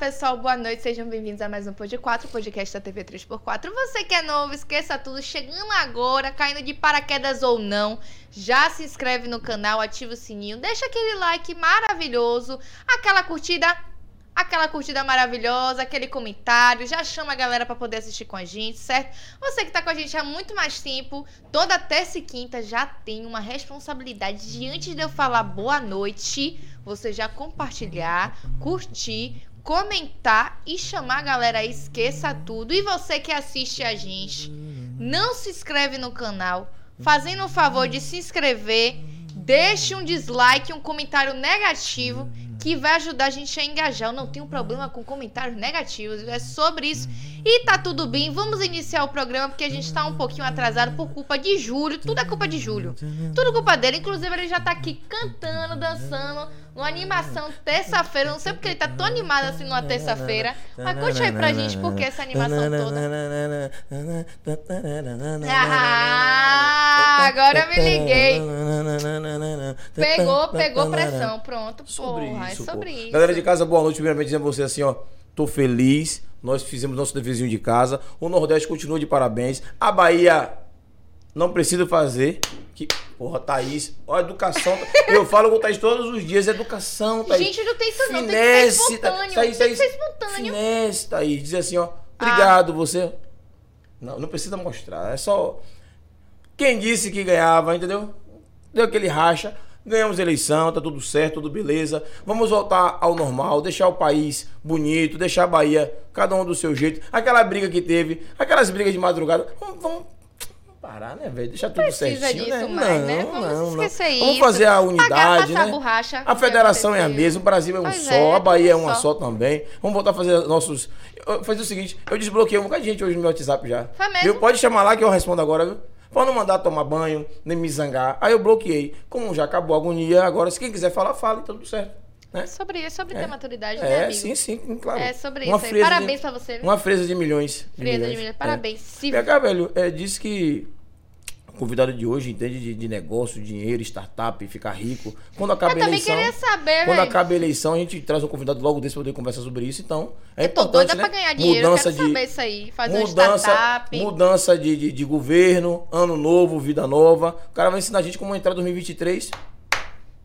pessoal, boa noite, sejam bem-vindos a mais um Pod 4, podcast da TV 3x4. Você que é novo, esqueça tudo, chegando agora, caindo de paraquedas ou não, já se inscreve no canal, ativa o sininho, deixa aquele like maravilhoso, aquela curtida aquela curtida maravilhosa, aquele comentário, já chama a galera para poder assistir com a gente, certo? Você que tá com a gente há muito mais tempo, toda terça e quinta já tem uma responsabilidade de antes de eu falar boa noite, você já compartilhar, curtir, comentar e chamar a galera esqueça tudo. E você que assiste a gente, não se inscreve no canal, fazendo o favor de se inscrever, deixe um dislike, um comentário negativo que vai ajudar a gente a engajar. Eu não tenho problema com comentários negativos, é sobre isso. E tá tudo bem, vamos iniciar o programa porque a gente tá um pouquinho atrasado por culpa de Júlio. Tudo é culpa de Júlio. Tudo culpa dele. Inclusive, ele já tá aqui cantando, dançando, numa animação terça-feira. Não sei porque ele tá tão animado assim numa terça-feira. Mas conte aí pra gente por que essa animação toda. Ah, agora eu me liguei. Pegou, pegou pressão. Pronto, porra. É sobre isso. Galera de casa, boa noite. Primeiramente, dizendo você assim, ó. Tô feliz. Nós fizemos nosso deverzinho de casa. O Nordeste continua de parabéns. A Bahia não precisa fazer. Que, porra, Thaís. Ó, educação. Eu falo com o Thaís todos os dias. Educação, Thaís. Gente, não tem isso não. Tem que ser Finesse, espontâneo. Thaís, Tem que Thaís. ser espontâneo. Finesse, Thaís. Dizer assim, ó. Obrigado, você. Não, não precisa mostrar. É só. Quem disse que ganhava, entendeu? Deu aquele racha. Ganhamos a eleição, tá tudo certo, tudo beleza. Vamos voltar ao normal, deixar o país bonito, deixar a Bahia, cada um do seu jeito. Aquela briga que teve, aquelas brigas de madrugada. Vamos, vamos parar, né, velho? Deixar tudo Precisa certinho, disso né? mais, né? Vamos esquecer Vamos isso. fazer a unidade, né? borracha, a federação é a mesma, o Brasil é um Pois só, é, a Bahia é uma só. só também. Vamos voltar a fazer nossos. Fazer o seguinte, eu desbloqueei um bocado de gente hoje no meu WhatsApp já. Foi mesmo? Viu? Pode chamar lá que eu respondo agora, viu? Pode não mandar tomar banho, nem me zangar. Aí eu bloqueei. Como já acabou a agonia, agora se quem quiser falar, fala e tá tudo certo. Né? É sobre, é sobre ter maturidade, né, É, amigo? sim, sim, claro. É sobre Uma isso fresa Parabéns de- pra você, viu? Uma fresa de milhões. Frieza de milhões. Parabéns. Se- Se... PH, velho, é, disse que o convidado de hoje entende de, de negócio, dinheiro, startup, ficar rico. Quando acaba Eu a também eleição. queria saber, Quando velho. acaba a eleição, a gente traz um convidado logo desse pra poder conversar sobre isso. Então, é Eu tô importante, doida né? pra ganhar dinheiro, eu Mudança quero saber isso aí. Fazer um mudança, startup. mudança de, de, de governo, ano novo, vida nova. O cara vai ensinar a gente como entrar em 2023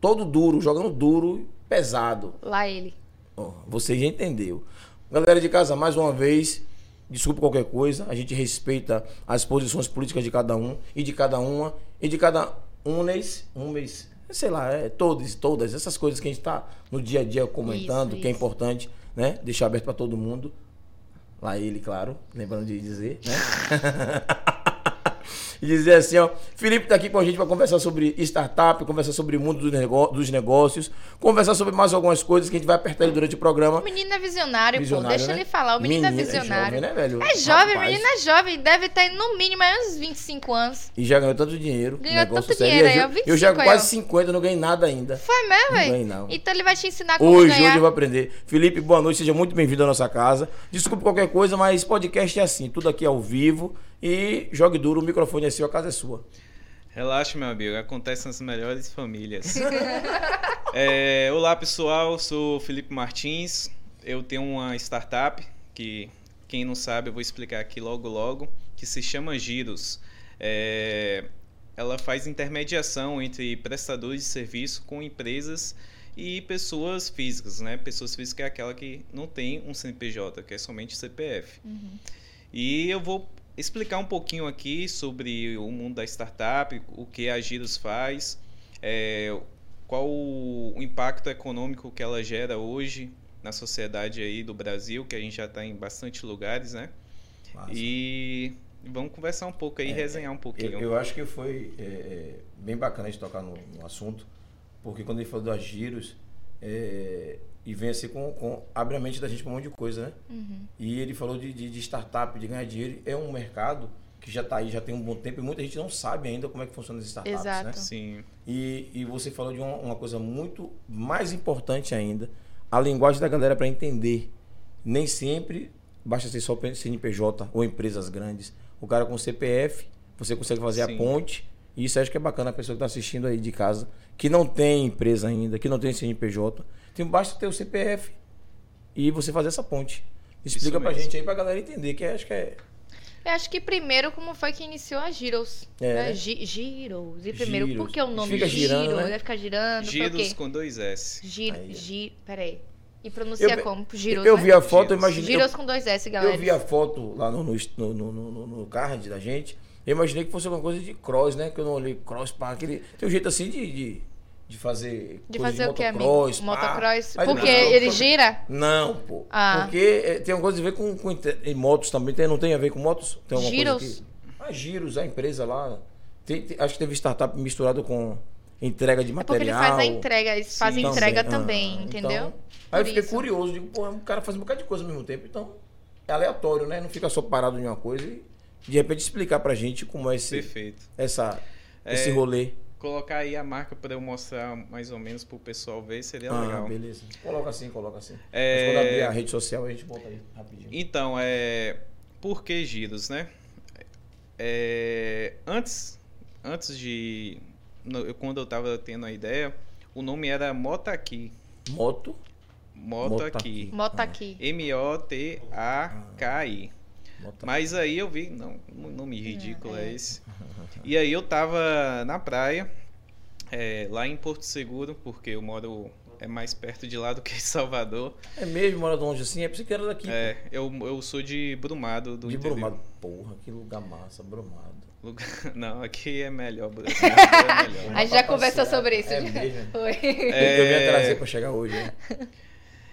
todo duro, jogando duro, pesado. Lá ele. Ó, você já entendeu. Galera de casa, mais uma vez, desculpe qualquer coisa, a gente respeita as posições políticas de cada um e de cada uma e de cada um mês, um mês, sei lá, é, todos, todas essas coisas que a gente tá no dia a dia comentando, Isso, que é isso. importante, né? Deixar aberto para todo mundo. Lá ele, claro, lembrando de dizer, né? e dizer assim, ó, Felipe tá aqui com a gente para conversar sobre startup, conversar sobre o mundo dos, negócios, conversar sobre mais algumas coisas que a gente vai apertar ele durante o programa. O menino é visionário, pô. Visionário, Deixa né? ele falar. O menino, é Menino, é visionário. jovem, né, velho? É jovem, o Rapaz. menino é jovem. Deve ter no mínimo aí uns 25 anos. E já ganhou tanto dinheiro. Ganhou tanto sério. dinheiro aí, eu, ó, 25 eu já quase ó. 50, não ganhei nada ainda. Foi mesmo, Não velho? ganhei, não. Então ele vai te ensinar como Hoje, ganhar. hoje eu vou aprender. Felipe, boa noite, seja muito bem-vindo à nossa casa. Desculpe qualquer coisa, mas podcast é assim, tudo aqui ao vivo. E jogue duro, o microfone é seu, a casa é sua. Relaxa, meu amigo, acontece nas melhores famílias. É, olá, pessoal, eu sou o Felipe Martins. Eu tenho uma startup que, quem não sabe, eu vou explicar aqui logo logo, que se chama Giros. É, ela faz intermediação entre prestadores de serviço com empresas e pessoas físicas, né? Pessoas físicas é aquela que não tem um CNPJ, que é somente CPF. E eu vou explicar um pouquinho aqui sobre o mundo da startup, o que a Giros faz, é, qual o impacto econômico que ela gera hoje na sociedade aí do Brasil, que a gente já está em bastante lugares, né? E vamos conversar um pouco aí, resenhar um pouquinho. Eu, eu acho que foi é, é, bem bacana a gente tocar no, no assunto, porque quando ele falou das giros, é, e vem assim com, com. abre a mente da gente para um monte de coisa, né? Uhum. E ele falou de, de, de startup, de ganhar dinheiro. É um mercado que já está aí, já tem um bom tempo, e muita gente não sabe ainda como é que funciona as startups, Exato. né? Sim, E, e você falou de uma, uma coisa muito mais importante ainda, a linguagem da galera para entender. Nem sempre basta ser só CNPJ ou empresas grandes. O cara com CPF, você consegue fazer Sim. a ponte. E isso acho que é bacana a pessoa que está assistindo aí de casa, que não tem empresa ainda, que não tem CNPJ. Então basta ter o CPF e você fazer essa ponte. Explica pra gente aí pra galera entender, que acho que é. Eu acho que primeiro, como foi que iniciou a Giros? É, né? né? Gi- Giros. E primeiro, Giros. por que o nome Fica girando, Giros? né? Vai ficar girando? Giros com dois S. Gir, Aí, ó. gi, peraí. E pronuncia Eu- como? Giros, eu né? vi a foto, eu Giros. imaginei. Giros com dois S, Eu, galera. eu vi a foto lá no, no, no, no, no- no card da gente. Eu imaginei que fosse alguma coisa de cross, né? Que eu não olhei cross para aquele. Tem um jeito assim de, de, de fazer. De coisa fazer o que, amigo? motocross, pá. Motocross. Aí Porque depois- ele gira? Não, pô. Ah. Porque é, tem uma coisa a ver com, com em motos também. Tem, não tem a ver com motos? Tem alguma Giros? coisa que. Ah, Giros, a empresa lá. Tem- tem- acho que teve startup misturado com entrega de É porque ele material. faz a entrega, eles fazem Sim. entrega Ah, também, entendeu? então, aí eu fiquei isso. curioso, digo, pô, o cara faz um bocado de coisa ao mesmo tempo, então é aleatório, né? Não fica só parado em uma coisa e de repente explicar pra gente como é esse, Perfeito. essa, É, esse rolê. Colocar aí a marca para eu mostrar mais ou menos pro pessoal ver seria Ah, legal. beleza. Coloca assim, coloca assim. É, quando abrir a rede social, a gente bota aí rapidinho. Então, é. Por que giros, né? É, antes, antes de. no- eu- quando eu tava tendo a ideia, o nome era Motaqui. Moto. Motaqui. Bota aqui. M-O-T-A-K-I. Mas aí eu vi, não, nome ridículo é esse. E aí eu tava na praia, é, lá em Porto Seguro, porque eu moro é mais perto de lá do que em Salvador. É mesmo, mora longe assim, é por isso que era daqui. É, eu, eu sou de Brumado do de interior. Brumado. Porra, que lugar massa, Brumado. Lugar- Não, aqui é melhor. É melhor. A gente já conversou passear. sobre isso. É já. mesmo. Foi. É, Eu vim trazer pra chegar hoje, né?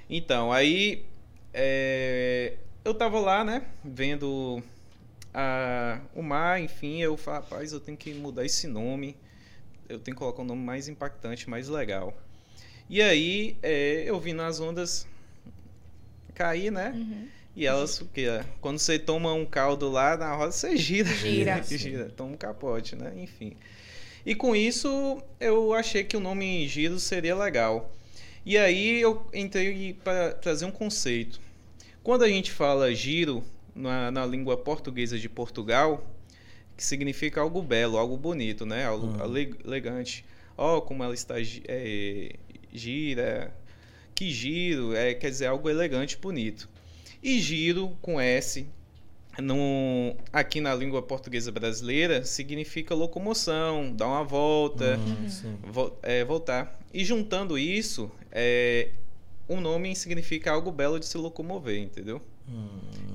Então, aí é, eu tava lá, né, vendo a, o mar, enfim, eu falei, rapaz, eu tenho que mudar esse nome, eu tenho que colocar um nome mais impactante, mais legal. E aí é, eu vi nas ondas cair, né? Uhum. E elas, o quê? Quando você toma um caldo lá na roda, você gira. Gira. gira, toma um capote, né? Enfim. E com isso, eu achei que o nome Giro seria legal. E aí eu entrei para trazer um conceito. Quando a gente fala giro na, na língua portuguesa de Portugal, que significa algo belo, algo bonito, né? Algo Uhum. ele- elegante. Ó, como ela está é, gira, que giro, é, quer dizer algo elegante, bonito. E giro com S no, aqui na língua portuguesa brasileira significa locomoção, dar uma volta, Hum, sim. vo- é, voltar. E juntando isso, é, o nome significa algo belo de se locomover, entendeu? Hum,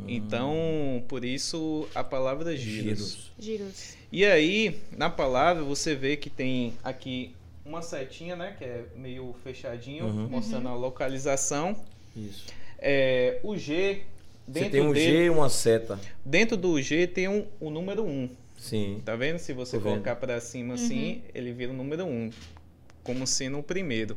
Então, por isso a palavra giros. giros. Giros. E aí, na palavra, você vê que tem aqui uma setinha, né? Que é meio fechadinho, Uhum. mostrando a localização. Isso. É, o G, Você dentro tem um dele, G e uma seta. dentro do G tem um, o número 1. Sim. Tá vendo? Se você Tô colocar para cima assim, ele vira o número 1, como sendo o primeiro.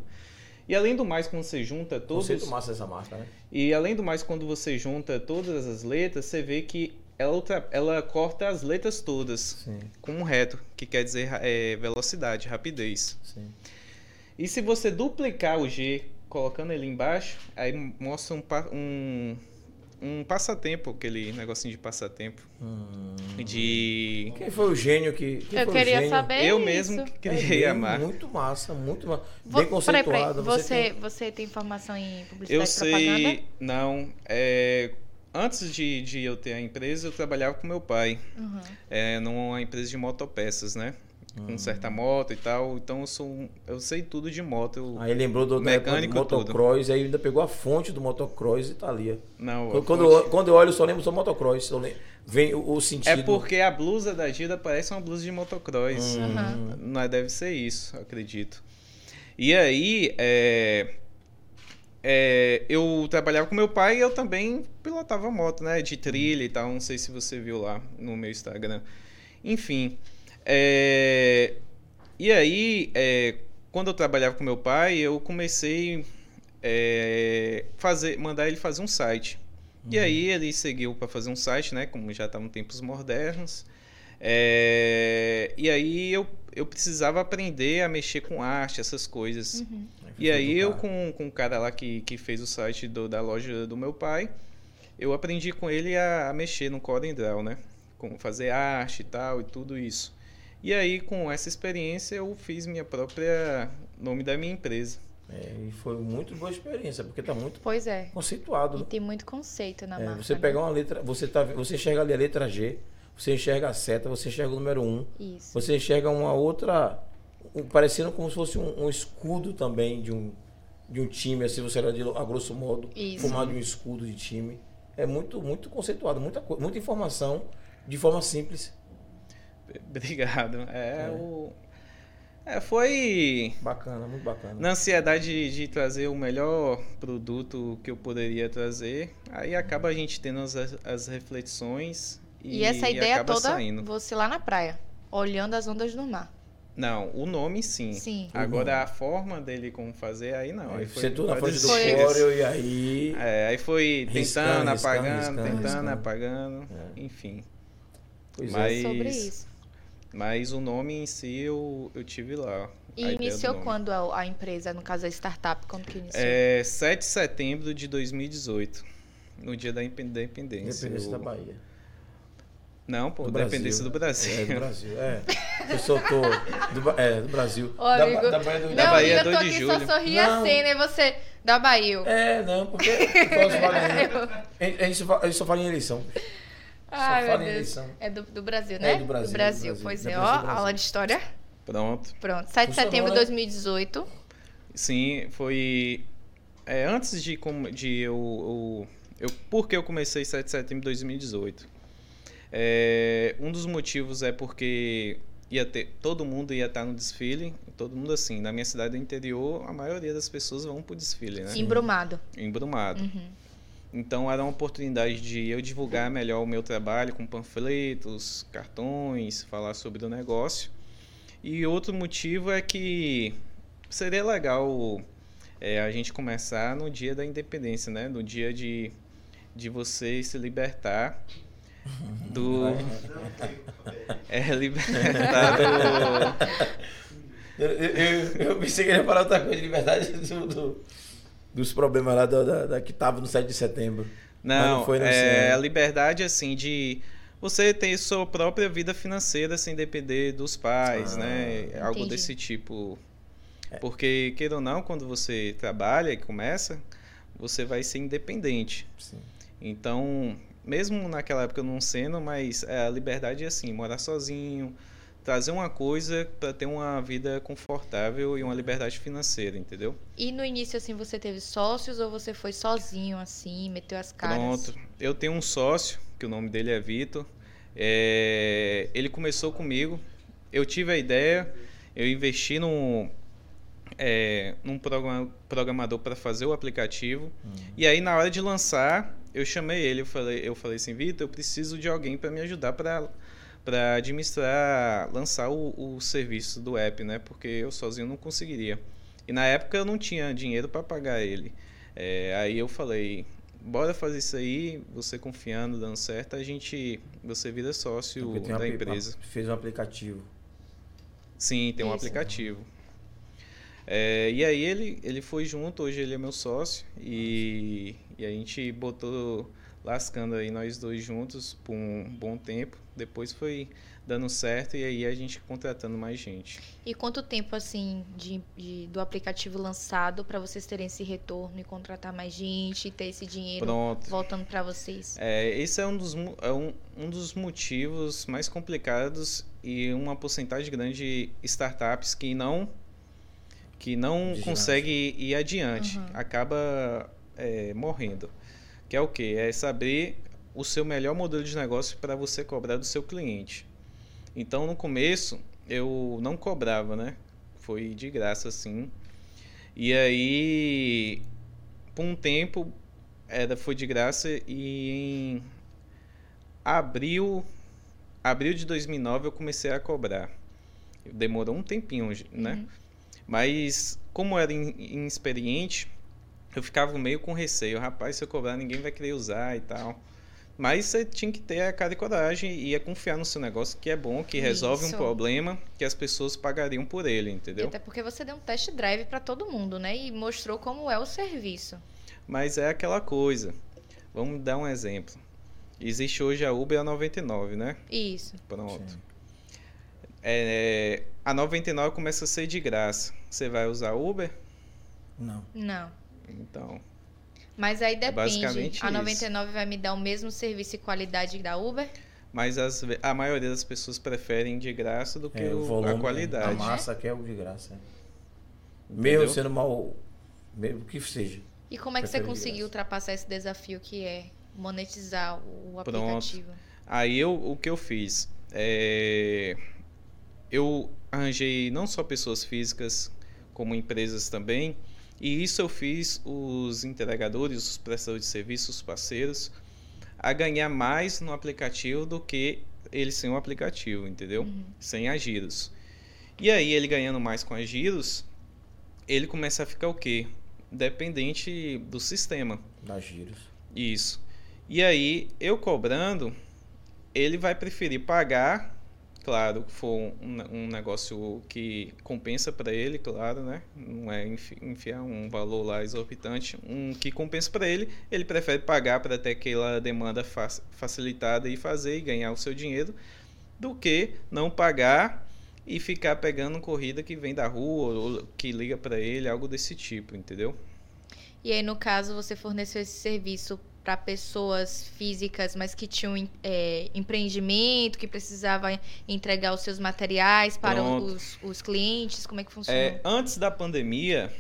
E além do mais, quando você junta todos. Conceito massa essa marca, né? E além do mais, quando você junta todas as letras, você vê que ela, ultra- ela corta as letras todas Sim, com um reto, que quer dizer é, velocidade, rapidez. sim. E se você duplicar o G, colocando ele embaixo, aí mostra um, um, um passatempo, aquele negocinho de passatempo. Hum. De. Quem foi o gênio que. quem Eu foi o queria gênio? saber Eu isso. mesmo que É criei a mesmo, marca. Muito massa, muito massa. Vo- Bem peraí, peraí. conceituada. Você, tem- você tem formação em publicidade Eu e propaganda? sei. Não. É, antes de, de eu ter a empresa, eu trabalhava com meu pai. Uhum. É, numa empresa de motopeças, né? Com certa moto e tal. Então eu sou. um- Eu sei tudo de moto. Eu, Aí lembrou do época do Mecânico, tudo. motocross, aí ainda pegou a fonte do motocross e tá ali. ó. não, Quando, quando, fonte- eu, quando eu olho, eu só lembro só motocross. Eu lembro, vem o, o sentido. É porque a blusa da Gida parece uma blusa de motocross. Hum. Aham. Não deve ser isso, eu acredito. E aí, é, é, eu trabalhava com meu pai e eu também pilotava moto, né? De trilha e tal. Não sei se você viu lá no meu Instagram. Enfim. É, e aí, é, quando eu trabalhava com meu pai, eu comecei é, fazer, mandar ele fazer um site. E aí ele seguiu para fazer um site, né? Como já estavam tempos modernos. É, e aí eu, eu precisava aprender a mexer com arte, essas coisas. Uhum. E aí eu com, com o cara lá que, que fez o site do- da loja do meu pai, eu aprendi com ele a, a mexer no CorelDRAW, né? Com fazer arte e tal e tudo isso. E aí com essa experiência eu fiz minha própria nome da minha empresa. É, e foi muito boa experiência, porque tá muito Pois é. conceituado. E tem muito conceito na É, marca. você né? pegar uma letra, você, tá, você enxerga ali a letra G, você enxerga a seta, você enxerga o número 1, Isso. você enxerga uma outra, um- parecendo como se fosse um, um escudo também de um, de um time, assim, você olha de, a grosso modo, Isso. formado de um escudo de time. É muito, muito conceituado, muita, muita informação de forma simples. Obrigado. É, É. o. É, foi Bacana, muito bacana. na ansiedade de, de trazer o melhor produto que eu poderia trazer. Aí acaba a gente tendo as, as reflexões e, E essa ideia acaba toda, saindo. você lá na praia, olhando as ondas do mar. Não, o nome sim. Sim. Agora a forma dele como fazer, aí não. Aí você tudo na frente do Foi- fórum e aí. É, aí foi Riscando, tentando, riscando, apagando, riscando, tentando, riscando. apagando, É. enfim. Pois Mas- é. Sobre isso. Mas o nome em si eu, eu tive lá. E do iniciou quando a, a empresa, no caso a startup, quando que iniciou? É 7 de setembro de 2018. No dia da da independência. Independência Eu- da Bahia. Não, pô, Do dependência Brasil. do Brasil. É, do Brasil, é. Eu soltou. Do, Ba- é, do Brasil. Ô, da, amigo. da Bahia do Da Não, Bahia, eu tô 2 de aqui julho. só sorria Não. assim, né? Você, da Bahia. É, não, porque os valentes, a gente- a gente só a gente só fala em eleição. Ai, meu Deus. É do, do Brasil, É, né? do Brasil, Do Brasil, do Brasil. pois é. Ó, Brasil. aula de história. Pronto. Pronto. 7 de setembro de né? 2018. Sim, foi. É, antes de, de eu, eu, eu. Por que eu comecei 7 de setembro de 2018? É, um dos motivos é porque ia ter, todo mundo ia estar no desfile. Todo mundo assim. Na minha cidade do interior, a maioria das pessoas vão pro desfile, né? Embrumado. Em Brumado. Uhum. Então era uma oportunidade de eu divulgar melhor o meu trabalho com panfletos, cartões, falar sobre o negócio. E outro motivo é que seria legal é, a gente começar no dia da independência, né? No dia de, de você se libertar do. É, libertar do. Eu, eu, eu, pensei que ele ia falar outra coisa de liberdade do- dos problemas lá da, da- da- que tava no 7 de setembro. Não, não foi é a liberdade assim de você ter sua própria vida financeira sem depender dos pais, Ah, né? Algo entendi. desse tipo. Porque, queira ou não, quando você trabalha e começa, você vai ser independente. Sim. Então, mesmo naquela época não sendo, mas é, a liberdade é assim, morar sozinho, trazer uma coisa para ter uma vida confortável e uma liberdade financeira, entendeu? E no início, assim, você teve sócios ou você foi sozinho, assim, meteu as caras? Pronto. Eu tenho um sócio, que o nome dele é Vitor. É, Ele começou comigo. Eu tive a ideia, eu investi num, é, num programa- programador para fazer o aplicativo. E aí, na hora de lançar, eu chamei ele. Eu falei, eu falei assim: Vitor, eu preciso de alguém para me ajudar para para administrar, lançar o, o serviço do app, né? Porque eu sozinho não conseguiria. E na época eu não tinha dinheiro para pagar ele. É, aí eu falei, bora fazer isso aí, você confiando, dando certo, a gente, você vira sócio da empresa. Fez um aplicativo. Sim, tem um Isso. aplicativo. É, e aí ele, ele foi junto, hoje ele é meu sócio e, e a gente botou lascando aí nós dois juntos por um bom tempo. Depois foi dando certo e aí a gente contratando mais gente. E quanto tempo, assim, de, de- do aplicativo lançado pra vocês terem esse retorno e contratar mais gente e ter esse dinheiro Pronto. voltando pra vocês? É, esse é um dos, é um, um dos motivos mais complicados e uma porcentagem grande de startups que não que não consegue ir adiante, Uhum. acaba é, morrendo. Que é o que? É saber o seu melhor modelo de negócio para você cobrar do seu cliente. Então, no começo, eu não cobrava, né? Foi de graça, assim. E aí, por um tempo, era, foi de graça e em abril, abril de 2009 eu comecei a cobrar. Demorou um tempinho, né? Uhum. Mas como era in- inexperiente, eu ficava meio com receio. Rapaz, se eu cobrar, ninguém vai querer usar e tal. Mas você tinha que ter a cara e coragem e ia confiar no seu negócio, que é bom, que resolve Isso. um problema, que as pessoas pagariam por ele, E entendeu? até porque você deu um test drive pra todo mundo, né? E mostrou como é o serviço. Mas é aquela coisa. Vamos dar um exemplo. Existe hoje a Uber a 99, né? Isso. Pronto. É, a 99 começa a ser de graça. Você vai usar Uber? Não. Não. Então, Mas aí depende. basicamente a isso. 99 vai me dar o mesmo serviço e qualidade da Uber? mas as a maioria das pessoas preferem de graça do que É, o- volume, a qualidade. A massa quer o de graça. é. Entendeu? Mesmo sendo mal. Mesmo que seja. E como é que você conseguiu ultrapassar esse desafio que é monetizar o Pronto. aplicativo? Aí eu, o que eu fiz? É, eu arranjei não só pessoas físicas, como empresas também. E isso eu fiz os entregadores, os prestadores de serviços, os parceiros, a ganhar mais no aplicativo do que eles sem o aplicativo, entendeu? Sem a giros. E aí ele ganhando mais com as giros, ele começa a ficar o quê? Dependente do sistema. Das giros. Isso. E aí, eu cobrando, ele vai preferir pagar, claro, que for um, um negócio que compensa para ele, claro, né? Não é enfi- enfiar um valor lá exorbitante, um que compensa para ele, ele prefere pagar para ter aquela demanda fac- facilitada e fazer e ganhar o seu dinheiro, do que não pagar e ficar pegando corrida que vem da rua ou que liga para ele, algo desse tipo, entendeu? E aí, no caso, você forneceu esse serviço para pessoas físicas, mas que tinham é, empreendimento, que precisava entregar os seus materiais para os, os clientes? Como é que funcionou? É, antes da pandemia,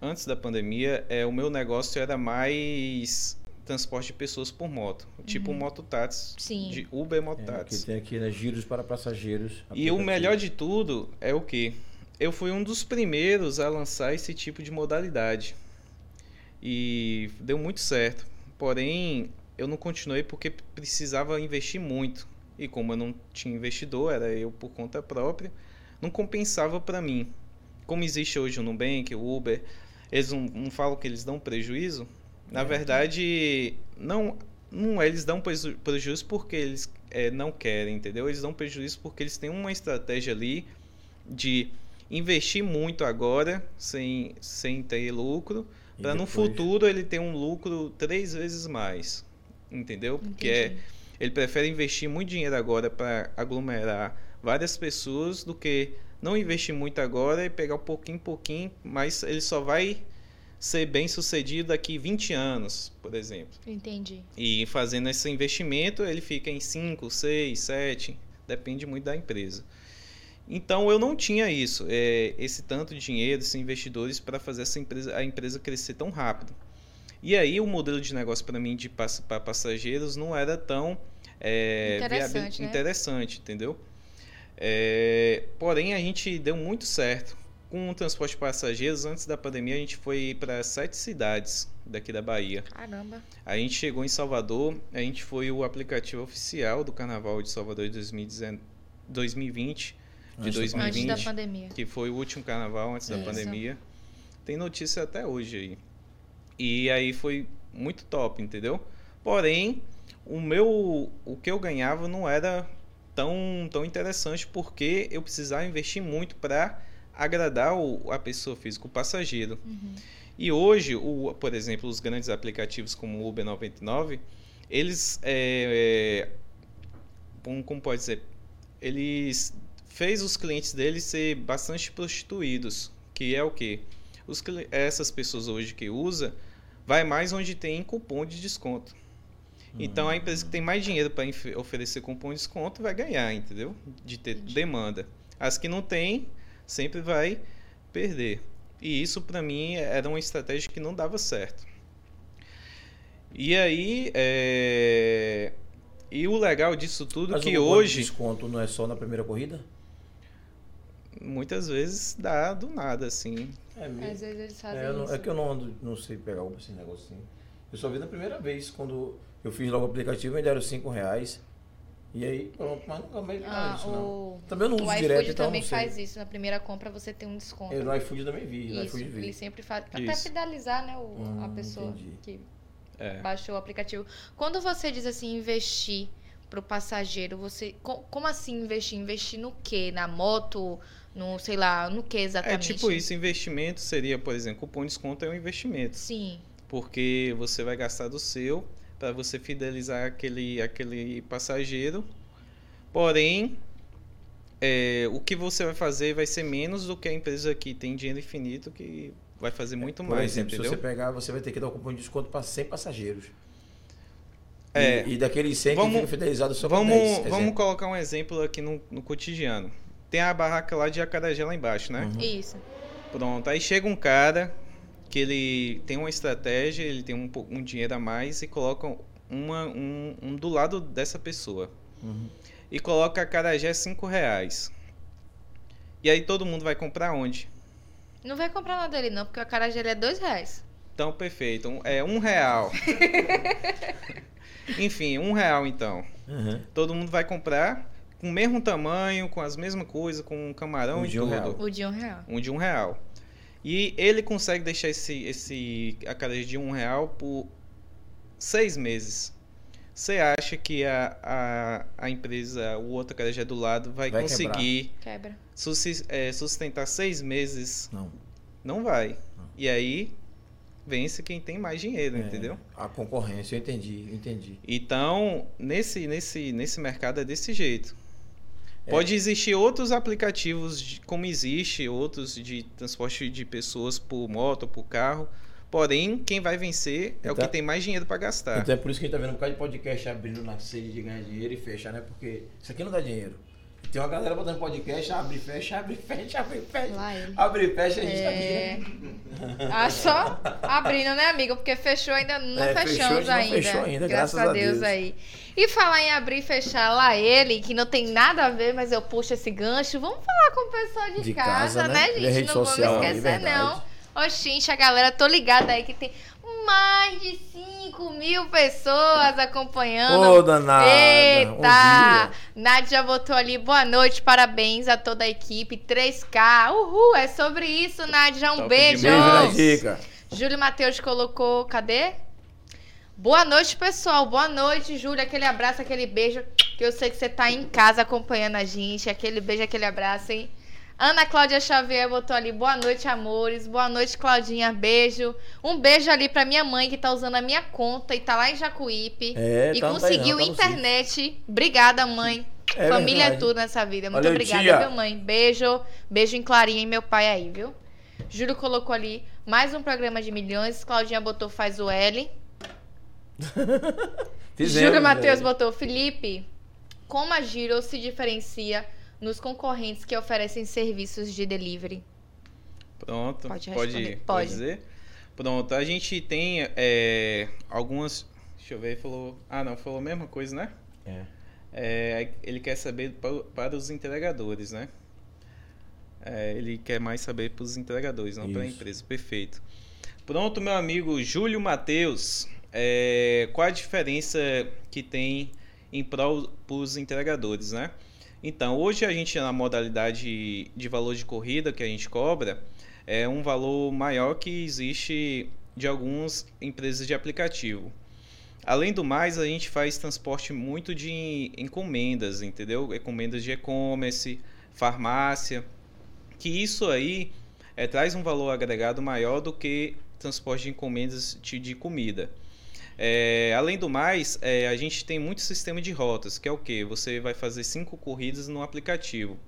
antes da pandemia, é, o meu negócio era mais transporte de pessoas por moto, tipo mototáxi, Sim. de Uber É, que mototáxi. tem aqui, né? Giros para passageiros. e o melhor de tudo é o que? Eu fui um dos primeiros a lançar esse tipo de modalidade. E deu muito certo. Porém, eu não continuei porque precisava investir muito. E como eu não tinha investidor, era eu por conta própria, não compensava para mim. Como existe hoje o Nubank, o Uber, eles não, não falam que eles dão prejuízo. Na É. verdade, não, não eles dão preju- prejuízo porque eles é, não querem, entendeu? Eles dão prejuízo porque eles têm uma estratégia ali de investir muito agora sem, sem ter lucro, para no futuro ele ter um lucro três vezes mais, entendeu? Porque é, ele prefere investir muito dinheiro agora para aglomerar várias pessoas do que não investir muito agora e pegar um pouquinho em pouquinho, mas ele só vai ser bem sucedido daqui 20 anos, por exemplo. Entendi. E fazendo esse investimento, ele fica em 5, 6, 7, depende muito da empresa. Então eu não tinha isso, é, esse tanto de dinheiro, esses investidores para fazer essa empresa, a empresa crescer tão rápido. E aí o modelo de negócio para mim de para passageiros não era tão é, Interessante, viabil- né? interessante, entendeu? É, porém a gente deu muito certo com o transporte de passageiros. Antes da pandemia a gente foi para sete cidades daqui da Bahia. Caramba. A gente chegou em Salvador, a gente foi o aplicativo oficial do Carnaval de Salvador de 2019 2020, de Antes da Antes da 2020, pandemia. que foi o último carnaval antes da pandemia. Tem notícia até hoje aí. E aí foi muito top, entendeu? Porém, o meu o que eu ganhava não era tão tão interessante porque eu precisava investir muito para agradar o, a pessoa física, o passageiro. Uhum. E hoje, o, por exemplo, os grandes aplicativos como o Uber 99, eles, é, é, como, como pode dizer, eles fez os clientes deles ser bastante prostituídos, que é o que os essas pessoas hoje que usa vai mais onde tem cupom de desconto. Então a empresa que tem mais dinheiro para oferecer cupom de desconto vai ganhar, entendeu? De ter demanda. As que não tem sempre vai perder. E isso para mim era uma estratégia que não dava certo. E aí, é, e o legal disso tudo Mas que o cupom de hoje desconto não é só na primeira corrida? Muitas vezes dá do nada assim. É Às vezes eles fazem É, eu não- isso. é que eu não ando, não sei pegar Uber esse negocinho. Eu só vi na primeira vez, quando eu fiz logo o aplicativo, me deram 5 reais. E aí, pronto, mas nunca mais Ah, disso, não. o, Também eu não o uso iFood direto, então também não sei. faz isso. Na primeira compra você tem um desconto. Eu no iFood também vi, no Isso, iFood vi. ele sempre faz. Até Isso. fidelizar, né, o- a Hum, pessoa entendi. que É. baixou o aplicativo. Quando você diz assim, investir pro passageiro, você. co- Como assim investir? Investir no quê? Na moto? No, sei lá, no que É exatamente? tipo isso, investimento seria, por exemplo, cupom de desconto é um investimento. Sim. porque você vai gastar do seu para você fidelizar aquele, aquele passageiro. Porém, é, o que você vai fazer vai ser menos do que a empresa que tem dinheiro infinito que vai fazer muito Por mais, exemplo, entendeu? se você pegar, você vai ter que dar um cupom de desconto para 100 passageiros. É. E, e daqueles 100 Vamos- que ficam fidelizados só Vamos, 10. vamos exemplo. colocar um exemplo aqui no, no cotidiano. Tem a barraca lá de acarajé lá embaixo, né? Uhum. Isso. Pronto, aí chega um cara que ele tem uma estratégia, ele tem um, um dinheiro a mais e coloca uma, um, um do lado dessa pessoa. Uhum. E coloca acarajé 5 reais. E aí todo mundo vai comprar onde? Não vai comprar nada dele, não, porque o acarajé ele é dois reais. Então, perfeito. Um- É um real. Enfim, um real então. Uhum. Todo mundo vai comprar com o mesmo tamanho, com as mesmas coisas, com um camarão Um e de um tudo. real. O de um real. Um de um real. E ele consegue deixar esse, esse acarajé de um real por seis meses. Você acha que a, a, a empresa, o outro acarajé do lado, vai, Vai conseguir Quebra. é, sustentar seis meses? Não. Não vai. E aí, vence quem tem mais dinheiro, É, entendeu? A concorrência, eu entendi, eu entendi. Então, nesse, nesse, nesse mercado é desse jeito. É. Pode existir outros aplicativos, de- como existe outros de transporte de pessoas por moto, por carro. Porém, quem vai vencer é o Então- que tem mais dinheiro para gastar. Então é por isso que a gente tá vendo um bocado de podcast abrindo na sede de ganhar dinheiro e fecha, né? Porque isso aqui não dá dinheiro. Tem uma galera botando podcast, abre fecha, abre fecha, abre fecha. Abre e fecha, a gente tá aqui, É. né? Ah, só abrindo, né, amigo? Porque fechou ainda, não É, fechou, fechamos não ainda. fechou ainda, graças, graças a Deus, Deus. aí. E falar em abrir e fechar lá ele, que não tem nada a ver, mas eu puxo esse gancho. Vamos falar com o pessoal de, De casa, casa, né, né? gente? Não vamos é esquecer, verdade. não. Oxinte, a galera, tô ligada aí que tem mais de 5 mil pessoas acompanhando. Ô, danada. Eita! Dia. Nádia botou ali, boa noite, parabéns a toda a equipe, 3K. Uhul, é sobre isso, Nádia. Um Top beijo. Beijo. Júlio Matheus colocou, cadê? Boa noite, pessoal. Boa noite, Júlio. Aquele abraço, aquele beijo. Que eu sei que você tá em casa acompanhando a gente. Aquele beijo, aquele abraço, hein? Ana Cláudia Xavier botou ali, boa noite, amores. Boa noite, Claudinha. Beijo. Um beijo ali pra minha mãe que tá usando a minha conta e tá lá em Jacuípe. É, e tá, não, conseguiu tá internet. Obrigada, mãe. É Família é verdade. tudo nessa vida. Muito Valeu, obrigada, tia. viu, mãe? Beijo. Beijo em Clarinha e meu pai aí, viu? Júlio colocou ali mais um programa de milhões. Claudinha botou faz o L. Fizemos, Júlio Matheus botou Felipe. Como a Giro se diferencia nos concorrentes que oferecem serviços de delivery? Pronto. Pode Pode, responder. pode, Pode. dizer? Pronto, a gente tem é, algumas. Deixa eu ver, falou. Ah, não, falou a mesma coisa, né? É. É, ele quer saber pa- para os entregadores, né? É, ele quer mais saber para os entregadores, não para a empresa. Perfeito. Pronto, meu amigo Júlio Matheus. é, qual a diferença que tem em prol para os entregadores, né? Então, hoje a gente na modalidade de valor de corrida que a gente cobra é um valor maior que existe de algumas empresas de aplicativo. Além do mais, a gente faz transporte muito de encomendas, entendeu? Encomendas de e-commerce, farmácia, que isso aí é, traz um valor agregado maior do que transporte de encomendas de, de comida. É, além do mais, é, a gente tem muito sistema de rotas, que é o que? Você vai fazer cinco corridas no aplicativo.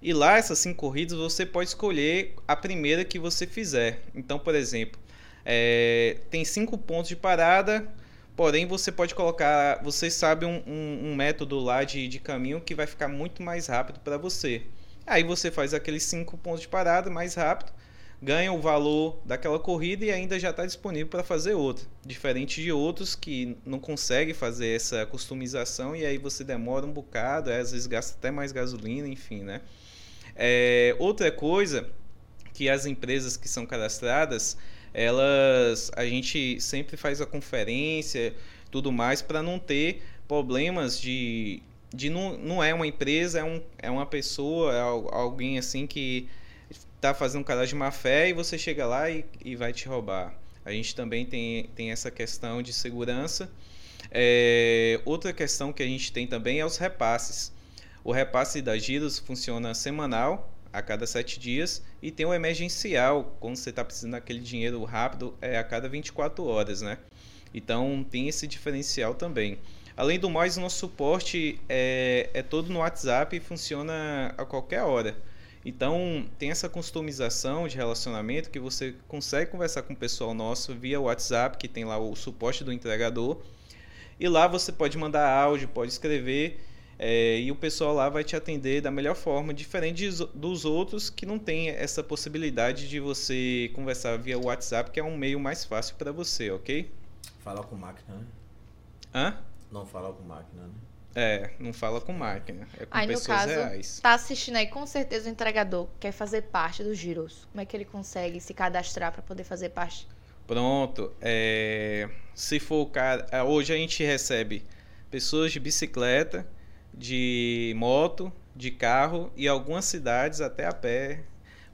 E lá, essas cinco corridas, você pode escolher a primeira que você fizer. Então, por exemplo, é, tem cinco pontos de parada, porém você pode colocar, você sabe um, um- um método lá de, de caminho que vai ficar muito mais rápido para você. Aí você faz aqueles cinco pontos de parada mais rápido, ganha o valor daquela corrida e ainda já está disponível para fazer outra. Diferente de outros que não conseguem fazer essa customização e aí você demora um bocado, às vezes gasta até mais gasolina, enfim, né? É, outra coisa que as empresas que são cadastradas, elas a gente sempre faz a conferência, tudo mais para não ter problemas de de não, não é uma empresa, é, um, é uma pessoa, é al- alguém assim que tá fazendo um cadastro de má fé e você chega lá e, e vai te roubar. A gente também tem, tem essa questão de segurança. É, outra questão que a gente tem também é os repasses. O repasse da Giros funciona semanal, a cada sete dias, e tem o emergencial, quando você está precisando daquele dinheiro rápido, é a cada 24 horas, né? Então tem esse diferencial também. Além do mais, o nosso suporte é, é todo no WhatsApp e funciona a qualquer hora. Então, tem essa customização de relacionamento que você consegue conversar com o pessoal nosso via WhatsApp, que tem lá o suporte do entregador. E lá você pode mandar áudio, pode escrever, é, e o pessoal lá vai te atender da melhor forma, diferente dos outros que não tem essa possibilidade de você conversar via WhatsApp, que é um meio mais fácil para você, ok? Falar com máquina, né? Hã? Não falar com máquina, né? É, não fala com máquina, é com Aí, no pessoas caso, reais. tá assistindo aí, com certeza o entregador quer fazer parte do Giros. Como é que ele consegue se cadastrar para poder fazer parte? Pronto, é, se for o cara, é, hoje a gente recebe pessoas de bicicleta, de moto, de carro e algumas cidades até a pé,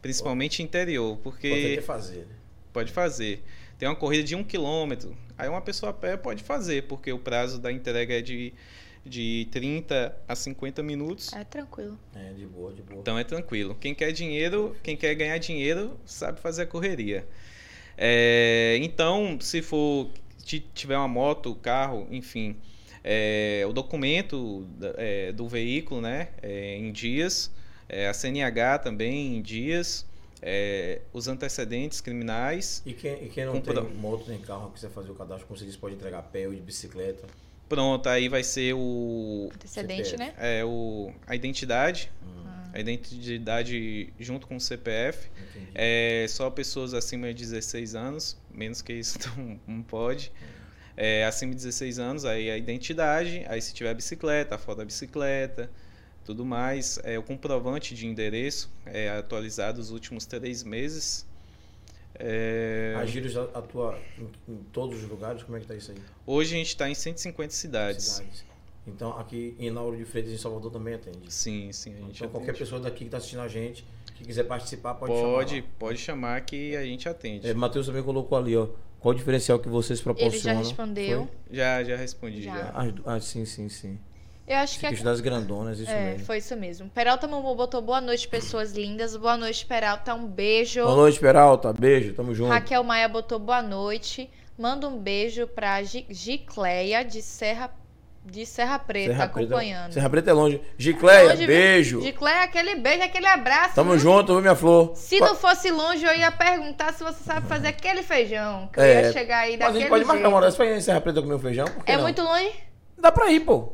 principalmente interior, porque Pode fazer, né? pode fazer. Tem uma corrida de um quilômetro, aí uma pessoa a pé pode fazer, porque o prazo da entrega é de, de 30 a 50 minutos. É tranquilo. É, de boa, de boa. Então é tranquilo. Quem quer dinheiro, quem quer ganhar dinheiro, sabe fazer a correria. É, então, se for ti- tiver uma moto, carro, enfim, é, o documento é, do veículo, né, é, em dias, é, a CNH também em dias, é, os antecedentes criminais. E quem, e quem não Compra- tem moto nem carro, quiser fazer o cadastro, como você disse, pode entregar pé ou de bicicleta. Pronto, aí vai ser o, Antecedente, CPF. né? é, o a identidade, Hum, a identidade junto com o CPF. entendi. É só pessoas acima de 16 anos, menos que isso não, não pode. É, acima de 16 anos, aí a identidade, aí se tiver bicicleta, a foto da bicicleta, tudo mais. É, o comprovante de endereço é atualizado os últimos três meses. É, A Giros atua em, em todos os lugares? Como é que tá isso aí? hoje a gente está em 150 cidades. Cidades. Então, aqui em Nauro de Freitas, em Salvador, também atende. Sim, sim, a gente Então, qualquer atende. pessoa daqui que está assistindo a gente, que quiser participar, pode, Pode, chamar. pode chamar que a gente atende. É, Matheus também colocou ali, ó. Qual o diferencial que vocês Ele já proporcionam? respondeu. Já, já respondi. Já. Já. Foi? Ah, sim, sim, sim. Eu acho que Fica é das grandonas, isso É, mesmo. foi isso mesmo. Peralta Momo botou boa noite, pessoas lindas. Boa noite, Peralta. Um beijo. Boa noite, Peralta. Beijo, tamo junto. Raquel Maia botou boa noite. Manda um beijo pra Gi- Gicleia de Serra, de Serra Preta, Serra Preta- acompanhando. Serra Preta é longe. Gicleia, Longe, viu? beijo. Gicleia, aquele beijo, aquele abraço. Tamo viu? junto, viu, minha flor? Se não fosse longe, eu ia perguntar se você sabe fazer aquele feijão. Que eu É, ia chegar aí Mas a daquele gente pode marcar jeito. uma hora pra ir em Serra Preta comer um feijão? Que É não? muito longe? Dá pra ir, pô.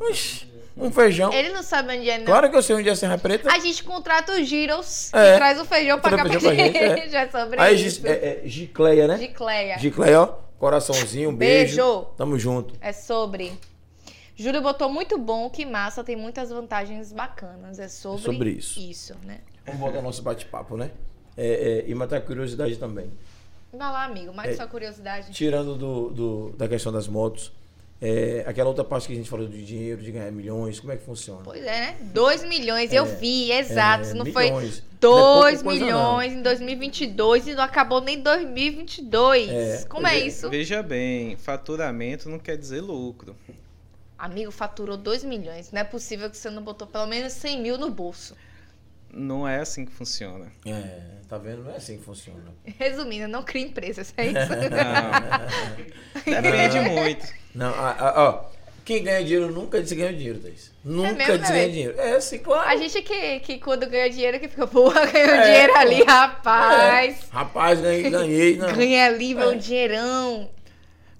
Oxi, um feijão. Ele não sabe onde é, não. Claro que eu sei onde é Serra Preta. A gente contrata o Giros É. e traz o feijão pra cá pra gente. gente, Já é sobre Aí, isso. É, é, Gicleia, né? Gicleia. Gicleia, ó. Coraçãozinho, um beijo. Beijo. Tamo junto. É sobre. Júlio botou muito bom, que massa, tem muitas vantagens bacanas. É sobre, sobre isso. Isso, né? Vamos voltar ao nosso bate-papo, né? É, é, e matar a curiosidade também. Vai lá, amigo, mais É. sua curiosidade. Tirando do, do- da questão das motos, é, aquela outra parte que a gente falou de dinheiro, de ganhar milhões, como é que funciona? Pois é, né? 2 milhões, eu vi, exato. É, não milhões. foi Não é pouca 2 coisa, milhões em 2022 e não acabou nem 2022. É, Como é é. isso? Veja bem, faturamento não quer dizer lucro. Amigo, faturou 2 milhões. Não é possível que você não botou pelo menos 100 mil no bolso. Não é assim que funciona. É, tá vendo? Não é assim que funciona. Resumindo, não cria empresas, é isso? Não. Depende muito. Não, ó, quem ganha dinheiro nunca diz que ganha dinheiro, Thaís. Nunca mesmo, diz que né, ganha véi? dinheiro. É, sim, claro. A gente que, que quando ganha dinheiro que fica, porra, ganhou É, dinheiro ali, rapaz. É, rapaz, ganhei, ganhei. Não. Ganha ali, meu É. dinheirão.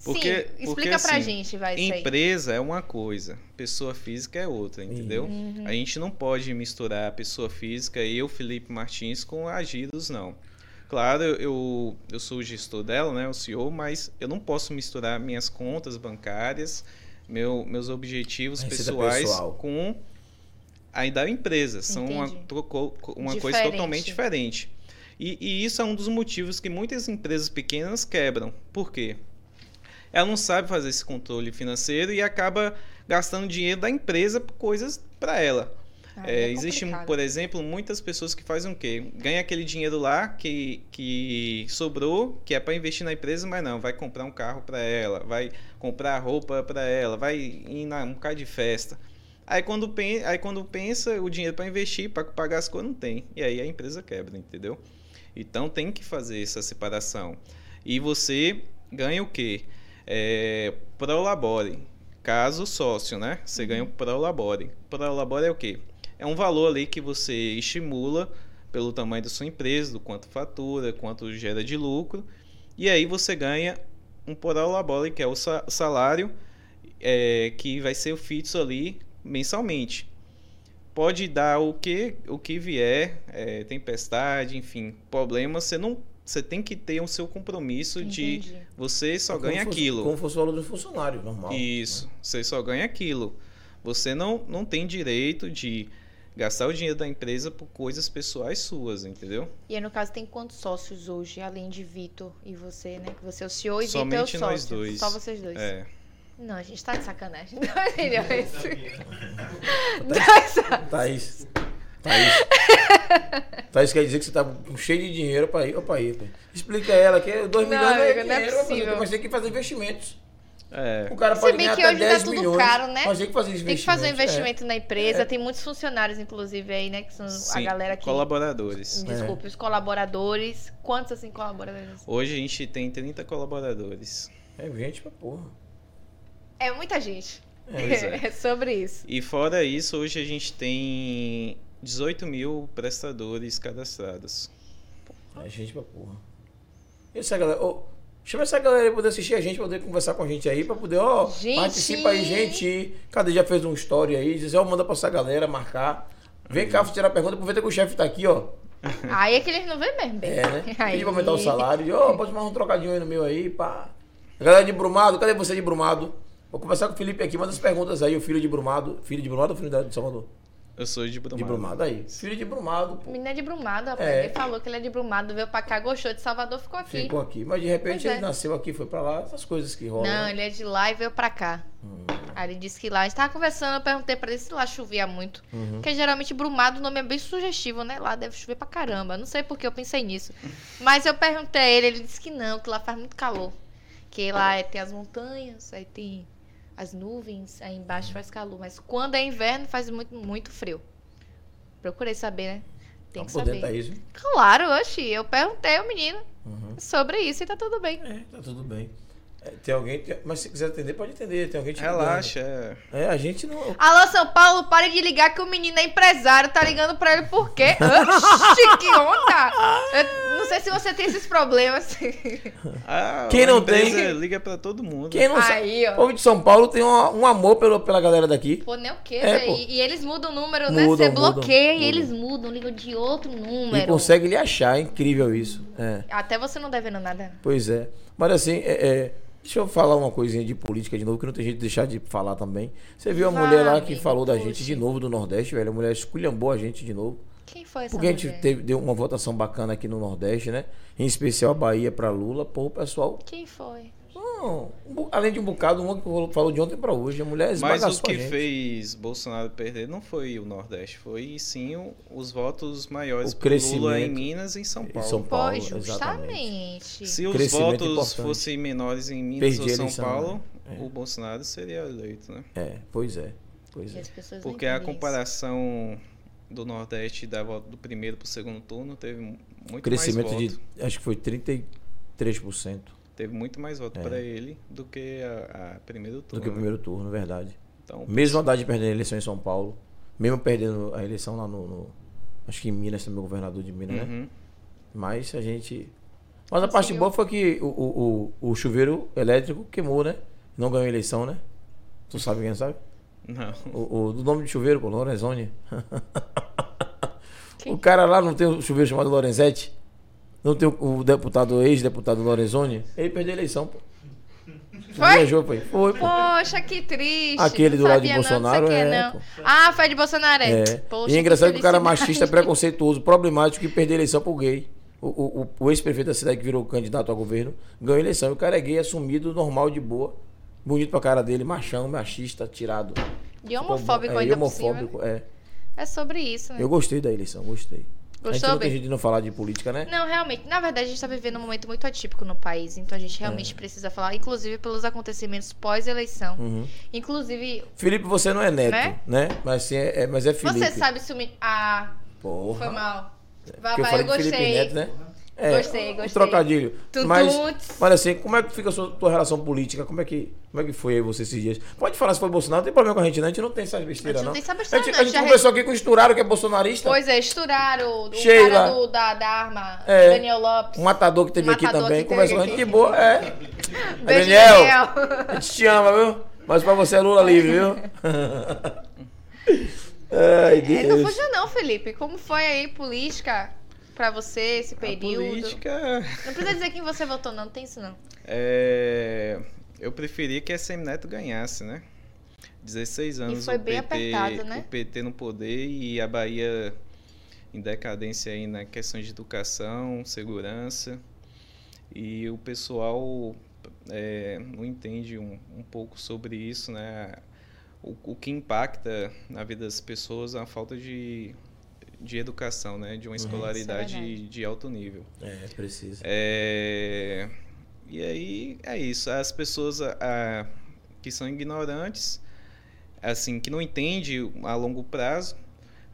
Porque- Sim, porque, explica pra assim, gente, vai, isso aí. Empresa é uma coisa, pessoa física é outra, entendeu? Uhum. A gente não pode misturar a pessoa física, eu, Felipe Martins, com a Giros, não. Claro, eu, eu sou o gestor dela, né, o CEO, mas eu não posso misturar minhas contas bancárias, meu, meus objetivos receita pessoais pessoal. com a da empresa. São uma, Entendi. trocou- uma coisa totalmente diferente. E, e isso é um dos motivos que muitas empresas pequenas quebram. Por quê? Ela não sabe fazer esse controle financeiro e acaba gastando dinheiro da empresa por coisas para ela. Ah, É, é existe, por exemplo, muitas pessoas que fazem o quê? Ganha aquele dinheiro lá que, que sobrou, que é para investir na empresa, mas não, vai comprar um carro para ela, vai comprar roupa para ela, vai ir na, um bocado de festa. Aí quando, pen- aí quando pensa o dinheiro para investir, para pagar as coisas, não tem. E aí a empresa quebra, entendeu? Então tem que fazer essa separação. E você ganha o quê? É, prolabore. Caso sócio, né? Você ganha o prolabore. Prolabore é o quê? é um valor ali que você estimula pelo tamanho da sua empresa, do quanto fatura, quanto gera de lucro, e aí você ganha um bola, que é o salário é, que vai ser fixo ali mensalmente. Pode dar o que, o que vier, é, tempestade, enfim, problema, você não você tem que ter o seu compromisso Entendi. de você só é ganha fosse, aquilo. Como fosse o valor do funcionário, normal. Isso, né? você só ganha aquilo. Você não, não tem direito de gastar o dinheiro da empresa por coisas pessoais suas, entendeu? E aí, no caso, tem quantos sócios hoje, além de Vitor e você, né? Que você é o CEO e Vitor é o sócio. nós dois. Só vocês dois. É. Não, a gente tá de sacanagem. Dois milhões. Dois. Thaís. Thaís. Thaís quer dizer que você tá cheio de dinheiro pra ir. Opa, aí. Explica a ela que 2 milhões não é, dinheiro, não é possível. Mas tem que fazer investimentos. É. O cara pode Se bem que hoje tá tudo milhões, caro, né? Mas tem que fazer investimento. Tem que fazer um investimento é. na empresa. É. Tem muitos funcionários, inclusive, aí, né? Que são Sim, a galera que. Colaboradores. Desculpe, é. os colaboradores. Quantos, assim, colaboradores? Hoje a gente tem 30 colaboradores. É gente pra porra. É muita gente. É, é sobre isso. E fora isso, hoje a gente tem 18 mil prestadores cadastrados. É gente pra porra. E essa galera. Oh, chama essa galera aí pra poder assistir a gente, pra poder conversar com a gente aí, pra poder, ó, oh, participa aí, gente. Cadê já fez um story aí? Diz, ó, oh, manda pra essa galera marcar. Vem cá, tirar a pergunta, aproveita que o chefe tá aqui, ó. Aí é que eles não vêm mesmo, bem. É, né? Aí. Pedi pra aumentar o salário. Ó, oh, pode mais um trocadinho aí no meu aí, pá. Galera de Brumado, cadê você de Brumado? Vou conversar com o Felipe aqui, manda as perguntas aí, o filho de Brumado. Filho de Brumado ou filho de Salvador? Eu sou de Brumado. De Brumado aí. Filho de Brumado. Pô. Menino é de Brumado, rapaz. É. Ele falou que ele é de Brumado, veio pra cá, gostou de Salvador, ficou aqui. Ficou aqui. Mas de repente ele é. nasceu aqui, foi pra lá, essas coisas que rolam. Não, ele é de lá e veio pra cá. Hum. Aí ele disse que lá. A gente tava conversando, eu perguntei pra ele se lá chovia muito. Uhum. Porque geralmente Brumado o nome é bem sugestivo, né? Lá deve chover pra caramba. Não sei porque eu pensei nisso. Mas eu perguntei a ele, ele disse que não, que lá faz muito calor. Que lá é, tem as montanhas, aí tem as nuvens, aí embaixo faz calor. Mas quando é inverno, faz muito, muito frio. Procurei saber, né? Tem tá que saber. Tá isso? Claro, oxi. Eu perguntei ao menino uhum. sobre isso e tá tudo bem. É, tá tudo bem. Tem alguém. Mas se quiser atender, pode atender. Tem alguém te Relaxa. É. é, a gente não. Alô, São Paulo, pare de ligar que o menino é empresário. Tá ligando pra ele por quê? Oxi, que onda! Eu não sei se você tem esses problemas. Ah, Quem não tem. Liga pra todo mundo. Quem não Aí, sabe. O povo de São Paulo tem um, um amor pelo, pela galera daqui. Pô, nem o quê, é, e, e, eles mudam o número, mudam, né? Você bloqueia mudam, e eles mudam, ligam de outro número. E consegue lhe achar, é incrível isso. É. Até você não devendo nada. Pois é. Mas assim, é, é Deixa eu falar uma coisinha de política de novo, que não tem jeito de deixar de falar também. Você viu a Vai, mulher lá que falou da gente de novo do Nordeste, velho? A mulher esculhambou a gente de novo. Quem foi essa Porque mulher? a gente teve, deu uma votação bacana aqui no Nordeste, né? Em especial a Bahia para Lula. Pô, o pessoal. Quem foi? Não, um, além de um bocado, uma que falou de ontem para hoje, a mulher Mas o que fez Bolsonaro perder não foi o Nordeste, foi sim o, os votos maiores o crescimento Lula em Minas e em São Paulo. Em São Paulo, justamente. Se os votos fossem menores em Minas Perdi ou São Paulo, né? é. o Bolsonaro seria eleito, né? É, pois é. Pois é. Porque a comparação do Nordeste da volta do primeiro para o segundo turno teve muito crescimento mais voto. de acho que foi 33% teve muito mais voto é. para ele do que a, a, primeiro turno. Do que o primeiro turno, verdade. Então, mesmo a Haddad perdendo a eleição em São Paulo, mesmo perdendo a eleição lá no, no acho que em Minas também, o governador de Minas, né? uhum. né? Mas a gente. Mas a parte boa foi que o, o, o, o chuveiro elétrico queimou, né? Não ganhou a eleição, né? Tu sabe quem sabe? Não. O, o do nome de chuveiro, pô, Lorenzoni. o cara lá não tem um chuveiro chamado Lorenzetti? Não tem o, deputado, ex-deputado Lorenzoni? Ele perdeu a eleição, pô. Foi? Viajou, foi. Foi, pô. Poxa, que triste. Aquele do lado de Bolsonaro é. Não. Ah, foi de Bolsonaro. É. é. Poxa, e é engraçado que, que o cara machista, preconceituoso, problemático e perdeu a eleição pro gay. O, o, o ex-prefeito da cidade que virou candidato a governo ganhou a eleição. E o cara é gay, assumido, normal, de boa. Bonito pra cara dele, machão, machista, tirado. E homofóbico é, ainda homofóbico, é. É sobre isso, né? Eu gostei da eleição, gostei. Gostou, a gente não tem de não falar de política, né? Não, realmente. Na verdade, a gente está vivendo um momento muito atípico no país. Então a gente realmente é. precisa falar, inclusive pelos acontecimentos pós-eleição. Uhum. Inclusive. Felipe, você não é neto, né? né? Mas, sim, é, é, mas é Felipe. Você sabe se o. Ah. Porra. Foi mal. Vai, vai, eu, eu gostei. Felipe Neto, né? É, Gostei, um gostei. trocadilho. Tum, Mas, mas assim, como é que fica a sua tua relação política? Como é que, como é que foi aí você esses dias? Pode falar se foi Bolsonaro, não tem problema com a gente, não. A gente não tem essas besteiras, A gente não não. tem essa besteira, a gente, não. a gente conversou aqui com o Esturaram, que é bolsonarista. Pois é, estouraram o Sheila. cara do, da, da arma, É. Daniel Lopes. Um matador que teve Um aqui matador também. Conversou com a gente de boa. É. Beijo, Daniel. Daniel. A gente te ama, viu? Mas pra você é Lula livre, viu? Ai, É, não Deus. fuja não, Felipe. Como foi aí política pra você esse A período? política. Não precisa dizer quem você votou, não. Não tem isso, não. É, eu preferia que a Semineto ganhasse, né? 16 anos foi o bem PT, apertado, né? o PT no poder e a Bahia em decadência aí na questão de educação, segurança. E o pessoal é, não entende um, um pouco sobre isso, né? O, o que impacta na vida das pessoas é a falta de, de educação, né? De uma é escolaridade verdade. de alto nível. É, precisa. É, E aí é isso. As pessoas a- que são ignorantes, assim, que não entendem a longo prazo,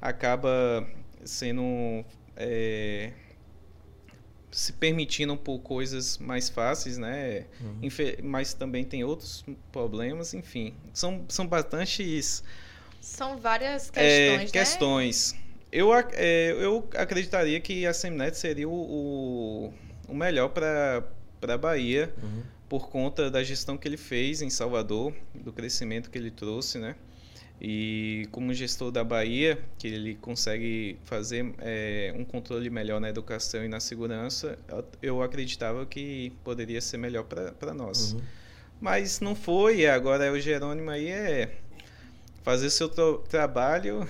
acaba sendo é, se permitindo por coisas mais fáceis, né? Uhum. Infe- Mas também tem outros problemas, enfim. São, são bastantes São várias é, questões, né? Eu, é, eu acreditaria que a Seminet seria o, o, melhor para a Bahia, Uhum. por conta da gestão que ele fez em Salvador, do crescimento que ele trouxe, né? E como gestor da Bahia, que ele consegue fazer é, um controle melhor na educação e na segurança, eu- acreditava que poderia ser melhor para nós. Uhum. Mas não foi, agora o Jerônimo aí é fazer seu tra- trabalho,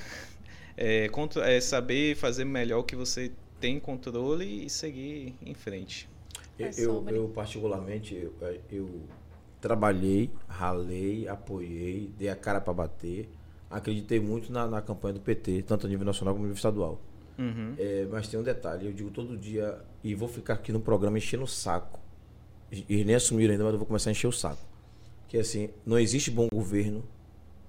é, é, saber fazer melhor o que você tem controle e seguir em frente. É Eu, eu, particularmente, eu, eu trabalhei, ralei, apoiei, dei a cara para bater. Acreditei muito na, na campanha do PT, tanto a nível nacional como a nível estadual. Uhum. É, mas tem um detalhe, eu digo todo dia, e vou ficar aqui no programa enchendo o saco. E nem assumiram ainda, mas eu vou começar a encher o saco. Que assim, não existe bom governo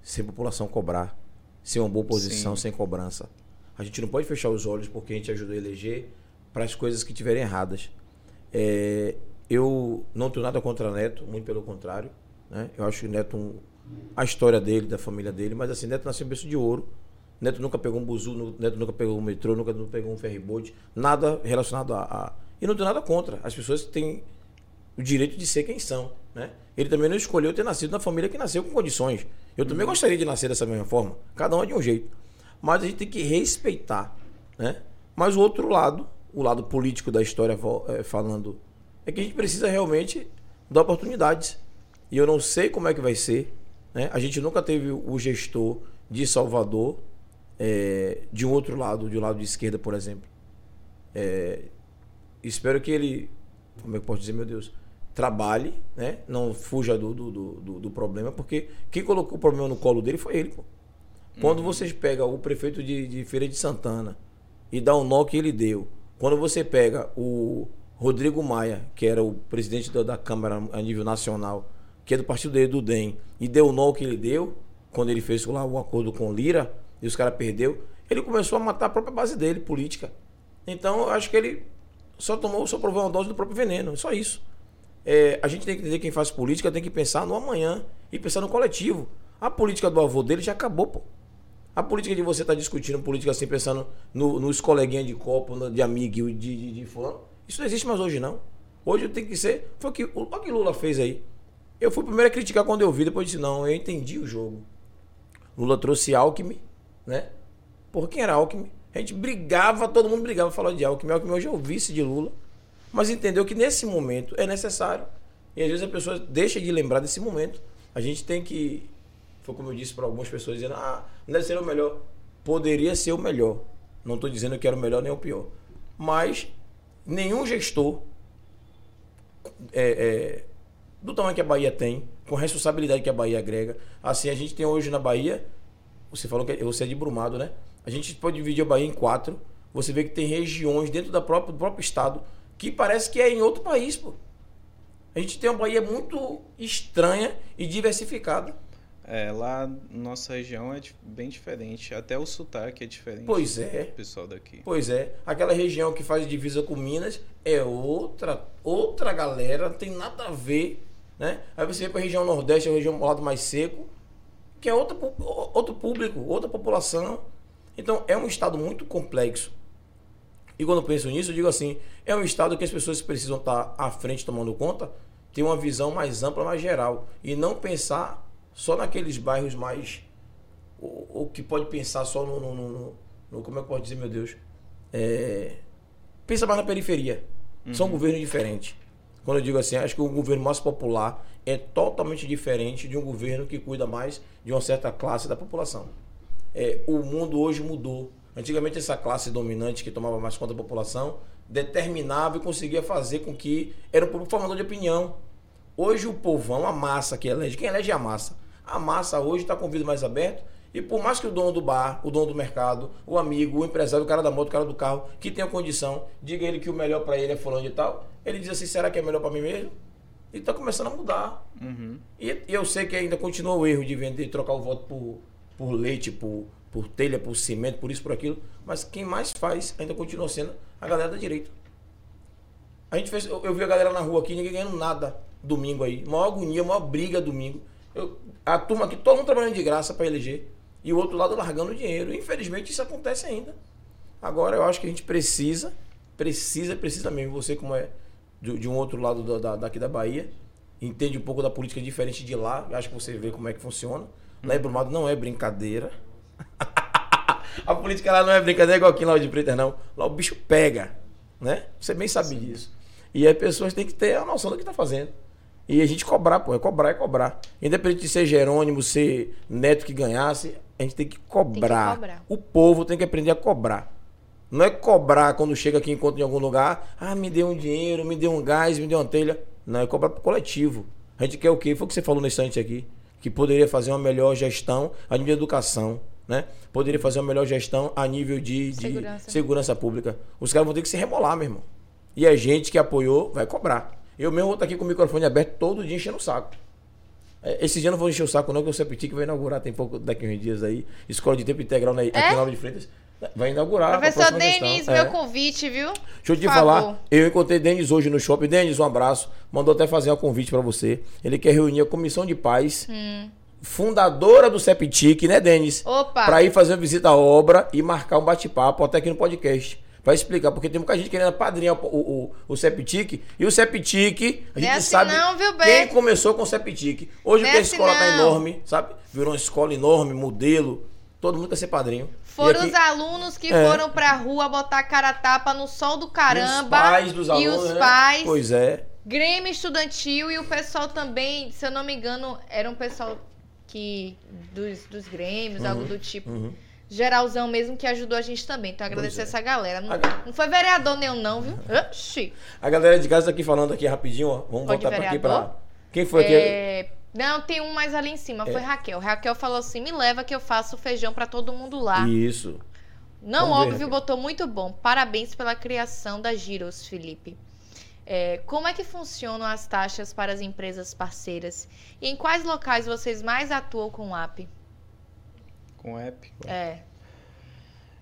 sem população cobrar, sem uma boa posição, Sim. sem cobrança. A gente não pode fechar os olhos porque a gente ajudou a eleger para as coisas que estiverem erradas. É, eu não tenho nada contra Neto, muito pelo contrário. Né? Eu acho que Neto, um- a história dele, da família dele, mas assim, Neto nasceu em berço de ouro. Neto nunca pegou um buzu, Neto nunca pegou um metrô, nunca pegou um ferryboat, nada relacionado a, a. E não tenho nada contra. As pessoas têm o direito de ser quem são. Né? Ele também não escolheu ter nascido na família que nasceu com condições. Eu também gostaria de nascer dessa mesma forma. Cada um é de um jeito. Mas a gente tem que respeitar. Né? Mas o outro lado, o lado político da história eh, falando, é que a gente precisa realmente dar oportunidades. E eu não sei como é que vai ser. Né? A gente nunca teve o gestor de Salvador eh, de um outro lado, de um lado de esquerda, por exemplo. Eh, espero que ele, como é que eu posso dizer, meu Deus, trabalhe, né? Não fuja do, do, do, do- problema, porque quem colocou o problema no colo dele foi ele, pô. Quando vocês pegam o prefeito de, de Feira de Santana e dá um nó que ele deu, quando você pega o Rodrigo Maia, que era o presidente da, da Câmara a nível nacional, que é do partido dele, do DEM, e deu o nó que ele deu, quando ele fez lá o acordo com Lira, e os caras perdeu, ele começou a matar a própria base dele, política. Então, eu acho que ele só tomou, só provou uma dose do próprio veneno, só isso. É, a gente tem que entender que quem faz política tem que pensar no amanhã e pensar no coletivo. A política do avô dele já acabou, pô. A política de você estar discutindo política assim, pensando no, nos coleguinhas de copo, no- de amigo, de, de, de fulano, isso não existe mais hoje, não. Hoje tem que ser. Foi o que, o, o que Lula fez aí. Eu fui primeiro a criticar quando eu vi, depois disse, não, eu entendi o jogo. Lula trouxe Alckmin, né? Porra, quem era Alckmin? A gente brigava, todo mundo brigava falando de Alckmin. Alckmin hoje é o vice de Lula. Mas entendeu que nesse momento é necessário. E às vezes a pessoa deixa de lembrar desse momento. A gente tem que. Foi como eu disse para algumas pessoas, dizendo: ah, não deve ser o melhor. Poderia ser o melhor. Não estou dizendo que era o melhor nem o pior. Mas nenhum gestor é, é, do tamanho que a Bahia tem, com a responsabilidade que a Bahia agrega. Assim, a gente tem hoje na Bahia, você falou que você é de Brumado, né? A gente pode dividir a Bahia em quatro. Você vê que tem regiões dentro da própria, do próprio estado que parece que é em outro país, pô. A gente tem uma Bahia muito estranha e diversificada. É, lá nossa região é bem diferente. Até o sotaque é diferente. Pois é. do pessoal daqui. Pois é, aquela região que faz divisa com Minas é outra, outra galera, não tem nada a ver, né? Aí você vem para a região Nordeste, a região do lado mais seco, que é outra, pu- outro público, outra população. Então é um estado muito complexo. E quando eu penso nisso, eu digo assim, é um estado que as pessoas precisam estar à frente tomando conta, ter uma visão mais ampla, mais geral, e não pensar só naqueles bairros mais ou, ou que pode pensar só no, no- no- no- como é que pode dizer, meu Deus? É, pensa mais na periferia. São governos diferentes. Quando eu digo assim, acho que o governo mais popular é totalmente diferente de um governo que cuida mais de uma certa classe da população. É, o mundo hoje mudou. Antigamente essa classe dominante que tomava mais conta da população determinava e conseguia fazer com que era um povo formador de opinião. Hoje o povão, a massa que elege, quem elege é a massa. A massa hoje está com o vidro mais aberto e por mais que o dono do bar, o dono do mercado, o amigo, o empresário, o cara da moto, o cara do carro, que tenha condição, diga ele que o melhor para ele é fulano e tal, ele diz assim, será que é melhor para mim mesmo? E está começando a mudar. Uhum. E, e eu sei que ainda continua o erro de vender, trocar o voto por, por leite, por, por telha, por cimento, por isso, por aquilo. Mas quem mais faz ainda continua sendo a galera da direita. A gente fez, eu, eu vi a galera na rua aqui, ninguém ganhando nada domingo aí. Maior agonia, maior briga domingo. Eu- a turma aqui, todo mundo trabalhando de graça para eleger. E o outro lado largando dinheiro. Infelizmente isso acontece ainda. Agora eu acho que a gente precisa, precisa, precisa mesmo. Você como é de, de um outro lado da, da- daqui da Bahia, entende um pouco da política diferente de lá. Eu acho que você vê como é que funciona. Lá em Brumado não é brincadeira. a política lá não é brincadeira igual aqui lá de Preta, não. Lá o bicho pega, né? Você bem sabe disso. E as pessoas têm que ter a noção do que tá fazendo. E a gente cobrar, pô, é cobrar, é cobrar. Independente de ser Jerônimo, ser Neto que ganhasse, a gente tem que cobrar. cobrar. O povo tem que aprender a cobrar. Não é cobrar quando chega aqui encontra em algum lugar, ah, me deu um dinheiro, me deu um gás, me deu uma telha. Não, é cobrar pro coletivo. A gente quer o quê? Foi o que você falou nesse instante aqui. Que poderia fazer uma melhor gestão a nível de educação, né? Poderia fazer uma melhor gestão a nível de, de Segurança. segurança pública. Os caras vão ter que se remolar, meu irmão. E a gente que apoiou vai cobrar. Eu mesmo vou estar aqui com o microfone aberto todo dia enchendo o saco. É, Esse dia eu não vou encher o saco, não, que o Septic vai inaugurar, tem pouco daqui uns dias aí. Escola de tempo integral na, aqui na Nova de Freitas. Vai inaugurar. Professor. Denis, É. meu convite, viu? Deixa eu te Por falar, favor. eu encontrei Denis hoje no shopping. Denis, um abraço. Mandou até fazer um convite pra você. Ele quer reunir a comissão de paz, Hum. Fundadora do Septic, né, Denis? Opa! Pra ir fazer uma visita à obra e marcar um bate-papo até aqui no podcast. Vai explicar, porque tem muita gente querendo padrinhar o, o, o Septic. E o Septic, a Não é gente assim sabe não, viu, quem começou com o Septic. Hoje é a escola assim tá não. enorme, sabe? Virou uma escola enorme, modelo. Todo mundo quer ser padrinho. E Foram aqui- os alunos que É. foram pra rua botar cara tapa no sol do caramba. Os pais dos e alunos, os né? pais. Pois é. Grêmio Estudantil e o pessoal também, se eu não me engano, era um pessoal que dos, dos Grêmios, Uhum, algo do tipo. uhum. Geralzão mesmo que ajudou a gente também. Então agradecer é. essa galera. Não, A- não foi vereador nenhum, não, viu? Oxi. A galera de casa tá aqui falando aqui rapidinho, ó. Vamos Pode voltar pra aqui pra. Quem foi aqui? É, Não, tem um mais ali em cima, foi Raquel. Raquel falou assim: me leva que eu faço feijão pra todo mundo lá. Isso. Não Vamos ver, óbvio, Raquel. botou muito bom. Parabéns pela criação da Giros, Felipe. É, como é que funcionam as taxas para as empresas parceiras? E em quais locais vocês mais atuam com o app? Com o app. É,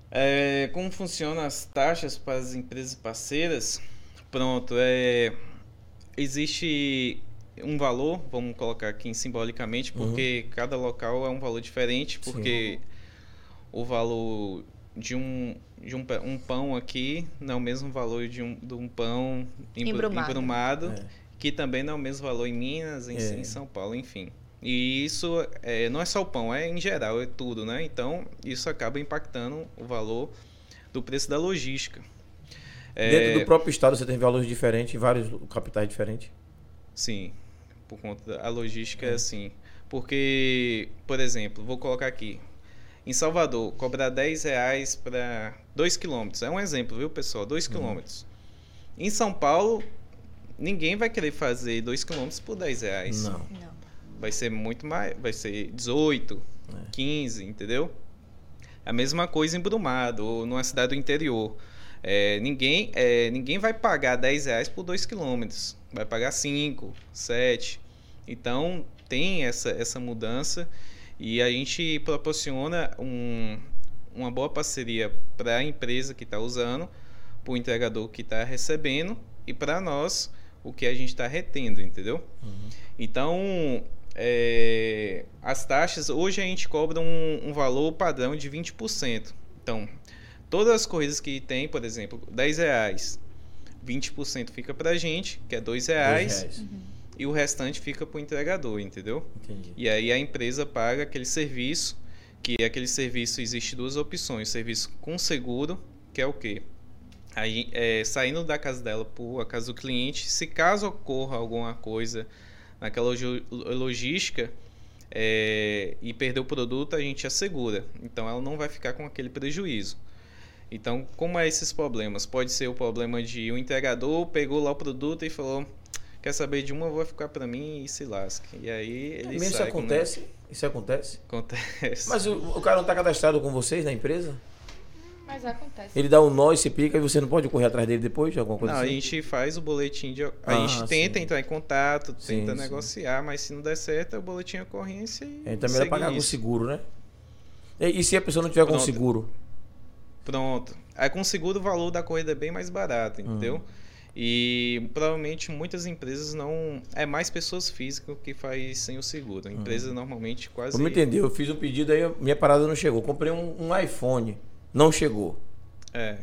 É, como funcionam as taxas para as empresas parceiras? Pronto, é, existe um valor, vamos colocar aqui simbolicamente, porque cada local é um valor diferente, porque o valor de um de um, um pão aqui não é o mesmo valor de um, de um pão em, Bru- Embrumado. embrumado, É. que também não é o mesmo valor em Minas, em, É. em São Paulo, enfim. E isso é, não é só o pão, é em geral, é tudo, né? Então, isso acaba impactando o valor do preço da logística. É, Dentro do próprio estado você tem valores diferentes, em vários capitais diferentes. Sim, por conta da logística é assim. Porque, por exemplo, vou colocar aqui. Em Salvador, cobrar 10 reais para 2 quilômetros. É um exemplo, viu, pessoal? 2 quilômetros. Em São Paulo, ninguém vai querer fazer 2 quilômetros por 10 reais. Não. não. Vai ser muito mais. Vai ser 18, É. 15, entendeu? A mesma coisa em Brumado ou numa cidade do interior. É, ninguém, é, ninguém vai pagar 10 reais por 2 quilômetros. Vai pagar 5, 7. Então tem essa, essa mudança. E a gente proporciona um, uma boa parceria para a empresa que está usando, para o entregador que está recebendo e para nós o que a gente está retendo, entendeu? Uhum. Então, é, as taxas, hoje a gente cobra um, um, valor padrão de 20%. Então, todas as coisas que tem, por exemplo, 10 reais, 20% fica para a gente, que é 2 reais, reais. Uhum. E o restante fica para o entregador, entendeu? Entendi. E aí a empresa paga aquele serviço, que aquele serviço, existe duas opções, serviço com seguro, que é o quê? Aí, é, saindo da casa dela para a casa do cliente, se caso ocorra alguma coisa naquela logística é, e perder o produto, a gente assegura. Então ela não vai ficar com aquele prejuízo. Então, como é esses problemas? Pode ser o problema de o um entregador pegou lá o produto e falou: quer saber de uma, vou ficar para mim e se lasque. E aí ele Mesmo isso acontece? Com... Isso acontece? Acontece. Mas o, o cara não está cadastrado com vocês na empresa? Mas acontece. Ele dá um nó e se pica e você não pode correr atrás dele depois de alguma coisa não, assim? a gente faz o boletim de. A ah, gente tenta sim. entrar em contato, sim, tenta sim. negociar, mas se não der certo, é o boletim de ocorrência e. É, então é melhor pagar com seguro, né? E, e, se a pessoa não tiver Pronto. com seguro? Pronto. Aí com seguro o valor da corrida é bem mais barato, entendeu? Hum. E provavelmente muitas empresas não. É mais pessoas físicas que faz sem o seguro. Empresas hum. normalmente quase. Vamos entender, eu fiz um pedido aí, minha parada não chegou. Comprei um, um iPhone, não chegou. É.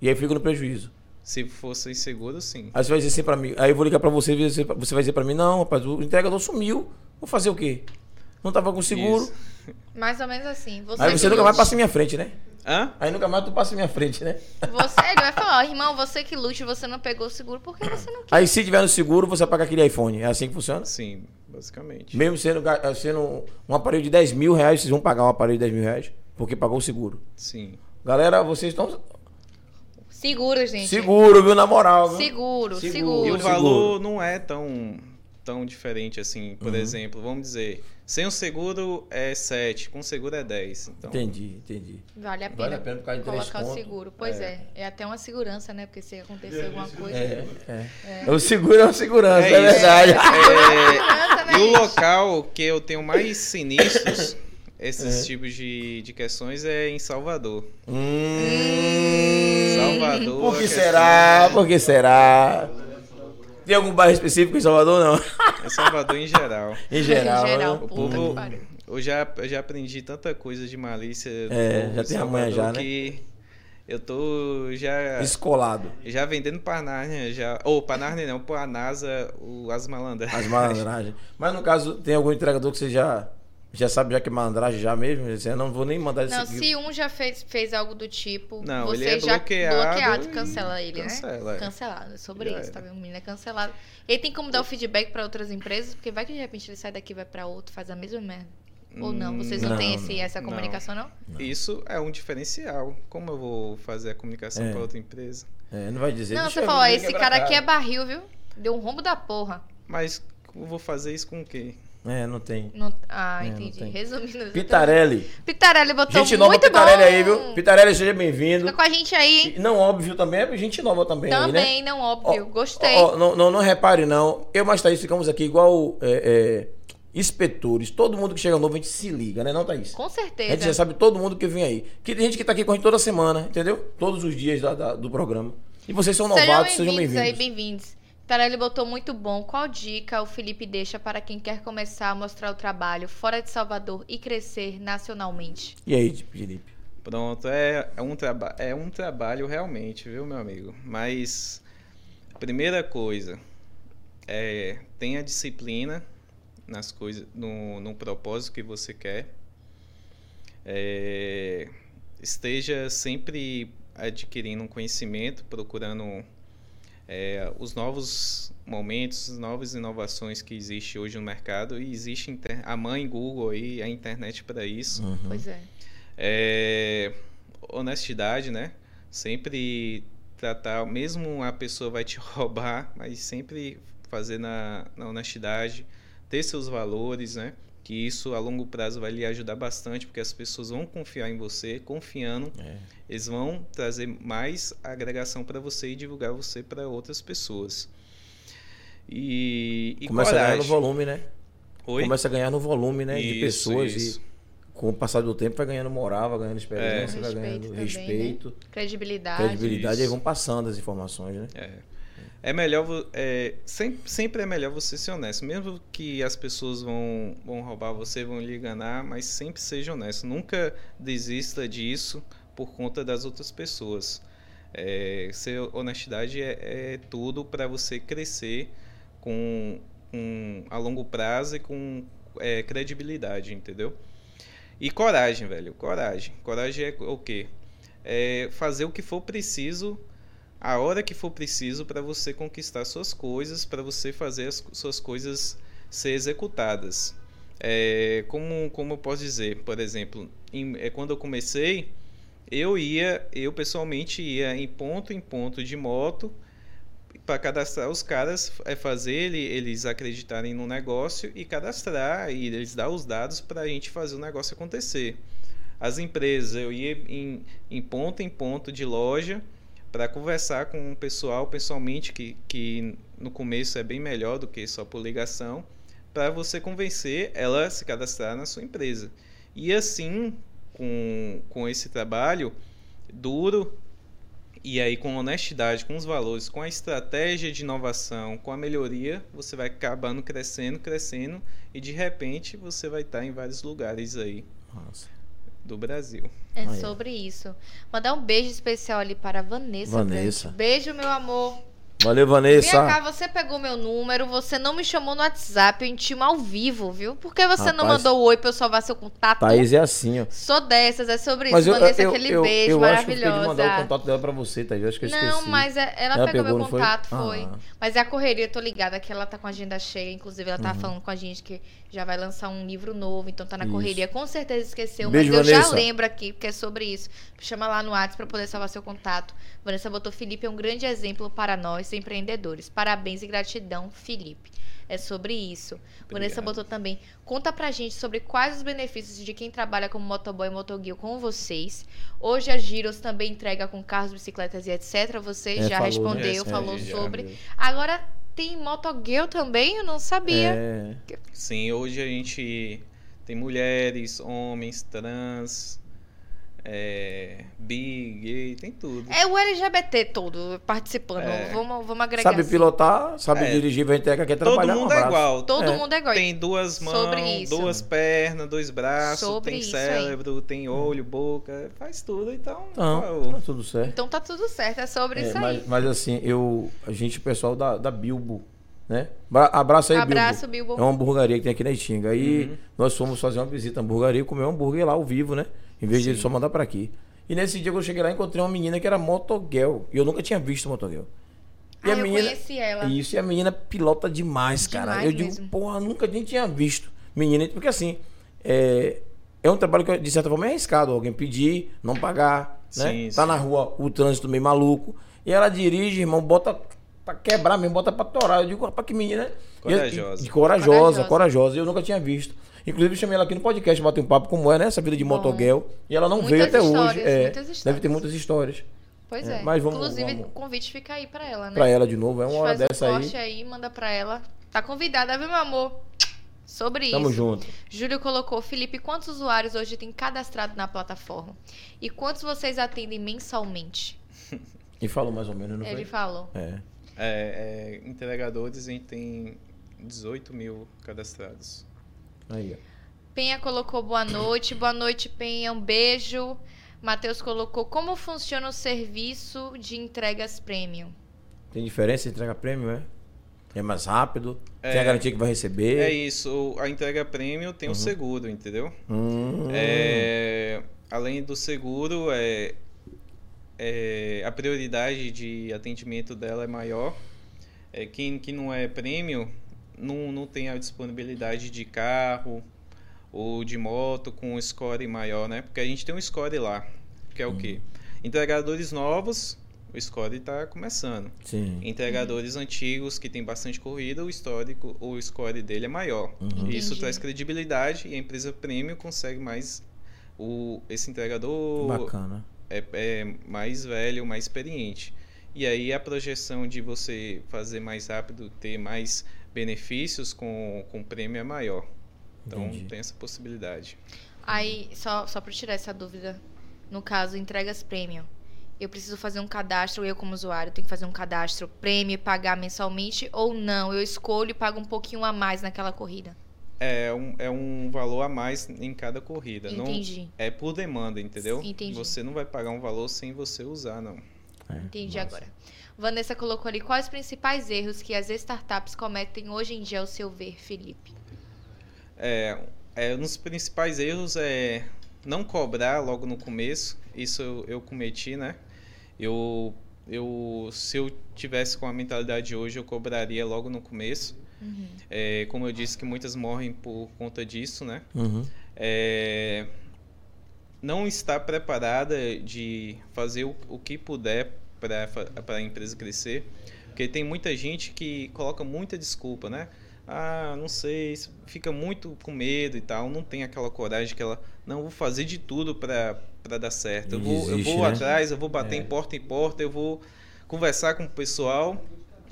E aí fica no prejuízo. Se fosse seguro, sim. Aí você vai dizer assim pra mim. Aí eu vou ligar pra você e você vai dizer pra mim, não, rapaz, o entregador sumiu. Vou fazer o quê? Não tava com seguro. Isso. Mais ou menos assim. Você aí você nunca mais passa em minha frente, né? Hã? Aí nunca mais tu passa em minha frente, né? Você, ele vai falar, irmão, você que lute, você não pegou o seguro porque você não quer. Aí se tiver no seguro, você paga aquele iPhone. É assim que funciona? Sim, basicamente. Mesmo sendo, sendo um aparelho de 10 mil reais, vocês vão pagar um aparelho de 10 mil reais? Porque pagou o seguro. Sim. Galera, vocês estão Seguro, gente. Seguro, viu? Na moral. Viu? Seguro, seguro, seguro. E o valor não é tão, tão diferente assim. Por uhum. exemplo, vamos dizer, sem o seguro é 7, com o seguro é 10. Então... Entendi, entendi. Vale a pena, vale a pena por causa de colocar o seguro. Pois é. é. é. até uma segurança, né? Porque se acontecer alguma coisa. É, é. é. O seguro é uma segurança, é, é verdade. É, e o local que eu tenho mais sinistros esses é. tipos de, de questões é em Salvador. Hum, Salvador. Por que será? Por que será? Tem algum bairro específico em Salvador, não? É Salvador em geral. em geral. Em geral, o povo. Eu já, eu já aprendi tanta coisa de malícia. É, já tem a manha já, né? Que eu tô já. Escolado. Já vendendo pra Narnia, já. Ou oh, pra Narnia não, pra NASA, o, as malandragens. As malandragens. Mas no caso, tem algum entregador que você já já sabe já que é malandragem já mesmo? Eu não vou nem mandar Não, se um já fez, fez algo do tipo, não, você ele é já bloqueado, bloqueado cancela ele, cancela, né? É. Cancelado. É sobre já isso, é. tá vendo? O menino é cancelado. Ele tem como dar o feedback para outras empresas, porque vai que de repente ele sai daqui vai para outro, faz a mesma merda. Ou não? Vocês não, não têm esse, essa comunicação, não. não? Isso é um diferencial. Como eu vou fazer a comunicação é. para outra empresa? É, não vai dizer. Não, você falou, esse cara aqui é barril, viu? Deu um rombo da porra. Mas eu vou fazer isso com o quê? É, não tem. Não, ah, é, entendi. Resumindo. Pitarelli. Pitarelli botou gente nova muito Pitarelli bom. aí, viu? Pitarelli, seja bem-vindo. Fica com a gente aí. Não óbvio também, é gente nova também. Também, aí, né? não óbvio. Gostei. Não, não, não, repare, não. Eu mais Thaís ficamos aqui igual é, é, inspetores. Todo mundo que chega novo, a gente se liga, né? Não, Thaís? Com certeza. A gente já sabe todo mundo que vem aí. Que tem gente que tá aqui com a gente toda semana, entendeu? Todos os dias da, da, do programa. E vocês são novatos, sejam bem-vindos. Sejam bem-vindos. Tarelli botou muito bom. Qual dica o Felipe deixa para quem quer começar a mostrar o trabalho fora de Salvador e crescer nacionalmente? E aí, Felipe? Pronto, é, é, um, traba é um trabalho realmente, viu, meu amigo? Mas, primeira coisa, é, tenha disciplina nas coisas, no, no propósito que você quer. É, esteja sempre adquirindo um conhecimento, procurando é, os novos momentos, as novas inovações que existem hoje no mercado e existe a mãe Google aí, a internet para isso. Uhum. Pois é. é. Honestidade, né? Sempre tratar, mesmo a pessoa vai te roubar, mas sempre fazer na, na honestidade, ter seus valores, né? Que isso a longo prazo vai lhe ajudar bastante, porque as pessoas vão confiar em você, confiando, é. eles vão trazer mais agregação para você e divulgar você para outras pessoas. E, e começa coragem. a ganhar no volume, né? Oi? Começa a ganhar no volume, né? Isso, de pessoas isso. com o passar do tempo vai ganhando moral, vai ganhando experiência, É. vai Respeito ganhando também, né? respeito, Credibilidade. credibilidade, Isso. aí vão passando as informações, né? É. É melhor, é, sempre, sempre é melhor você ser honesto. Mesmo que as pessoas vão, vão roubar você, vão lhe enganar, mas sempre seja honesto. Nunca desista disso por conta das outras pessoas. É, ser honestidade é, é tudo para você crescer com, com- a longo prazo e com é, credibilidade, entendeu? E coragem, velho. Coragem. Coragem é o quê? É fazer o que for preciso a hora que for preciso para você conquistar suas coisas, para você fazer as suas coisas ser executadas. É, como, como eu posso dizer, por exemplo, em- é, quando eu comecei, eu ia, eu pessoalmente ia em ponto em ponto de moto para cadastrar os caras, é fazer ele- eles acreditarem no negócio e cadastrar e eles dar os dados para a gente fazer o negócio acontecer. As empresas, eu ia em, em ponto em ponto de loja para conversar com o pessoal pessoalmente, que, que no começo é bem melhor do que só por ligação, para você convencer ela a se cadastrar na sua empresa. E assim, com, com esse trabalho duro, e aí com honestidade, com os valores, com a estratégia de inovação, com a melhoria, você vai acabando crescendo, crescendo, e de repente você vai estar em vários lugares aí Nossa. Do Brasil. É Aí. sobre isso. Mandar um beijo especial ali para a Vanessa. Vanessa. Beijo, meu amor. Valeu, Vem Vanessa. cá, você pegou meu número, você não me chamou no WhatsApp, eu intimo ao vivo, viu? Por que você não Rapaz, mandou o oi pra eu salvar seu contato? Thaís é assim, ó. Sou dessas, é sobre isso. Mas eu, Vanessa, eu, aquele eu, beijo eu acho que eu fiquei de maravilhosa. mandar o contato dela pra você, Thaís. Eu acho que eu esqueci. Não, mas é- ela, Ela pegou pegou, meu não foi? contato, foi. Ah. Mas é a correria, eu tô ligada que ela tá com a agenda cheia. Inclusive, ela tá Uhum. falando com a gente que já vai lançar um livro novo, então tá na Isso. correria. Com certeza esqueceu, Beijo, mas eu já Vanessa. lembro aqui, porque é sobre isso. Chama lá no WhatsApp pra poder salvar seu contato. Vanessa botou Felipe é um grande exemplo para nós, empreendedores. Parabéns e gratidão, Felipe. É sobre isso. Vanessa Obrigado. botou também. Conta pra gente sobre quais os benefícios de quem trabalha como motoboy e motoguio com vocês. Hoje a Giros também entrega com carros, bicicletas e etc. Você É, já falou, respondeu, né? falou É, já. sobre. Agora tem motogueu também? Eu não sabia. É, Sim, hoje a gente tem mulheres, homens, trans, é, bi, gay, tem tudo. É o LGBT todo participando. É. Vamos, vamos agregar. sabe assim. pilotar, sabe É. dirigir, vai entrega, quer Todo trabalhar. um mundo é igual. Todo É. mundo é igual. Tem duas mãos, duas pernas, dois braços, Sobre tem isso aí. cérebro, tem olho, boca, faz tudo. Então, Então, qual- tá tudo certo. Então tá tudo certo, é sobre É, isso aí. mas, mas assim, eu, a gente, o pessoal da, da Bilbo, né? Bra- Abraço aí, Abraço, Bilbo. Bilbo. É uma hamburgueria que tem aqui na Itinga. Aí Uhum. nós fomos fazer uma visita à hamburgueria e comer um hambúrguer lá ao vivo, né? Em vez de ele Sim. só mandar pra aqui. E nesse dia que eu cheguei lá, encontrei uma menina que era motoguel. E eu nunca tinha visto motoguel. E Ah, a eu menina. conheci ela. Isso, e a menina pilota demais, cara. Demais eu digo, mesmo. porra, nunca nem tinha visto menina. Porque assim, é, é um trabalho que, de certa forma, é arriscado. Alguém pedir, não pagar, né? Sim, Tá sim. na rua, o trânsito meio maluco. E ela dirige, irmão, bota pra quebrar mesmo, bota pra torar. Eu digo, rapaz, que menina. E- Corajosa. E, corajosa, Corajosa. corajosa. Eu nunca tinha visto. Inclusive, eu chamei ela aqui no podcast, bater um papo como é, né? Essa vida de Bom. motoguel. E ela não Muitas veio até hoje. É, muitas deve ter muitas histórias. Pois É, é. mas vamos- Inclusive, vamos- o convite fica aí pra ela, né? Pra ela de novo, é uma hora dessa um aí. aí, manda pra ela. Tá convidada, viu, meu amor? Sobre Tamo isso. junto. Júlio colocou, Felipe, quantos usuários hoje tem cadastrado na plataforma? E quantos vocês atendem mensalmente? E falou mais ou menos, não Ele foi? falou. É. É, é, entregadores, a gente tem 18 mil cadastrados. Aí, ó. Penha colocou boa noite. Boa noite, Penha. Um beijo. Matheus colocou como funciona o serviço de entregas premium. Tem diferença entre entrega prêmio, é? É mais rápido? Tem a É. garantia que vai receber? É isso, a entrega premium tem o Uhum. seguro, entendeu? Hum. É, além do seguro, é, é, a prioridade de atendimento dela é maior. É, quem, quem não é premium não, não tem a disponibilidade de carro ou de moto com score maior, né? Porque a gente tem um score lá, que é o quê? Entregadores novos, o score está começando. Sim. Entregadores antigos que tem bastante corrida, o histórico, o score dele é maior. Uhum. Isso traz credibilidade e a empresa premium consegue mais o esse entregador Bacana. É, é mais velho, mais experiente. E aí a projeção de você fazer mais rápido, ter mais benefícios com com o prêmio é maior. Então Entendi. tem essa possibilidade. Aí, só, só pra tirar essa dúvida, no caso, entregas premium. Eu preciso fazer um cadastro, eu como usuário, tenho que fazer um cadastro prêmio e pagar mensalmente ou não? Eu escolho e pago um pouquinho a mais naquela corrida. É um, é um valor a mais em cada corrida. Entendi. Não, é por demanda, entendeu? Entendi. Você não vai pagar um valor sem você usar, não. É, Entendi massa. agora. Vanessa colocou ali quais os principais erros que as startups cometem hoje em dia, ao seu ver, Felipe? É, é, um dos principais erros é não cobrar logo no começo. Isso eu, eu cometi, né? Eu, eu, se eu tivesse com a mentalidade de hoje, eu cobraria logo no começo. É, como eu disse, que muitas morrem por conta disso, né? Uhum. É, não está preparada de fazer o, o que puder para a empresa crescer, porque tem muita gente que coloca muita desculpa, né? Ah, não sei, fica muito com medo e tal, não tem aquela coragem que ela, não, vou fazer de tudo para dar certo. Eu vou, eu Desiste, vou né? atrás, eu vou bater É. em porta em porta, eu vou conversar com o pessoal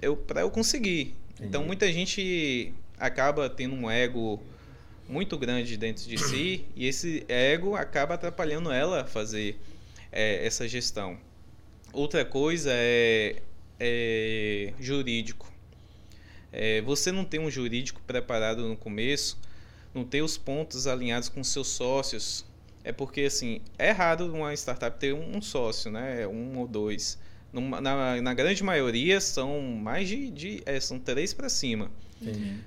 eu, para eu conseguir. Então muita gente acaba tendo um ego muito grande dentro de si e esse ego acaba atrapalhando ela a fazer é, essa gestão. Outra coisa é, é jurídico. É, você não tem um jurídico preparado no começo, não ter os pontos alinhados com seus sócios. É porque, assim, é raro uma startup ter um um sócio, né? Um ou dois. Numa- na, na grande maioria são mais de, de é, são três para cima.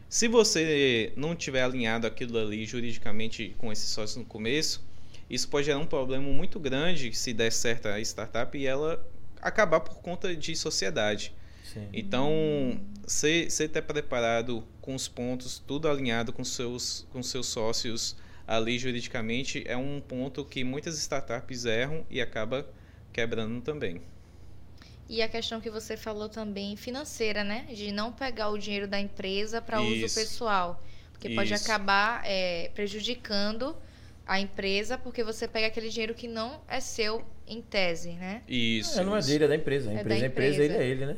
Se você não tiver alinhado aquilo ali juridicamente com esse sócio no começo, isso pode gerar um problema muito grande se der certo a startup e ela acabar por conta de sociedade. Sim. Então, você estar preparado com os pontos, tudo alinhado com seus, com seus sócios ali juridicamente, é um ponto que muitas startups erram e acaba quebrando também. E a questão que você falou também financeira, né? De não pegar o dinheiro da empresa para uso pessoal. Porque pode Isso. acabar é, prejudicando a empresa, porque você pega aquele dinheiro que não é seu em tese, né? Isso. É, não é dele, é da empresa. A É da empresa é a empresa, ele é ele, né?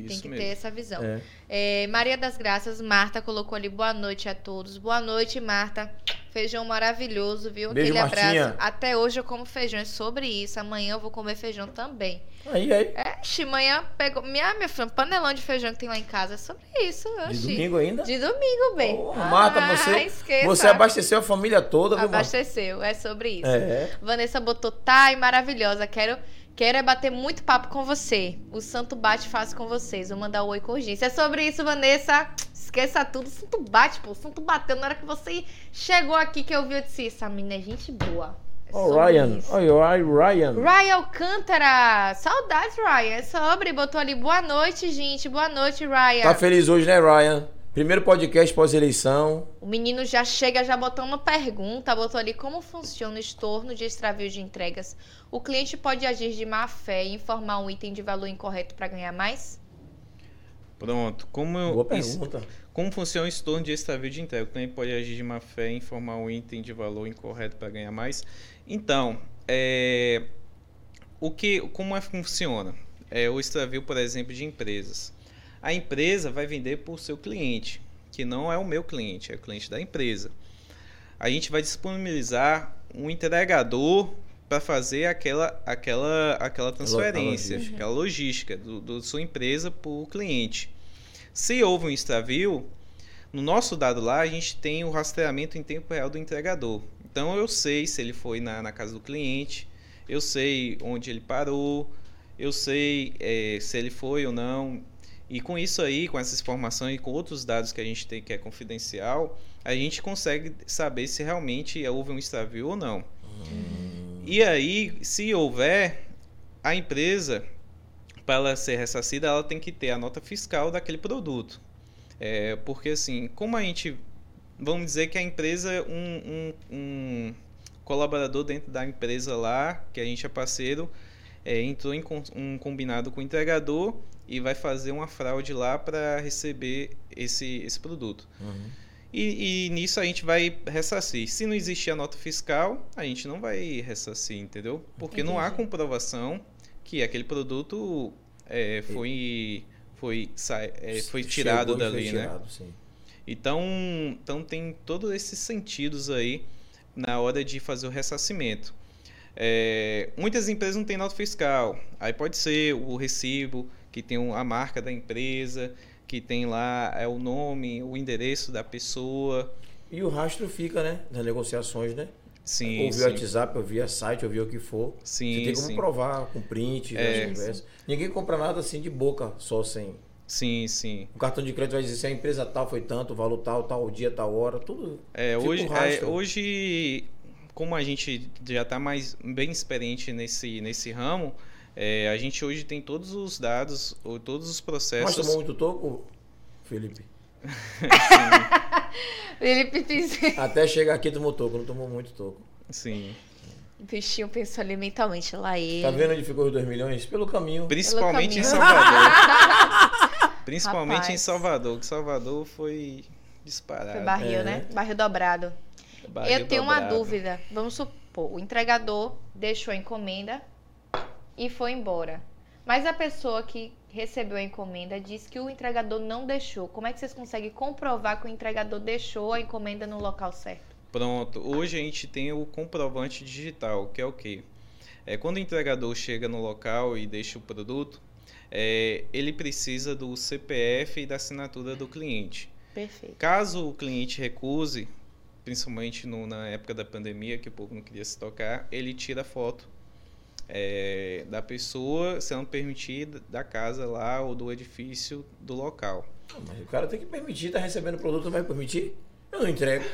Isso Tem que mesmo. ter essa visão. É. É, Maria das Graças, Marta colocou ali boa noite a todos. Boa noite, Marta. Feijão maravilhoso, viu? Beijo, Aquele abraço. Martinha. Até hoje eu como feijão, é sobre isso. Amanhã eu vou comer feijão também. Aí, aí. É, Oxi, amanhã pegou. Minha, minha filha, um panelão de feijão que tem lá em casa. É sobre isso, De domingo ainda? De domingo, bem. Porra, Marta, Ah, você, esqueça. você abasteceu a família toda, viu? Abasteceu, é sobre isso. É. Vanessa botou, tá e maravilhosa. Quero, quero é bater muito papo com você. O santo bate fácil com vocês. Vou mandar um oi com urgência. É sobre isso, Vanessa. Esqueça tudo. O santo bate, pô. O santo bateu na hora que você chegou aqui que eu vi. Eu disse, essa menina é gente boa. É sobre Ryan. isso. Oi, oi, Ryan. Ryan Alcântara. Saudades, Ryan. É sobre. Botou ali, boa noite, gente. Boa noite, Ryan. Tá feliz hoje, né, Ryan? Primeiro podcast pós-eleição. O menino já chega já botando uma pergunta, botou ali como funciona o estorno de extravio de entregas. O cliente pode agir de má fé e informar um item de valor incorreto para ganhar mais? Pronto. Como, eu- Boa isso- pergunta. como funciona o estorno de extravio de entrega? O cliente pode agir de má fé e informar um item de valor incorreto para ganhar mais? Então, é, o que, como é que funciona? É, o extravio, por exemplo, de empresas. A empresa vai vender para o seu cliente, que não é o meu cliente, é o cliente da empresa. A gente vai disponibilizar um entregador para fazer aquela, aquela, aquela transferência, logística. aquela logística do, do sua empresa para o cliente. Se houve um extravio, no nosso dado lá, a gente tem o rastreamento em tempo real do entregador. Então eu sei se ele foi na, na casa do cliente, eu sei onde ele parou, eu sei eh, se ele foi ou não. E com isso aí, com essa informação e com outros dados que a gente tem que é confidencial, a gente consegue saber se realmente houve um extravio ou não. E aí, se houver, a empresa, para ela ser ressarcida, ela tem que ter a nota fiscal daquele produto. É, porque assim, como a gente. Vamos dizer que a empresa, um, um, um colaborador dentro da empresa lá, que a gente é parceiro, é, entrou em um combinado com o entregador e vai fazer uma fraude lá para receber esse, esse produto. Uhum. E, e nisso a gente vai ressarcir. Se não existir a nota fiscal, a gente não vai ressarcir, entendeu? Porque não há Entendi. comprovação que aquele produto é, foi, foi, é, foi tirado e foi dali, né? tirado, sim. Então, então tem todos esses sentidos aí na hora de fazer o ressarcimento. É, muitas empresas não têm nota fiscal. Aí pode ser o recibo que tem a marca da empresa, que tem lá é, o nome, o endereço da pessoa. E o rastro fica, né? Das negociações, né? Sim, ou via WhatsApp, ou via site, ou via o que for. Sim, Você tem como sim. provar com print, É. conversas. Ninguém compra nada assim de boca, só sem. Sim, sim. O cartão de crédito vai dizer se a empresa tal foi tanto, o valor tal, tal dia, tal hora, tudo. É, Fica hoje, é, hoje, como a gente já está mais bem experiente nesse, nesse ramo, é, a gente hoje tem todos os dados, ou todos os Mas processos. tomou muito toco, Felipe? Felipe Pincel. Até chegar aqui tomou toco, não tomou muito toco. Sim. O bichinho pensou ali mentalmente, lá ele. Tá vendo onde ficou os 2 milhões? Pelo caminho. Principalmente em caminho. Salvador. Principalmente Rapaz. em Salvador, que Salvador foi disparado. Foi barril, É. né? Barril dobrado. Barril eu tenho uma dobrado. dúvida. Vamos supor, o entregador deixou a encomenda e foi embora. Mas a pessoa que recebeu a encomenda disse que o entregador não deixou. Como é que vocês conseguem comprovar que o entregador deixou a encomenda no local certo? Pronto, hoje a gente tem o comprovante digital, que é o quê? É, quando o entregador chega no local e deixa o produto, é, ele precisa do CPF e da assinatura do cliente. Perfeito. Caso o cliente recuse, principalmente no- na época da pandemia, que o povo não queria se tocar, ele tira a foto é, da pessoa, sendo permitida da casa lá ou do edifício do local. Mas o cara tem que permitir, tá recebendo o produto, não vai permitir? Eu não entrego.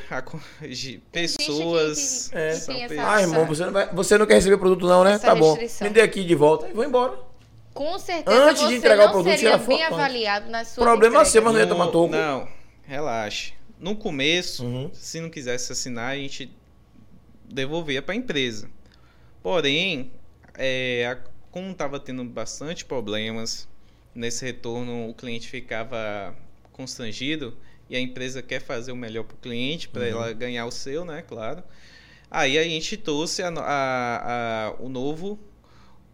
Pessoas. que- que- É. que são tem essa- pe- Ah, irmão, você não, vai, você não quer receber o produto não, né? Essa tá bom. restrição. Me dê aqui de volta e vou embora. Com certeza Antes de entregar o produto, seria bem foto avaliado nas suas Problema seu, mas não ia tomar toco. Não, relaxe. No começo, Uhum. se não quisesse assinar, a gente devolvia para a empresa. Porém, é, a- como estava tendo bastante problemas nesse retorno, o cliente ficava constrangido e a empresa quer fazer o melhor para o cliente, para Uhum. ela ganhar o seu, né? Claro. Aí a gente trouxe a a- a- o novo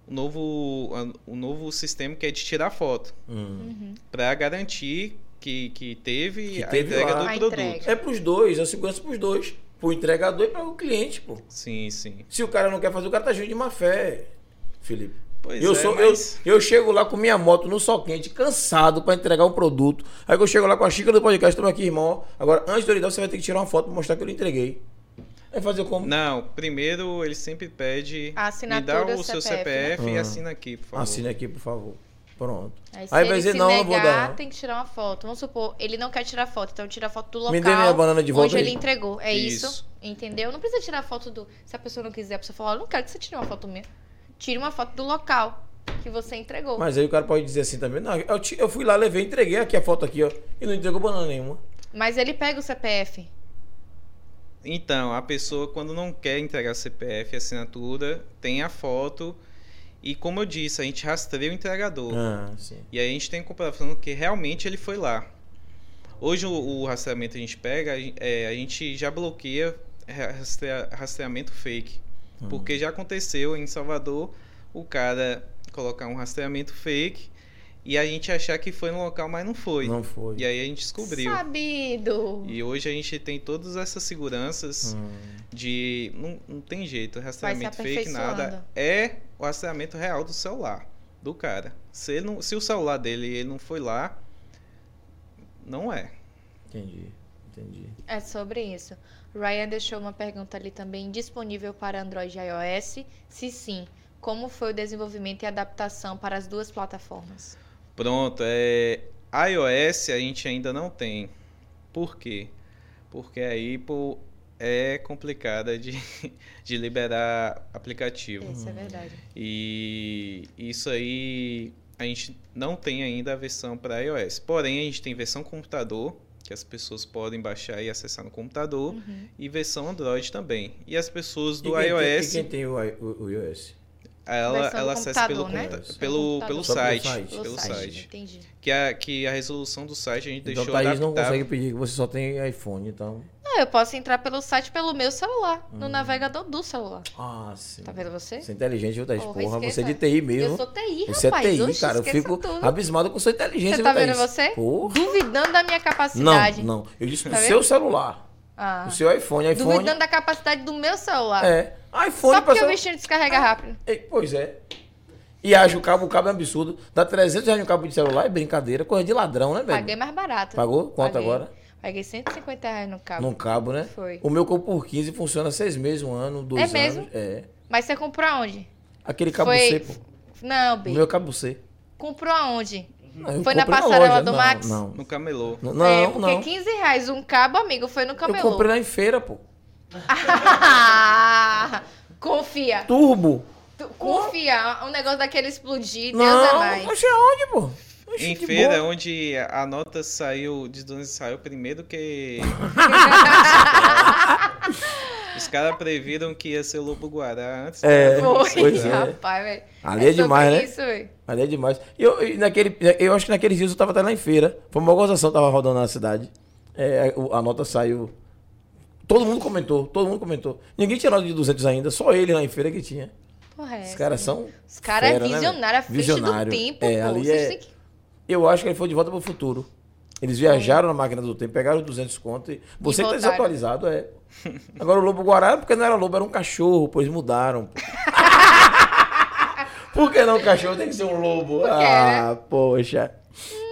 o novo a- o novo sistema que é de tirar foto Hum. Uhum. para garantir que, que teve Que a teve entrega lá. do A produto. entrega. É pros dois, é segurança pros dois. Pro entregador e para o cliente, pô. Sim, sim. Se o cara não quer fazer, o cara tá agindo de má fé, Felipe. Pois eu, é, sou, mas eu, eu chego lá com minha moto no sol quente, cansado pra entregar um produto. Aí que eu chego lá com a xícara do podcast, toma aqui, irmão. Agora, antes de eu lhe dar, você vai ter que tirar uma foto pra mostrar que eu lhe entreguei. Aí fazer como? não, primeiro ele sempre pede A me assinatura dá do o seu CPF, CPF e Ah. assina aqui, por favor. Assine aqui, por favor. Pronto. Aí, se Aí ele vai dizer, se não, não negar, vou dar, tem que tirar uma foto. Vamos supor, ele não quer tirar foto, então tira a foto do local Me dê minha banana de volta onde aí. ele entregou. É isso. Isso. Entendeu? Não precisa tirar foto do... Se a pessoa não quiser, a pessoa fala, eu não quero que você tire uma foto minha. Tire uma foto do local que você entregou. Mas aí o cara pode dizer assim também, não, eu, ti- eu fui lá, levei, entreguei aqui a foto aqui, ó. E não entregou banana nenhuma. Mas ele pega o CPF. Então, a pessoa quando não quer entregar CPF e assinatura, tem a foto e como eu disse, a gente rastreia o entregador. Ah. E aí a gente tem comprovação que realmente ele foi lá. Hoje o, o rastreamento a gente pega, é, a gente já bloqueia rastrea- rastreamento fake. Hum. Porque já aconteceu em Salvador o cara colocar um rastreamento fake e a gente achar que foi no local, mas não foi. Não foi. E aí a gente descobriu. Sabido. E hoje a gente tem todas essas seguranças Hum. de. Não, não tem jeito, rastreamento fake, nada. É o rastreamento real do celular do cara. Se, ele não, se o celular dele ele não foi lá, não é. Entendi, entendi. É sobre isso. Ryan deixou uma pergunta ali também disponível para Android e iOS. Se sim, como foi o desenvolvimento e adaptação para as duas plataformas? Pronto, é. iOS a gente ainda não tem. Por quê? Porque a Apple é complicada de, de liberar aplicativo. Isso é verdade. E isso aí a gente não tem ainda a versão para iOS. Porém, a gente tem versão computador, que as pessoas podem baixar e acessar no computador, Uhum. e versão Android também. E as pessoas do e quem iOS, Tem, e quem tem o, o- o iOS? Ela, ela do acessa pelo, né? pelo, computador. pelo Só pelo site. site. Pelo Pelo site, site. entendi. Que a, que a resolução do site a gente Então deixou Thaís não adaptável. consegue pedir que você só tem iPhone, então. Ah, eu posso entrar pelo site pelo meu celular, Hum. no navegador do celular. Ah, sim. Tá vendo você? Você é inteligente, viu, Thaís? Porra, Porra, você é esqueça. de TI mesmo. Eu sou TI, Você rapaz. é TI, Oxe, cara. Eu esqueça fico tudo. abismado com sua inteligência, Você tá viu, vendo Thaís? você? Porra. Duvidando da minha Não, capacidade. não. Eu disse Tá seu celular. Ah. O seu iPhone. iPhone Duvidando da capacidade do meu celular. é. iPhone Só porque passa- o bichinho descarrega rápido. Ei, Pois é. E acha o cabo, o cabo é um absurdo. Dá 300 reais no cabo de celular, é brincadeira. Coisa de ladrão, né, velho? Paguei mais barato. Pagou? Quanto Paguei. agora? Paguei 150 reais no cabo. Num cabo, né? Foi. O meu comprou por 15 funciona seis meses, um ano, dois É anos. mesmo? É. Mas você comprou aonde? Aquele cabo Foi- C, pô. Não, O B. meu é cabo C. Comprou aonde? Não, eu Foi na comprei passarela loja. do não, Max? Não, No camelô. não, não. é, porque não. 15 reais um cabo, amigo, foi no Eu camelô. comprei lá em feira, pô. Confia. Turbo. Tu- confia. Um negócio daquele explodir, Deus não, é mais. Oxe, aonde, pô? Oxe, Em feira, boa. onde a nota saiu, de onde saiu primeiro que. Os caras previram que ia ser o Lobo Guará antes. É, Foi, pois é. rapaz, velho. Ali é sobre demais, né? Isso, velho. Ali é demais. E eu, e naquele, eu acho que naqueles dias eu tava até lá em feira. Foi uma gozação, tava rodando na cidade. É, o- a nota saiu. Todo mundo comentou, todo mundo comentou. Ninguém tinha nota de 200 ainda, só ele lá em feira que tinha. Porra, é Os caras né? são. Os caras é fera, né, visionário, velho? frente do tempo, É, pô. ali Vocês é- têm que- Eu acho que ele foi de volta pro futuro. Eles viajaram na máquina do tempo, pegaram os 200 conto e você que tá desatualizado, é. Agora o lobo guará, porque não era lobo, era um cachorro, pois mudaram. Por que não cachorro? Tem que ser um lobo. quê, ah, poxa.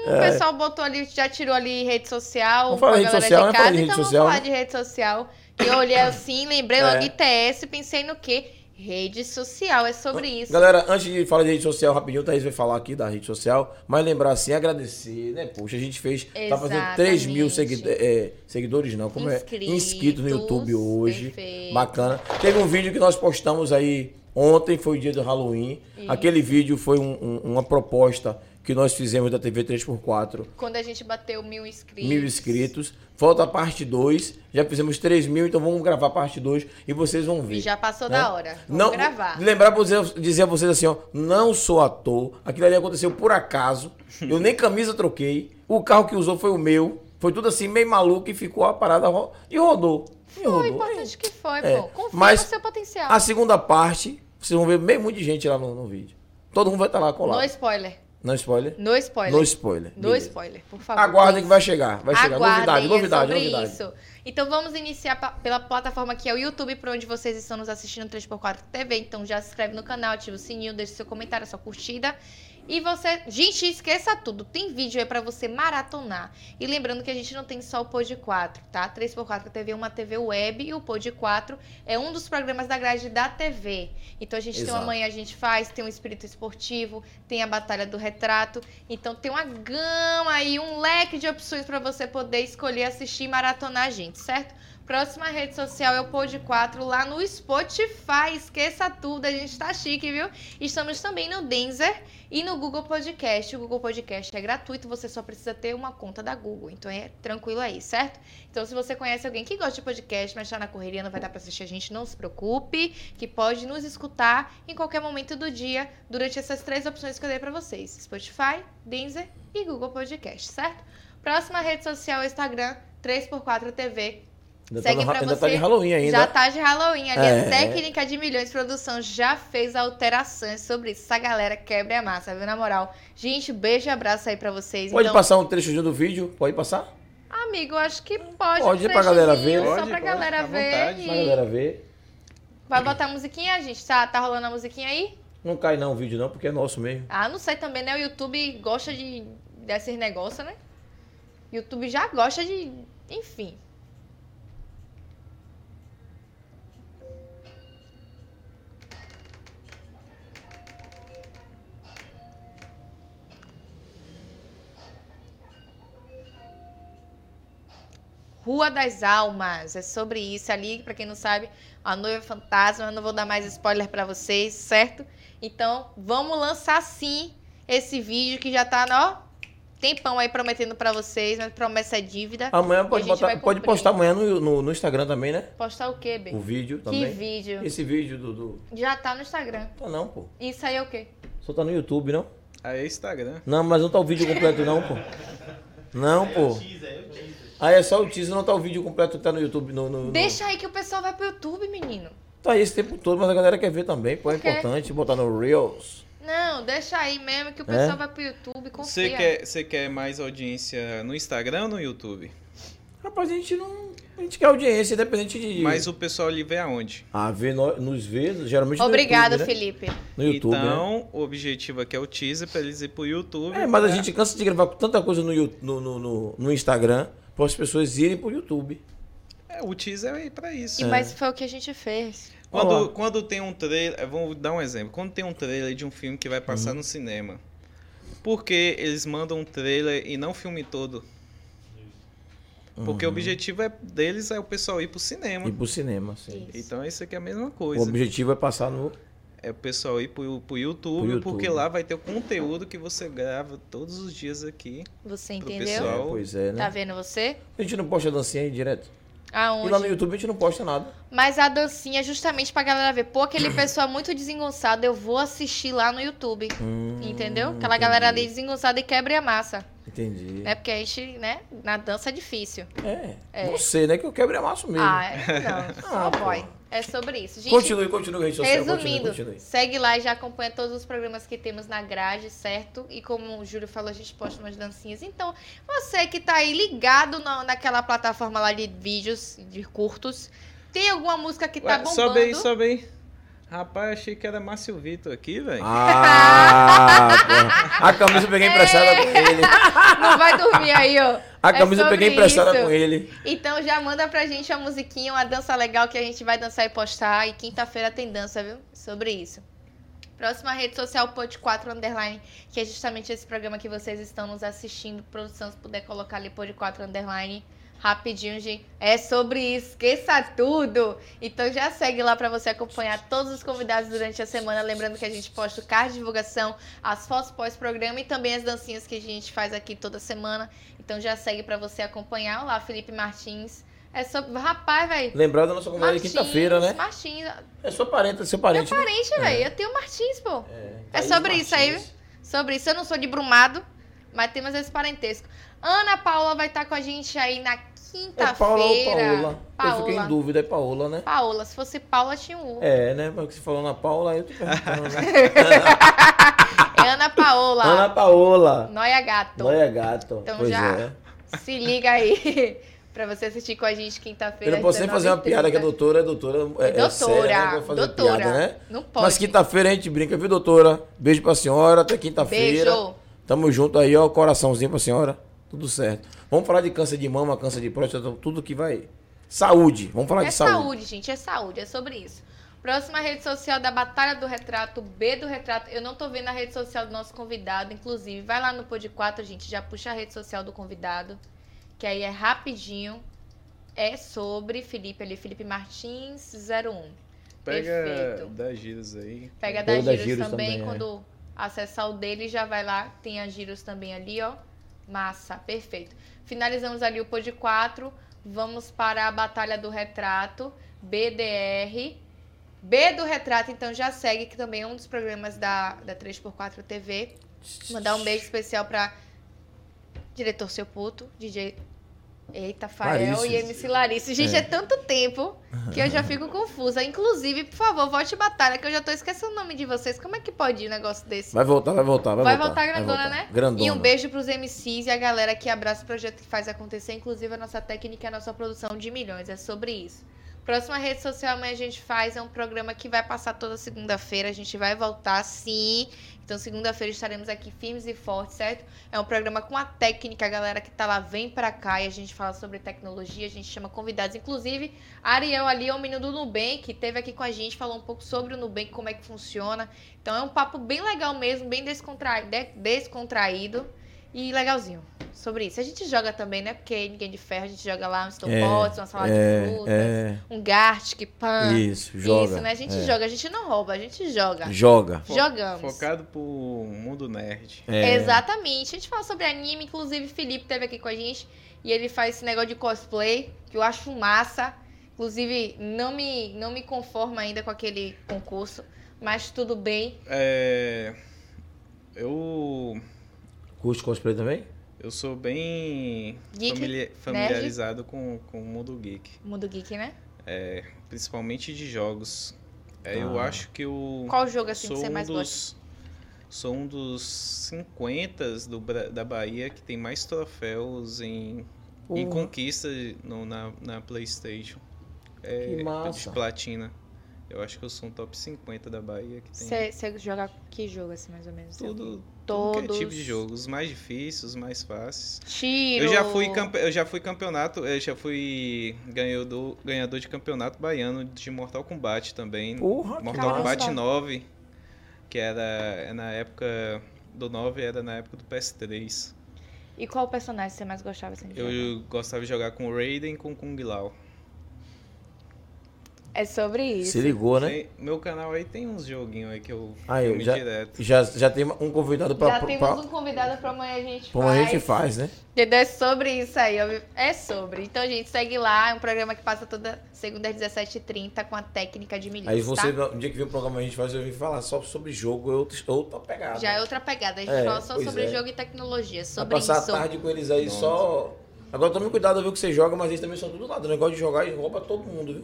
O pessoal botou ali, já tirou ali rede social. É. Vamos falar rede social, de né? casa, Falar de rede então social, vamos falar né? de rede social. Que eu olhei assim, lembrei logo É. ITS, pensei no quê? Rede social, é sobre isso. Galera, antes de falar de rede social, rapidinho, o Thaís vai falar aqui da rede social, mas lembrar assim, agradecer, né? Poxa, a gente fez, tá fazendo 3 mil Exatamente. segui- é, seguidores, não, como Inscritos, é? Inscritos no YouTube hoje. perfeito. Bacana. Teve um vídeo que nós postamos aí ontem, foi o dia do Halloween. Isso. Aquele vídeo foi um- um- uma proposta que nós fizemos da TV 3x4. Quando a gente bateu mil inscritos. Mil inscritos. Falta a parte 2. Já fizemos 3 mil, então vamos gravar a parte 2 e vocês vão ver. E já passou né? da hora. Vamos não, gravar. Lembrar pra vocês, dizer a vocês assim, ó, não sou ator. Aquilo ali aconteceu por acaso. Eu nem camisa troquei. O carro que usou foi o meu. Foi tudo assim, meio maluco e ficou a parada ro- e rodou. E Foi rodou. importante que foi, É, pô. Confia mas no seu potencial. A segunda parte, vocês vão ver meio muito de gente lá no, no vídeo. Todo mundo vai estar lá colado. No spoiler. Não spoiler? No spoiler. No spoiler. No beleza. spoiler, por favor. Aguardem que vai chegar. Vai chegar. Aguardem, novidade, é novidade, sobre novidade. isso. Então vamos iniciar pela plataforma que é o YouTube, por onde vocês estão nos assistindo 3x4 TV. Então já se inscreve no canal, ativa o sininho, deixa seu comentário, sua curtida. E você, gente, esqueça tudo. Tem vídeo aí pra você maratonar. E lembrando que a gente não tem só o Pod 4, tá? 3x4 TV é uma TV web e o Pod 4 é um dos programas da grade da TV. Então a gente tem Exato. uma manhã a gente faz, tem um espírito esportivo, tem a batalha do retrato. Então tem uma gama aí, um leque de opções pra você poder escolher assistir e maratonar a gente, certo? Próxima rede social é o Pod 4 lá no Spotify. Esqueça tudo, a gente tá chique, viu? Estamos também no Denzer e no Google Podcast. O Google Podcast é gratuito, você só precisa ter uma conta da Google. Então é tranquilo aí, certo? Então se você conhece alguém que gosta de podcast, mas tá na correria, não vai dar pra assistir a gente, não se preocupe, que pode nos escutar em qualquer momento do dia durante essas três opções que eu dei pra vocês: Spotify, Denzer e Google Podcast, certo? Próxima rede social é o Instagram 3x4 TV. Ainda, Segue tá, no, pra ainda você. tá de Halloween ainda. Já tá de Halloween. Ali É. a técnica de milhões de produção já fez alterações sobre isso. Essa galera quebra a massa, viu? Na moral. Gente, beijo e abraço aí pra vocês. Pode então, passar um trechozinho do vídeo? Pode passar? amigo, acho que pode. Pode um pra galera ver. Só Pode, pra pode, galera ver. e- Pra galera ver. Vai botar a musiquinha, gente? Tá, tá rolando a musiquinha aí? Não cai não o vídeo não, porque é nosso mesmo. Ah, não sei também, né? O YouTube gosta de desses negócios, né? YouTube já gosta de. Enfim. Rua das Almas, é sobre isso ali, pra quem não sabe, a noiva fantasma, eu não vou dar mais spoiler pra vocês, certo? Então, vamos lançar sim esse vídeo que já tá, ó, tempão aí prometendo pra vocês, mas promessa é dívida. Amanhã pode, botar, pode postar amanhã no, no, no Instagram também, né? Postar o quê, Bê? O vídeo Que também. vídeo? Esse vídeo do, do... Já tá no Instagram. Tá não, pô. Isso aí é o quê? Só tá no YouTube, não? Aí é Instagram. Não, mas não tá o vídeo completo não, pô. Não, pô. Aí é só o teaser, não tá o vídeo completo que tá no YouTube. No, no- no- Deixa aí que o pessoal vai pro YouTube, menino. Tá aí esse tempo todo, mas a galera quer ver também, pô. É importante botar no Reels. Não, deixa aí mesmo que o É? pessoal vai pro YouTube, confia. Você quer, você quer mais audiência no Instagram ou no YouTube? Rapaz, a gente não. A gente quer audiência, independente de. Mas o pessoal ali vê aonde? Ah, vê, no- nos vê, geralmente no YouTube, né? Felipe. No YouTube, né? então, o objetivo aqui é o teaser pra eles ir pro YouTube. É, mas a pra- gente cansa de gravar tanta coisa no, no, no, no Instagram para as pessoas irem pro YouTube. É, o teaser é pra isso. E, Mas foi o que a gente fez. Quando, quando tem um trailer, eu vou dar um exemplo. Quando tem um trailer de um filme que vai passar Uhum. no cinema, por que eles mandam um trailer e não o filme todo? Porque o objetivo é, deles é o pessoal ir pro cinema. Ir pro cinema, sim. Isso. Então isso aqui é a mesma O coisa. objetivo é passar no. É o pessoal ir pro, pro, YouTube, Pro YouTube. porque lá vai ter o conteúdo que você grava todos os dias aqui. Você Pro entendeu? pessoal. É, pois é, né? Tá vendo você? A gente não posta dancinha aí direto. E Aonde? lá no YouTube a gente não posta nada. Mas a dancinha é justamente pra galera ver. Pô, aquele pessoal muito desengonçado, eu vou assistir lá no YouTube. Hum, Entendeu? Aquela galera ali entendi. desengonçada e quebra a massa. Entendi. Né? Porque a gente, né? Na dança é difícil. É. É. Você, né? Que eu quebre a massa mesmo. Ah, é, não. Só Ah, pô. boy. É sobre isso. Gente, continue, continue, social. Resumindo, Continue, continue. segue lá e já acompanha todos os programas que temos na grade, certo? E como o Júlio falou, a gente posta umas dancinhas. Então, você que tá aí ligado na, naquela plataforma lá de vídeos, de curtos, tem alguma música que tá Ué, bombando? sobe aí, sobe aí. Rapaz, achei que era Márcio Vitor aqui, velho. Ah, porra. A camisa eu peguei emprestada com ele. Não vai dormir aí, ó. A É camisa eu peguei emprestada isso. com ele. Então já manda pra gente a musiquinha, uma dança legal que a gente vai dançar e postar. E quinta-feira tem dança, viu? Sobre isso. Próxima rede social, Pod 4 Underline, que é justamente esse programa que vocês estão nos assistindo. Produção, se puder colocar ali Pod 4 Underline. Rapidinho, gente. É sobre isso. Esqueça tudo. Então já segue lá pra você acompanhar todos os convidados durante a semana. Lembrando que a gente posta o card de divulgação, as fotos pós-programa e também as dancinhas que a gente faz aqui toda semana. Então já segue pra você acompanhar. Olá, Felipe Martins. É sobre. Rapaz, velho. Lembrado da nossa conversa de quinta-feira, né? Martins. É sua parente, é seu parente. Meu né? parente, velho. Eu tenho Martins, pô. É, É sobre isso aí, Martins. Sobre isso. Eu não sou de Brumado, mas temos esse parentesco. Ana Paula vai estar com a gente aí na É Paula ou quinta-feira. Paola? Eu fiquei em dúvida, é Paola, né? Paola. Se fosse Paula, tinha um. É, né? Mas você falou na Paula, eu tô perguntando, né? É Ana Paola. Ana Paola. Noia Gato. Noia gato. Então pois já é. se liga aí pra você assistir com a gente quinta-feira. Eu não posso nem fazer uma 19h30. piada que a doutora é doutora. É, é Doutora, séria, né? Fazer doutora. piada, né? Não pode. Mas quinta-feira a gente brinca, viu, doutora? Beijo pra senhora, até quinta-feira. Beijo. Tamo junto aí, ó. Coraçãozinho pra senhora. Tudo certo. Vamos falar de câncer de mama, câncer de próstata, tudo que vai. Saúde. Vamos falar É de saúde. saúde, gente, é saúde, é sobre isso. Próxima rede social da Batalha do Retrato, B do Retrato. Eu não tô vendo a rede social do nosso convidado, inclusive. Vai lá no Pod 4, gente, já puxa a rede social do convidado, que aí é rapidinho. É sobre Felipe ali, Felipe Martins 01. Pega Perfeito. 10 giros aí. Pega da da Giros, Giros também, também, é. quando acessar o dele, já vai lá, tem a Giros também ali, ó. Massa, perfeito. Finalizamos ali o Pod 4, vamos para a Batalha do Retrato, BDR. B do Retrato, então já segue, que também é um dos programas da, da 3x4 TV. Mandar um beijo especial para diretor Seu Puto, DJ Eita, Fael e MC Larissa. Gente, é. É. tanto tempo que eu já fico confusa. Inclusive, por favor, volte batalha, que eu já tô esquecendo o nome de vocês. Como é que pode ir um negócio desse? Vai voltar, vai voltar, vai, Vai voltar. voltar grandona, vai voltar. né? Grandona. E um beijo pros MCs e a galera que abraça o projeto que faz acontecer, inclusive a nossa técnica e a nossa produção de milhões. É sobre isso. Próxima rede social amanhã a gente faz é um programa que vai passar toda segunda-feira. A gente vai voltar, sim. Então, segunda-feira estaremos aqui firmes e fortes, certo? É um programa com a técnica, a galera que tá lá vem pra cá e a gente fala sobre tecnologia, a gente chama convidados. Inclusive, Ariel ali é o menino do Nubank, teve aqui com a gente, falou um pouco sobre o Nubank, como é que funciona. Então, é um papo bem legal mesmo, bem descontra... de- descontraído e legalzinho. Sobre isso. A gente joga também, né? Porque ninguém de ferro, a gente joga lá uns topotes, uma salada de frutas, é, um Gartic, pan. Isso, joga. Isso, né? A gente é. joga, a gente não rouba, a gente joga. Joga. Fo- Jogamos. Focado pro mundo nerd. É. Exatamente. A gente fala sobre anime, inclusive o Felipe teve aqui com a gente e ele faz esse negócio de cosplay, que eu acho massa. Inclusive, não me, não me conformo ainda com aquele concurso, mas tudo bem. É, eu Curte cosplay também? eu sou bem Geek, famili- familiarizado com, com o mundo geek, Mundo Geek, né? principalmente de jogos. É, Eu Ah. acho que eu Qual jogo assim que você um mais gosta? dos sou um dos 50 do, da Bahia que tem mais troféus em E Porra. conquista no- na, na PlayStation. É, Que massa. De platina. Eu acho que eu sou um top 50 da Bahia que tem. Você você joga que jogo, assim, mais ou menos? Tudo, Todos. é tipo de jogo. Os mais difíceis, os mais fáceis. Tiro. Eu já fui campe... eu já fui campeonato, eu já fui ganhador, ganhador de campeonato baiano de Mortal Kombat também. Porra, Mortal. Kombat 9, que era é na época do 9 era na época do PS3. E qual personagem você mais gostava, assim, de jogar? Eu gostava de jogar com o Raiden e com o Kung Lao. É sobre isso. Se ligou, né? Tem- meu canal aí tem uns joguinhos aí que eu Aí, filme já, direto. já, já tem um convidado pra. Já pra, temos pra- um convidado pra amanhã a gente como faz. a gente faz, né? Entendeu? É sobre isso aí. É sobre. Então, gente, segue lá. É um programa que passa toda segunda às 17h30 com a técnica de milhões, Aí você, tá? no dia que vem o programa a gente faz, eu vim falar só sobre jogo, eu outra pegada. Já é outra pegada. A gente É, fala só sobre é. jogo e tecnologia. Vai Sobre passar isso. a tarde com eles aí Nossa. só. Agora tome cuidado, viu, que você joga, mas eles também são tudo ladrão. Negócio de jogar e rouba todo mundo, viu?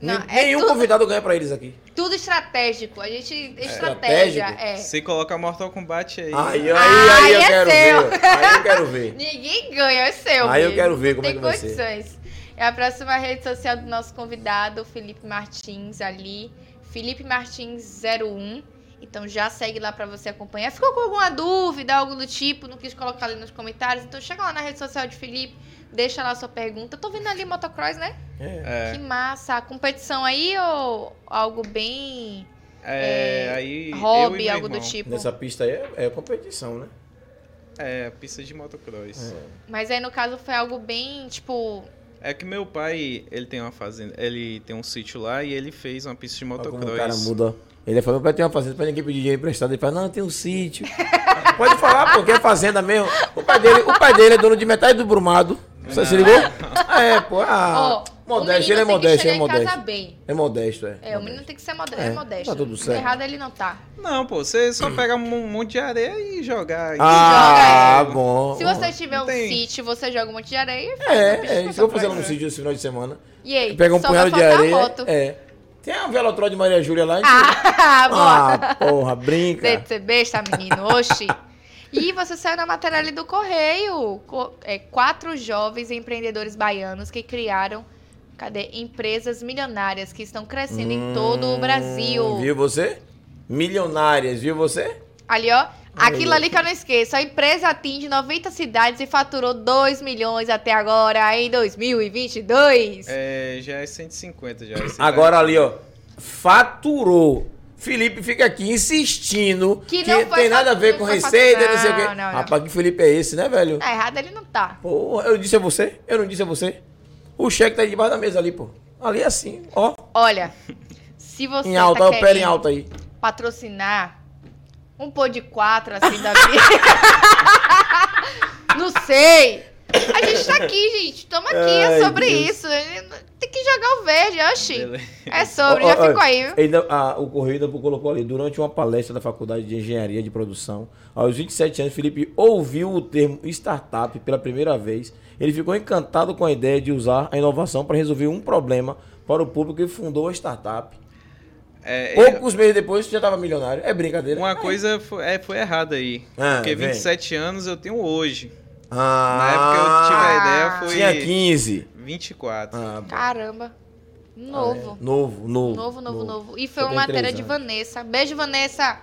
Não, Nem- é Nenhum tudo- convidado ganha pra eles aqui. Tudo estratégico. A gente. Estratégia. Estratégico? É. Se colocar Mortal Kombat aí. Aí, aí, Ah, aí eu é quero seu. ver. Aí eu quero ver. Ninguém ganha, é seu. Aí eu quero ver como Tem é que vai ser. condições. É a próxima rede social do nosso convidado, Felipe Martins, ali. Felipe Martins 01. Então já segue lá pra você acompanhar. Ficou com alguma dúvida, algo do tipo, não quis colocar ali nos comentários? Então chega lá na rede social de Felipe, deixa lá a sua pergunta. Tô vendo ali motocross, né? É. Que É, massa. Competição aí ou algo bem é, aí eu e hobby, algo do irmão. tipo? Nessa pista aí é, é competição, né? É, pista de motocross. Mas aí no caso foi algo bem, tipo, É que meu pai, ele tem uma fazenda, ele tem um sítio lá e ele fez uma pista de motocross. o cara muda. Ele falou, meu pai tem uma fazenda pra ninguém pedir dinheiro emprestado. Ele fala, não, tem um sítio. Pode falar, porque é fazenda mesmo. O pai dele, o pai dele é dono de metade do Brumado. Você se ligou? É, pô. Ah, ó, o modesto, menino ele é tem que modesto, é modesto. bem. É modesto, é. É, o menino tem que ser modesto. É, É, modesto. tá tudo certo. Errado ele não tá. Não, pô, você só pega um monte de areia e jogar. Ah, Joga. bom. Se você tiver Não um tem. sítio, você joga um monte de areia e faz. É, um é não que eu vou tá fazer lá no fazendo. sítio esse final de semana. E aí? Pega um só punhado de areia. moto. É. Tem a velotrol de Maria Júlia lá. Ah, bora. Ah, porra, brinca. Ser besta, menino. Oxi. E você saiu na matéria ali do Correio. Co- é, quatro jovens empreendedores baianos que criaram, cadê? Empresas milionárias que estão crescendo em todo o Brasil. Hum, Viu você? Milionárias, viu você? Ali, ó. Aquilo ali que eu não esqueço. A empresa atinge 90 cidades e faturou 2 milhões até agora, em 2022. É, já é 150 já. esse Agora ali, ó. Faturou. Felipe fica aqui insistindo Que que, não foi tem nada a ver com não receita, fatu- não sei o quê. não, não, não. Rapaz, que Felipe é esse, né, velho? Tá errado, ele não tá. Porra, eu disse a você? Eu não disse a você? O cheque tá aí debaixo da mesa ali, pô. Ali é assim, ó. Olha, se você Em alta, tá opera em querendo alta aí. patrocinar um pô de quatro assim da vida. não sei. A gente tá aqui, gente. Tamo aqui, Ai, é sobre Deus. isso. Tem que jogar o verde, oxi. Beleza. É sobre, Ó, já ó, ficou aí, viu? ainda- ah, o Correio colocou ali, durante uma palestra da Faculdade de Engenharia de Produção, aos 27 anos, Felipe ouviu o termo startup pela primeira vez. Ele ficou encantado com a ideia de usar a inovação para resolver um problema para o público e fundou a startup. É, Poucos meses depois já estava milionário. É brincadeira. uma coisa foi, é, foi errada aí. Ah, porque vem. 27 anos eu tenho hoje. Ah, Na época eu tive a ideia foi Tinha 15. 24. Ah. Caramba. Novo. É, novo, novo. Novo, novo, novo. E foi Eu uma matéria de. Vanessa. Beijo, Vanessa.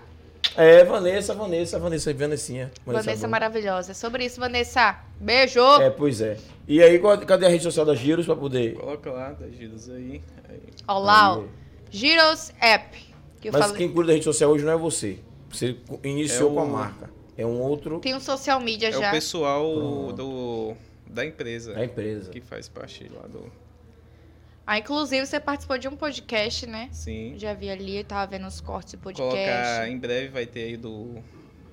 É, Vanessa, Vanessa, Vanessa, Vanessinha. Vanessa, boa. maravilhosa. É sobre isso, Vanessa. Beijo. É, pois é. E aí, cadê a rede social da Giros pra poder... Coloca lá, das giros aí. aí. Olá, ó. Aí. Giros App. Que eu Mas falei. quem cuida da rede social hoje não é você. Você iniciou É com a o- marca. É um outro Tem um social media É já. o pessoal Pronto. do, da empresa da empresa. que faz parte lá do. Ah, inclusive você participou de um podcast, né? Sim. Já vi ali, eu tava vendo os cortes do podcast. Colocar em breve vai ter aí do.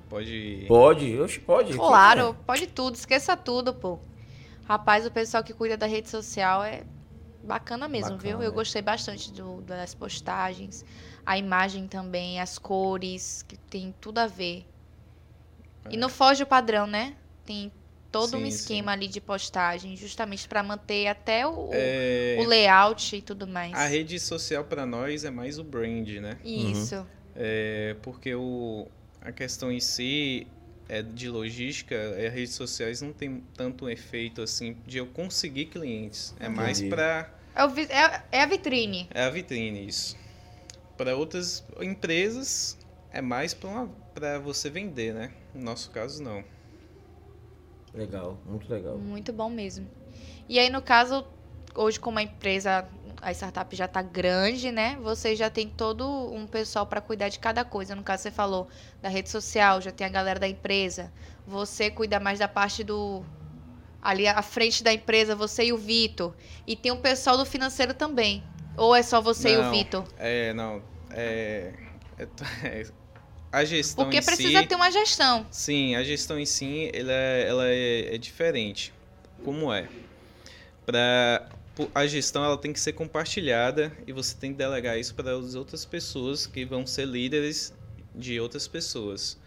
Pode. Pode, oxe, pode. Claro, pode tudo, esqueça tudo, pô. Rapaz, o pessoal que cuida da rede social é bacana mesmo, Bacana, viu? Eu é. gostei bastante do- das postagens, a imagem também, as cores, que tem tudo a ver. E não foge o padrão, né? Tem todo um Sim, esquema ali de postagem, justamente pra manter até o, É, o layout e tudo mais. a rede social pra nós é mais o brand, né? Isso. Uhum. É, porque o, a questão em si é de logística, é, redes sociais não tem tanto efeito assim de eu conseguir clientes. É mais Entendi. para É, é- é a vitrine. é a vitrine isso. Para outras empresas é mais para você vender, né? No nosso caso não. Legal, muito legal. Muito bom mesmo. E aí, no caso, hoje, como a empresa, a startup já tá grande, né? Você já tem todo um pessoal para cuidar de cada coisa. No caso, você falou da rede social, já tem a galera da empresa. Você cuida mais da parte do. Ali à frente da empresa, você e o Vitor. E tem o pessoal do financeiro também. Ou é só você e o Não, Vitor? É, não. É, é- é- a gestão Porque precisa si, ter uma gestão. Sim, a gestão em si, ela, é, ela é, é diferente. Como é? Po- a gestão ela tem que ser compartilhada e você tem que delegar isso para as outras pessoas que vão ser líderes de outras pessoas.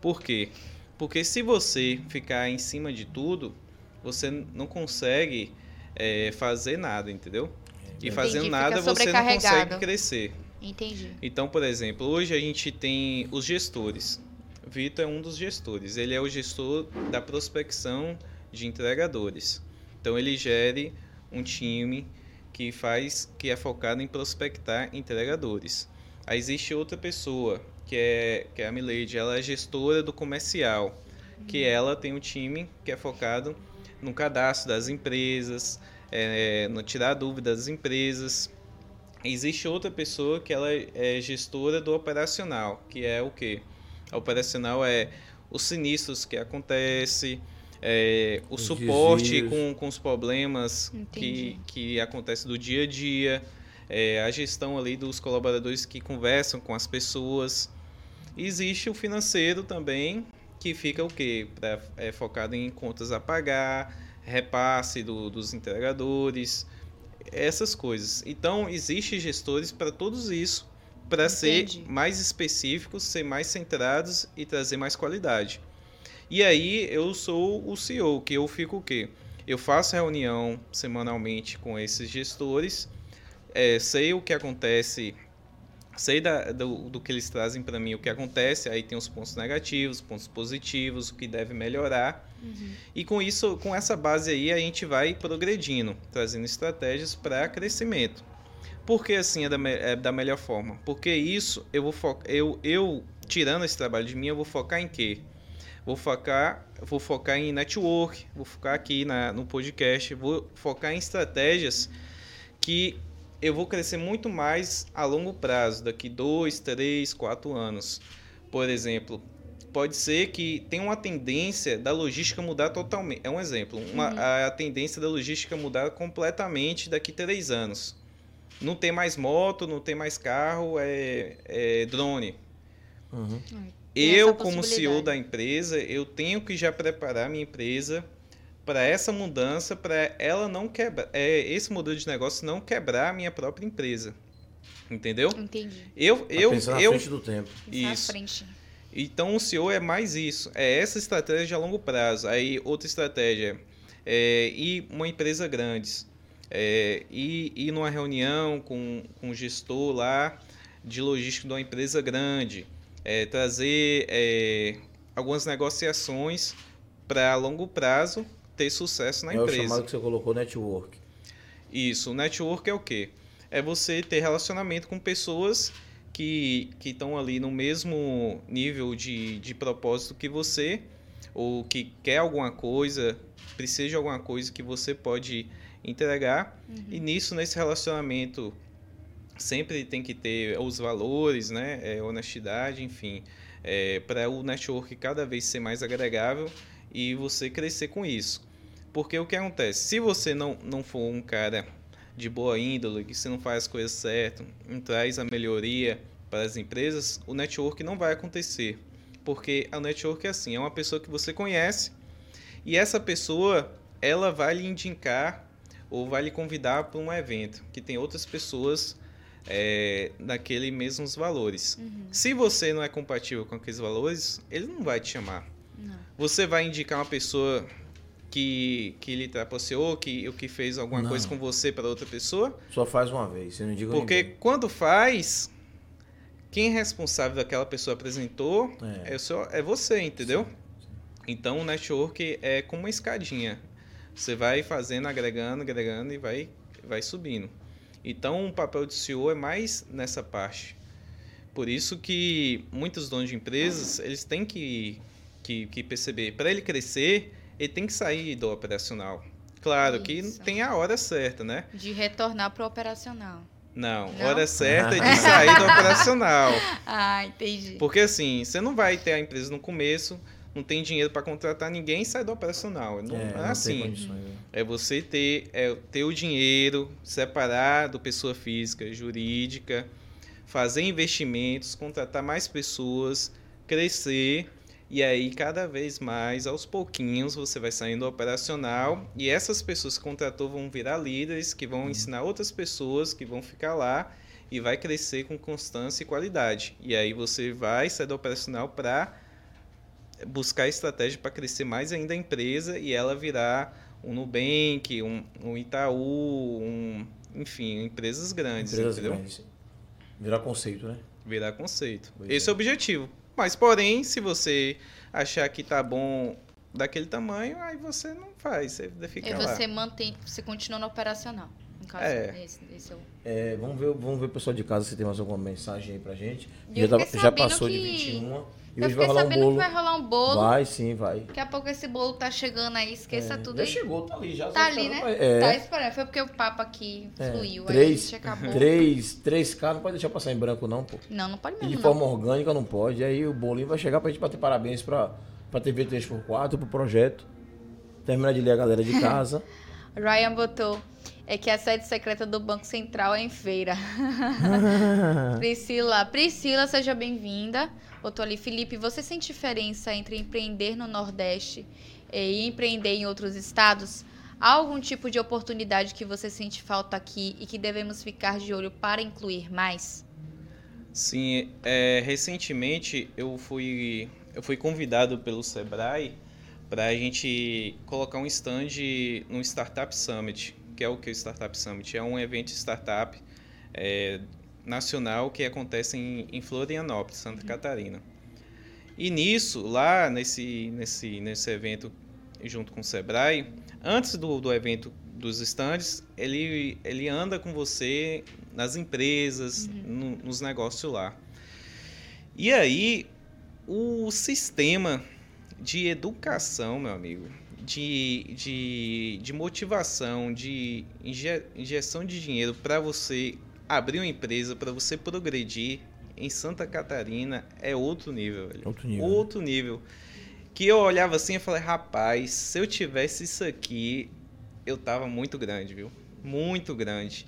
Por quê? Porque se você ficar em cima de tudo, você não consegue é, fazer nada, entendeu? E Entendi, fazendo fica nada você não consegue crescer. Entendi. Então, por exemplo, hoje a gente tem os gestores. Vitor é um dos gestores. Ele é o gestor da prospecção de entregadores. Então, ele gere um time que faz, que é focado em prospectar entregadores. Aí existe outra pessoa que é que é a Milady. Ela é gestora do comercial, que ela tem um time que é focado no cadastro das empresas, é, no tirar dúvidas das empresas. Existe outra pessoa que ela é gestora do operacional, que é o quê? A operacional é os sinistros que acontecem, é, o Os suporte com, com os problemas Entendi. que, que acontecem do dia a dia, é, a gestão ali dos colaboradores que conversam com as pessoas. Existe o financeiro também, que fica o quê? Pra, é focado em contas a pagar, repasse do- dos entregadores, essas coisas. Então, existe gestores para todos isso, para ser mais específicos, ser mais centrados e trazer mais qualidade. E aí, eu sou o CEO, que eu fico o quê? Eu faço reunião semanalmente com esses gestores, é, sei o que acontece, sei da- do, do que eles trazem para mim, o que acontece, aí tem os pontos negativos, pontos positivos, o que deve melhorar. E com isso, com essa base aí, a gente vai progredindo, trazendo estratégias para crescimento. Por que assim é da, é da melhor forma? Porque isso eu vou eu, eu tirando esse trabalho de mim, eu vou focar em quê? Vou focar, vou focar em network, vou focar aqui na, no podcast, vou focar em estratégias que eu vou crescer muito mais a longo prazo, daqui dois, três, quatro anos. Por exemplo, pode ser que tenha uma tendência da logística mudar totalmente. É um exemplo. Uma, a, a tendência da logística mudar completamente daqui três anos. Não tem mais moto, não tem mais carro, é, é drone. Uhum. Eu, como CEO da empresa, eu tenho que já preparar minha empresa para essa mudança, para ela não quebrar, é, esse modelo de negócio não quebrar a minha própria empresa. Entendeu? Entendi. Eu, Tá eu, pensando na eu, frente do tempo. Isso. Então o CEO é mais isso, é essa estratégia a longo prazo. Aí outra estratégia é ir uma empresa grande, é, ir, ir numa reunião com, com o gestor lá de logística de uma empresa grande, é, trazer é, algumas negociações para a longo prazo ter sucesso na é o empresa. chamado que você colocou network. Isso, o network é o quê? É você ter relacionamento com pessoas que estão ali no mesmo nível de, de propósito que você, ou que quer alguma coisa, precisa de alguma coisa que você pode entregar. E nisso, nesse relacionamento, sempre tem que ter os valores, né? É, honestidade, enfim, para o network cada vez ser mais agregável e você crescer com isso. Porque o que acontece? Se você não, não for um cara de boa índole, que você não faz as coisas certas, não traz a melhoria para as empresas, o network não vai acontecer. Porque a network é assim, é uma pessoa que você conhece e essa pessoa, ela vai lhe indicar ou vai lhe convidar para um evento que tem outras pessoas é, daquele mesmos valores. Se você não é compatível com aqueles valores, ele não vai te chamar. Não. Você vai indicar uma pessoa que, que lhe trapaceou, que, que fez alguma Não. coisa com você para outra pessoa? Só faz uma vez, você não diga Porque ninguém. quando faz, quem é responsável daquela pessoa apresentou É. é, o seu, é você, entendeu? Então o network é como uma escadinha. Você vai fazendo, agregando, agregando e vai, vai subindo. Então o papel de CEO é mais nessa parte. Por isso que muitos donos de empresas, eles têm que, que, que perceber, para ele crescer, ele tem que sair do operacional. Claro Isso. que tem a hora certa, né? De retornar pro operacional. Não, Não? hora certa é de sair do operacional. Ah, entendi. Porque assim, você não vai ter a empresa no começo, não tem dinheiro para contratar ninguém e sai do operacional. Não é, não tem assim. né? É você ter, é, ter o dinheiro, separar do pessoa física, jurídica, fazer investimentos, contratar mais pessoas, crescer. E aí, cada vez mais, aos pouquinhos, você vai saindo do operacional. E essas pessoas que contratou vão virar líderes, que vão ensinar outras pessoas, que vão ficar lá e vai crescer com constância e qualidade. E aí você vai sair do operacional para buscar estratégia para crescer mais ainda a empresa e ela virar um Nubank, um, um Itaú, um, enfim, empresas grandes, Empresas entendeu? grandes. Virar conceito, né? Virar conceito. Pois Esse é. é o objetivo. Mas, porém, se você achar que tá bom daquele tamanho, aí você não faz, você fica E lá. você mantém, você continua no operacional. É. esse, esse é o... É, vamos, ver, vamos ver o pessoal de casa se tem mais alguma mensagem aí pra gente. Eu Já, tá- já passou de que- 21. E Eu fiquei rolar um sabendo que vai rolar um bolo. Vai, sim, vai. Daqui a pouco esse bolo tá chegando aí, esqueça É, tudo já chegou, tá ali já. Tá ali, né? esperando, É, Tá esperando. Foi porque o papo aqui é. fluiu. Três, acabou. três, três K não pode deixar passar em branco não, pô. Não, não pode E mesmo. de não. forma orgânica não pode. E aí o bolinho vai chegar pra gente bater parabéns pra, pra TV 3x4, pro projeto. Terminar de ler a galera de casa. Ryan botou. É que a sede secreta do Banco Central é em feira. Priscila, Priscila, seja bem-vinda. Botou ali, Felipe, você sente diferença entre empreender no Nordeste e empreender em outros estados? Há algum tipo de oportunidade que você sente falta aqui e que devemos ficar de olho para incluir mais? Sim, é, recentemente eu fui, eu fui convidado pelo Sebrae para a gente colocar um stand no Startup Summit, que é o que o Startup Summit é um evento startup é, nacional que acontece em, em Florianópolis, Santa Catarina. E nisso, lá nesse, nesse, nesse evento junto com o Sebrae, antes do, do evento dos stands, ele, ele anda com você nas empresas, no- nos negócios lá. E aí, o sistema de educação, meu amigo, de, de, de motivação, de inje- injeção de dinheiro para você abrir uma empresa, para você progredir em Santa Catarina é outro nível, velho. Outro nível. Outro nível. Que eu olhava assim e falei, rapaz, se eu tivesse isso aqui, eu tava muito grande, viu? Muito grande.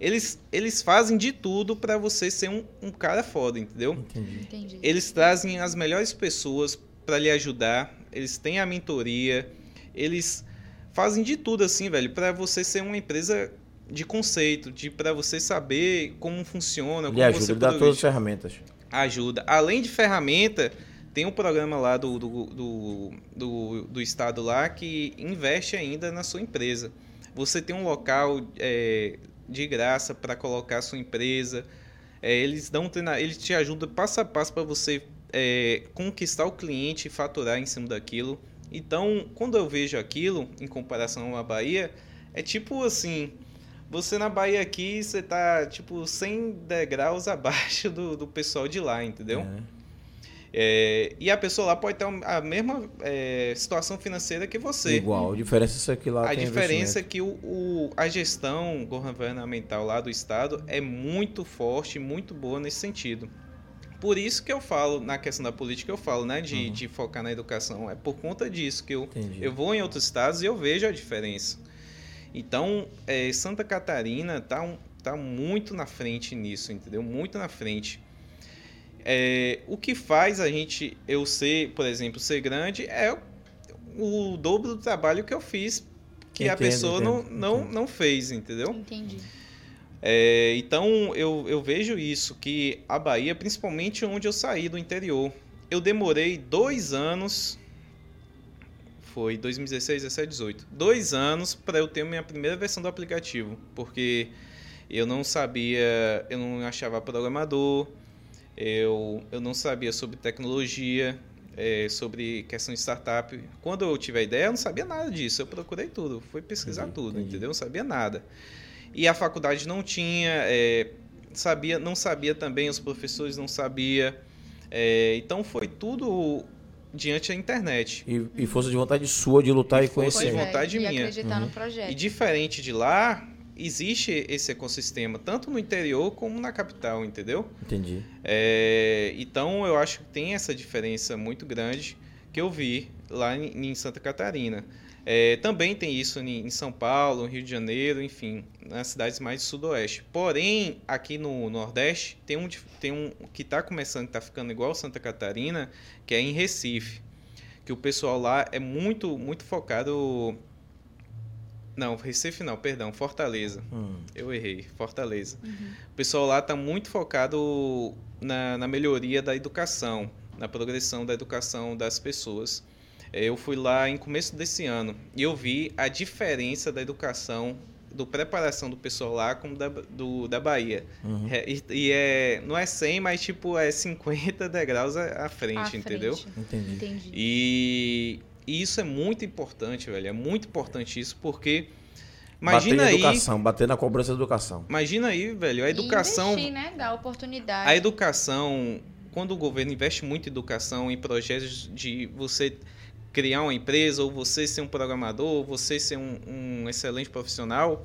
Eles, eles fazem de tudo para você ser um, um cara foda, entendeu? Entendi. Entendi. Eles trazem as melhores pessoas para lhe ajudar, eles têm a mentoria, eles fazem de tudo assim, velho, para você ser uma empresa de conceito, de para você saber como funciona, Ele como ajuda, você dá todas as ferramentas. ajuda. Além de ferramenta, tem um programa lá do, do, do, do, do estado lá que investe ainda na sua empresa. Você tem um local é, de graça para colocar a sua empresa. É, eles dão eles te ajudam passo a passo para você é, conquistar o cliente e faturar em cima daquilo. Então, quando eu vejo aquilo em comparação à Bahia, é tipo assim, você na Bahia aqui, você tá tipo 100 degraus abaixo do, do pessoal de lá, entendeu? É? É, e a pessoa lá pode ter a mesma é, situação financeira que você. Igual. A diferença é aqui lá A diferença é que o, o- a gestão governamental lá do estado é muito forte, muito boa nesse sentido. Por isso que eu falo, na questão da política, eu falo, né, de, Uhum. de focar na educação. É por conta disso que eu, Entendi. eu vou em outros estados e eu vejo a diferença. Então, é, Santa Catarina tá, um- tá muito na frente nisso, entendeu? Muito na frente. É, o que faz a gente, eu ser, por exemplo, ser grande é o dobro do trabalho que eu fiz que a Entendo, pessoa não, entendo, não, entendo. não fez, entendeu? Entendi. É, então eu, eu vejo isso, que a Bahia, principalmente onde eu saí do interior, eu demorei dois anos, foi 2016, 17, 18, dois anos para eu ter minha primeira versão do aplicativo, porque eu não sabia, eu não achava programador, eu, eu não sabia sobre tecnologia, é, sobre questão de startup. Quando eu tive a ideia, eu não sabia nada disso. Eu procurei tudo, fui pesquisar Entendi, tudo, entendi. entendeu? Não sabia nada. E a faculdade não tinha, é, sabia, não sabia também, os professores não sabiam. É, então foi tudo diante da internet. E, e força de vontade sua de lutar e, E força conhecer. de Pois é, vontade e minha. acreditar no projeto. E diferente de lá, existe esse ecossistema, tanto no interior como na capital, entendeu? Entendi. É, então eu acho que tem essa diferença muito grande que eu vi lá em, em Santa Catarina. É, também tem isso em, em São Paulo, Rio de Janeiro, enfim, nas cidades mais do sudoeste. Porém, aqui no Nordeste tem um, tem um que está começando, está ficando igual Santa Catarina, que é em Recife, que o pessoal lá é muito muito focado. Não, Recife não, perdão, Fortaleza. Hum, Eu errei, Fortaleza. O pessoal lá está muito focado na, na melhoria da educação, na progressão da educação das pessoas. Eu fui lá em começo desse ano e eu vi a diferença da educação, do preparação do pessoal lá como da, do, da Bahia. uhum. É, e, e é, não é 100, mas tipo é 50 degraus à, à frente, À entendeu? frente. Entendi. Entendi. E, e isso é muito importante, velho. É muito importante isso porque bater imagina na aí, educação, bater na cobrança da educação. imagina aí, velho, a educação E investir, né? Dar oportunidade. A educação, quando o governo investe muito em educação, em projetos de você criar uma empresa, ou você ser um programador, ou você ser um, um excelente profissional,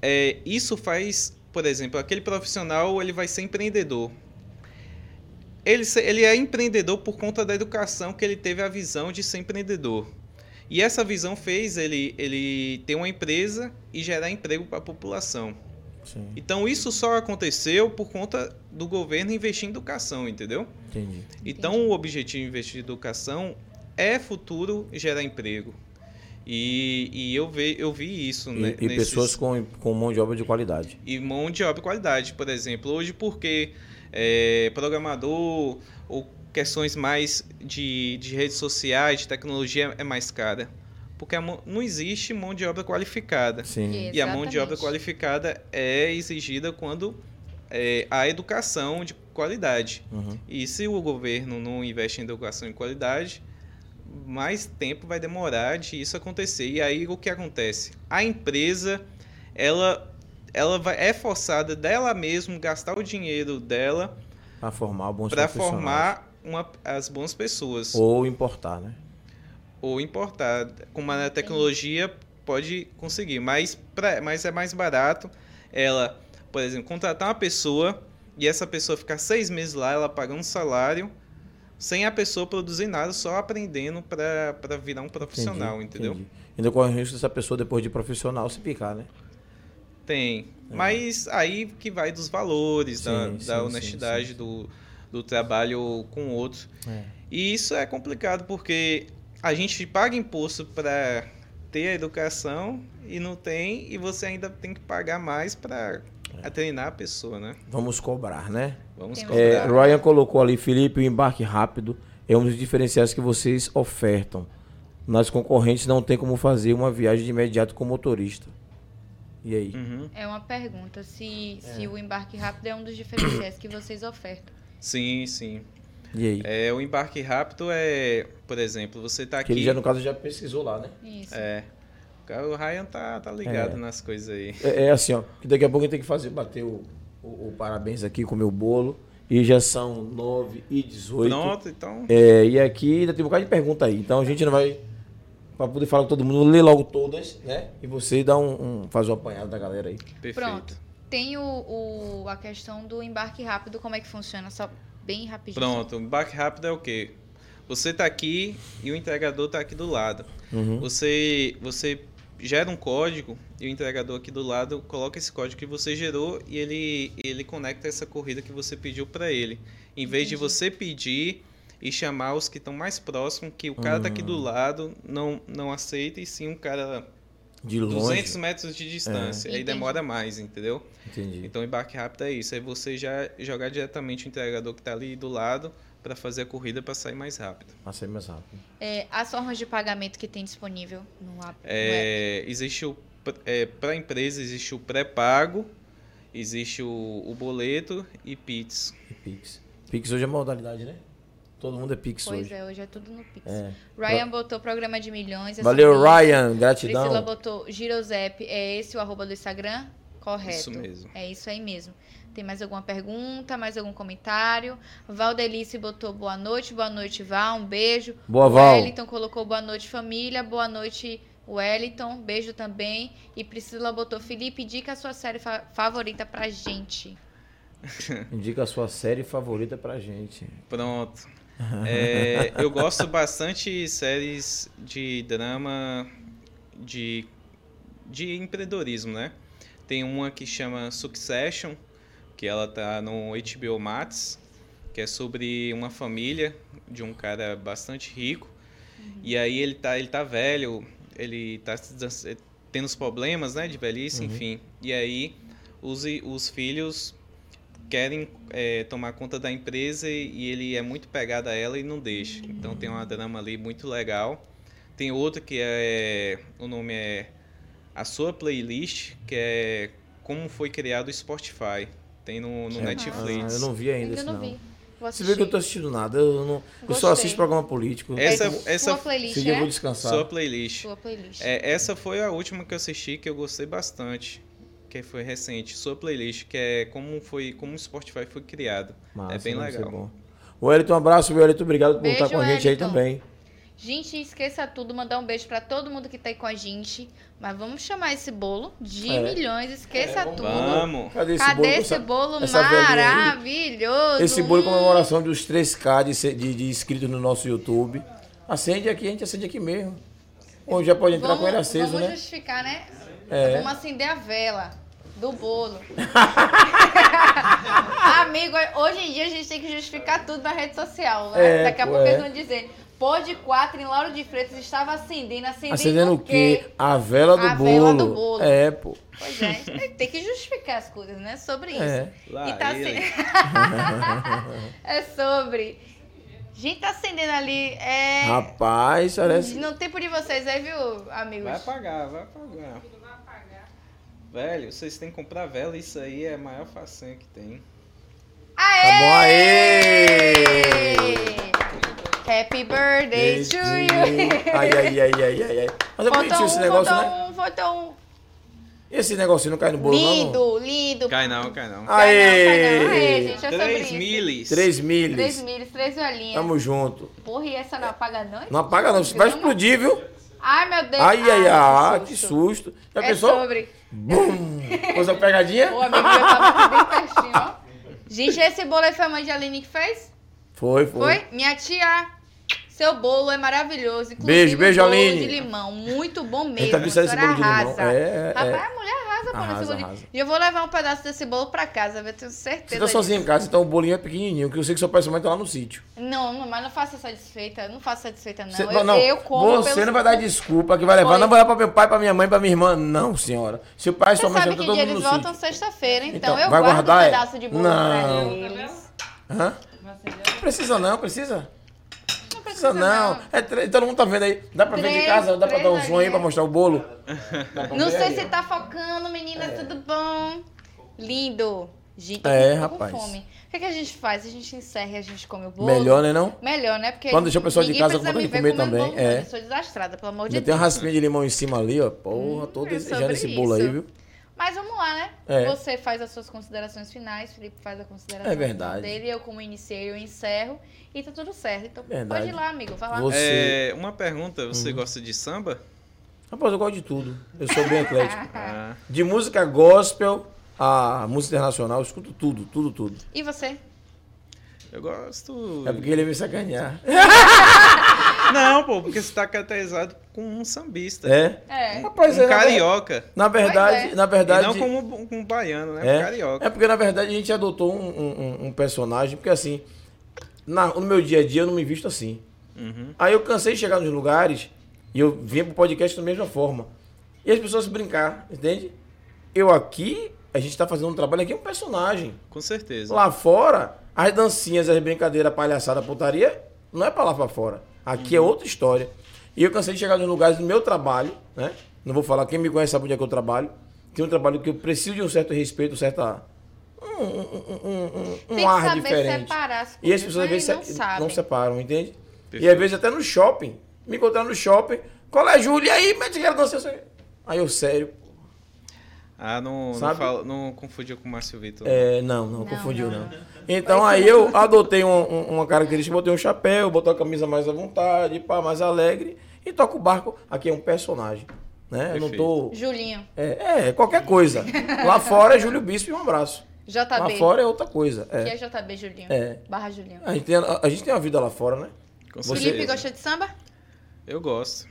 é, isso faz, por exemplo, aquele profissional ele vai ser empreendedor. Ele, ele é empreendedor por conta da educação que ele teve a visão de ser empreendedor. E essa visão fez ele, ele ter uma empresa e gerar emprego para a população. Sim, Então isso só aconteceu por conta do governo investir em educação, entendeu? entendi. Então o objetivo de investir em educação é futuro gerar emprego. E, e eu, ve, eu vi isso, E, né? e nesses- pessoas com, com mão de obra de qualidade. e mão de obra de qualidade, por exemplo. Hoje, porque é, programador ou questões mais de, de redes sociais, de tecnologia é mais cara? Porque a mão- não existe mão de obra qualificada. Sim. E a mão de obra qualificada é exigida quando é, há educação de qualidade. Uhum. E se o governo não investe em educação de qualidade, mais tempo vai demorar de isso acontecer. E aí o que acontece? A empresa, ela, ela vai, é forçada dela mesma gastar o dinheiro dela Para formar bons para formar uma, as boas pessoas. Ou importar, né? ou importar. Com uma tecnologia pode conseguir, mas, pra, mas é mais barato ela, por exemplo, contratar uma pessoa e essa pessoa ficar seis meses lá, ela pagar um salário sem a pessoa produzir nada, só aprendendo para virar um profissional, Entendi, entendeu? entendi. Ainda corre o risco dessa pessoa, depois de profissional, se picar, né? Tem. Mas aí que vai dos valores, da, É. Sim, da sim, honestidade sim, sim. Do, do trabalho com o outro. É. E isso é complicado porque a gente paga imposto para ter a educação e não tem, e você ainda tem que pagar mais para É. treinar a pessoa, né? Vamos cobrar, né? Vamos É, cobrar. Ryan colocou ali, Felipe, o embarque rápido é um dos diferenciais que vocês ofertam. Nas concorrentes não tem como fazer uma viagem de imediato com motorista. E aí? Uhum. É uma pergunta se, se o embarque rápido é um dos diferenciais que vocês ofertam. Sim, sim. E aí? É, o embarque rápido é, por exemplo, você tá que aqui. ele já, no caso, já pesquisou lá, né? Isso. É. O Ryan tá, tá ligado É. nas coisas aí. É, é assim, ó. Que daqui a pouco a gente tem que fazer, bater o, o- o parabéns aqui, comer o bolo. E já são 9 e 18. Pronto, então. É, e aqui ainda tem um bocado de pergunta aí. Então a gente não vai. Pra poder falar com todo mundo, lê logo todas, né? E você dá um, um faz um apanhado da galera aí. Perfeito. Pronto. Tem o, o- a questão do embarque rápido, como é que funciona? Só bem rapidinho. Pronto, o embarque rápido é o quê? Você tá aqui e o entregador tá aqui do lado. Uhum. Você, você gera um código e o entregador aqui do lado coloca esse código que você gerou e ele, ele conecta essa corrida que você pediu para ele. Em vez de Entendi. você pedir e chamar os que estão mais próximos, que o cara tá aqui do lado não, não aceita, e sim um cara De longe. 200 metros de distância. Aí Entendi. demora mais, entendeu? Entendi. Então, embarque rápido é isso. É você já jogar diretamente o entregador que está ali do lado para fazer a corrida para sair mais rápido. Passa aí mais rápido. É, as formas de pagamento que tem disponível no app. É, existe o é, para a empresa existe o pré-pago, existe o, o boleto e Pix. E Pix. Pix hoje é modalidade, né? Todo mundo é Pix Pois hoje. é, hoje é tudo no Pix. É. Ryan botou programa de milhões. é Valeu. Ryan. Gratidão. Priscila botou Girozep. É esse o arroba do Instagram? Correto. Isso mesmo. É isso aí mesmo. Tem mais alguma pergunta, mais algum comentário? Valdelice botou boa noite, boa noite, Val, um beijo. Boa, Val. Wellington colocou boa noite, família, boa noite, Wellington, beijo também. E Priscila botou, Felipe, dica a sua série fa- favorita pra gente. Indica a sua série favorita pra gente. Pronto. É, eu gosto bastante de séries de drama de, de empreendedorismo, né? Tem uma que chama Succession, que ela tá no HBO Max, que é sobre uma família de um cara bastante rico. E aí ele tá, ele tá velho, ele tá eh, tendo os problemas, né, de velhice, enfim. E aí os, os filhos querem é, tomar conta da empresa e, e ele é muito pegado a ela e não deixa. Então tem uma drama ali muito legal. Tem outra que é o nome é a sua playlist, que é como foi criado o Spotify. Tem no, no Ah, Netflix. eu não vi ainda não, vi. Você vê que eu tô assistindo nada. Eu, não, eu só assisto programa político. Essa- É essa- sua playlist, Esse dia eu é? vou descansar. Sua playlist. Sua playlist. É, essa foi a última que eu assisti que eu gostei bastante, que foi recente. Sua playlist, que é como foi, como o Spotify foi criado. Massa, é bem legal. bom. Wellington, um abraço, Wellington. Obrigado por Beijo, estar com a gente aí Wellington. também. Gente, esqueça tudo, mandar um beijo pra todo mundo que tá aí com a gente. Mas vamos chamar esse bolo de É. milhões, esqueça tudo. Vamos! Cadê esse Cadê bolo? esse bolo essa maravilhoso? Esse bolo em comemoração dos 3K de, de, de inscritos no nosso YouTube. Acende aqui, a gente acende aqui mesmo. Ou já pode entrar vamos, com ele aceso, vamos né? justificar, né? É. Vamos acender a vela do bolo. Amigo, hoje em dia a gente tem que justificar tudo na rede social, né? É, Daqui a pouco é. eles vão dizer, Pode 4 em Lauro de Freitas estava acendendo, acendendo, Acendendo o quê? A vela do A bolo. vela do bolo. É, pô. Pois é, a gente tem que justificar as coisas, né? Sobre isso. É. Lá E tá acendendo. é sobre. Gente, tá acendendo ali. É. Rapaz, parece. No tempo de vocês aí, viu, amigos? Vai apagar, vai apagar. Velho, vocês têm que comprar vela, isso aí é a maior façanha que tem. Aê! Tá bom, aê! Happy birthday to you! Ai, ai, ai, ai, ai, ai. Mas é bonitinho esse negócio, faltou né? um, faltou um. Esse negocinho não cai no bolo, não? Lindo, lindo. Cai não, cai não. Cai não, cai não. Aê, Aê! gente, é 3 isso. milis. 3 Três milis. milhas, três velhinhas. Tamo junto. Porra, e essa não apaga não? Não apaga não, vai explodir, viu? Ai, meu Deus. Ai, ai, ai, que susto. susto. Já É pensou? sobre. Bum! Coisa pegadinha? O amigo já tava aqui bem pertinho, ó. Gente, esse bolo aí foi a mãe de Aline que fez? Foi, foi. Foi? Minha tia. Seu bolo é maravilhoso. Inclusive, Beijo, o beijo, bolo Aline. de limão. Muito bom mesmo. Vista desse senhora bolo de limão. arrasa. É, é, Rapaz, é. a mulher arrasa, pô, nesse Arrasa, arrasa. E eu vou levar um pedaço desse bolo pra casa, eu tenho certeza. Você tá sozinho em casa, então o bolinho é pequenininho, que eu sei que seu pai e sua mãe tá lá no sítio. Não, não, mas não faça satisfeita. Não faça satisfeita, não. Você, eu, não, eu como você pelos- não vai dar desculpa que vai levar Foi. namorar pra meu pai, pra minha mãe, pra minha irmã. Não, senhora. Seu pai e Você sua mãe tá que todo dia mundo eles no voltam sítio. sexta-feira, então, Então, eu vai guardo guardar, um é? pedaço de bolo Não. pra eles. Hã? Precisa não, precisa. Não Precisa não. É, tre- todo mundo tá vendo aí. Dá pra ver de Três, casa? Dá pra três dar um som aí pra é. mostrar o bolo? Dá pra Não sei aí, se ó. tá focando, meninas, tudo bom? Lindo. Gente, É, tô rapaz. fome. O que, que a gente faz? A gente encerra e a gente come o bolo? Melhor, né não? Melhor, né? Porque Quando deixar o pessoal de casa com vontade de comer comendo também, bolo, não. é. Eu sou desastrada, pelo amor de Já tem uma Deus. raspinha de limão em cima ali, ó. Porra, tô é desejando esse bolo isso. aí, viu? Mas vamos lá, né? É. Você faz as suas considerações finais, Felipe faz a consideração É verdade. dele, eu como iniciei, eu encerro e tá tudo certo. Então Verdade. pode ir lá, amigo, vai lá. Você- É, uma pergunta, você gosta de samba? Rapaz, eu gosto de tudo. Eu sou bem atlético. Ah, De música gospel a música internacional, eu escuto tudo, tudo, tudo. E você? eu gosto. É porque ele ia me sacanear. Não, pô, porque você tá caracterizado como um sambista. É? É. Rapaz, Um é, na ver- carioca. Na verdade, é. na verdade. E não como um, um baiano, né? Um É, carioca. é porque na verdade a gente adotou um, um- um personagem, porque assim, na- no meu dia a dia eu não me visto assim. Uhum. Aí eu cansei de chegar nos lugares e eu vinha pro podcast da mesma forma. E as pessoas brincar, entende? Eu aqui, a gente tá fazendo um trabalho aqui, é um personagem. Com certeza. Lá fora, as dancinhas, as brincadeiras, a palhaçada, a putaria, não é pra lá pra fora. Aqui é outra história. E eu cansei de chegar nos lugares do meu trabalho, né? Não vou falar, quem me conhece sabe onde é que eu trabalho. Tem um trabalho que eu preciso de um certo respeito, certa um, um, um, um, Tem um que ar saber diferente. separar as coisas. E as pessoas às vezes não se- não separam, entende? E Perfeito. às vezes até no shopping. Me encontrando no shopping. Qual é, Júlia? E aí, mete aquela dança. assim. Aí eu, sério. Ah, não, não, fala, não confundiu com o Márcio Vitor. É, não, não, Não, confundiu não. Então aí eu adotei um- um- uma característica, botei um chapéu, botei a camisa mais à vontade, pá, mais alegre. E toco o barco. Aqui é um personagem. Né? Eu não tô. Julinho, É, é, qualquer coisa. Lá fora é Júlio Bispo e um abraço. Lá JB. fora é outra coisa. Que É. é JB Julinho. É. Barra Julinho. A, gente tem, a, a gente tem uma vida lá fora, né? Com Você- Felipe gosta de samba? Eu gosto.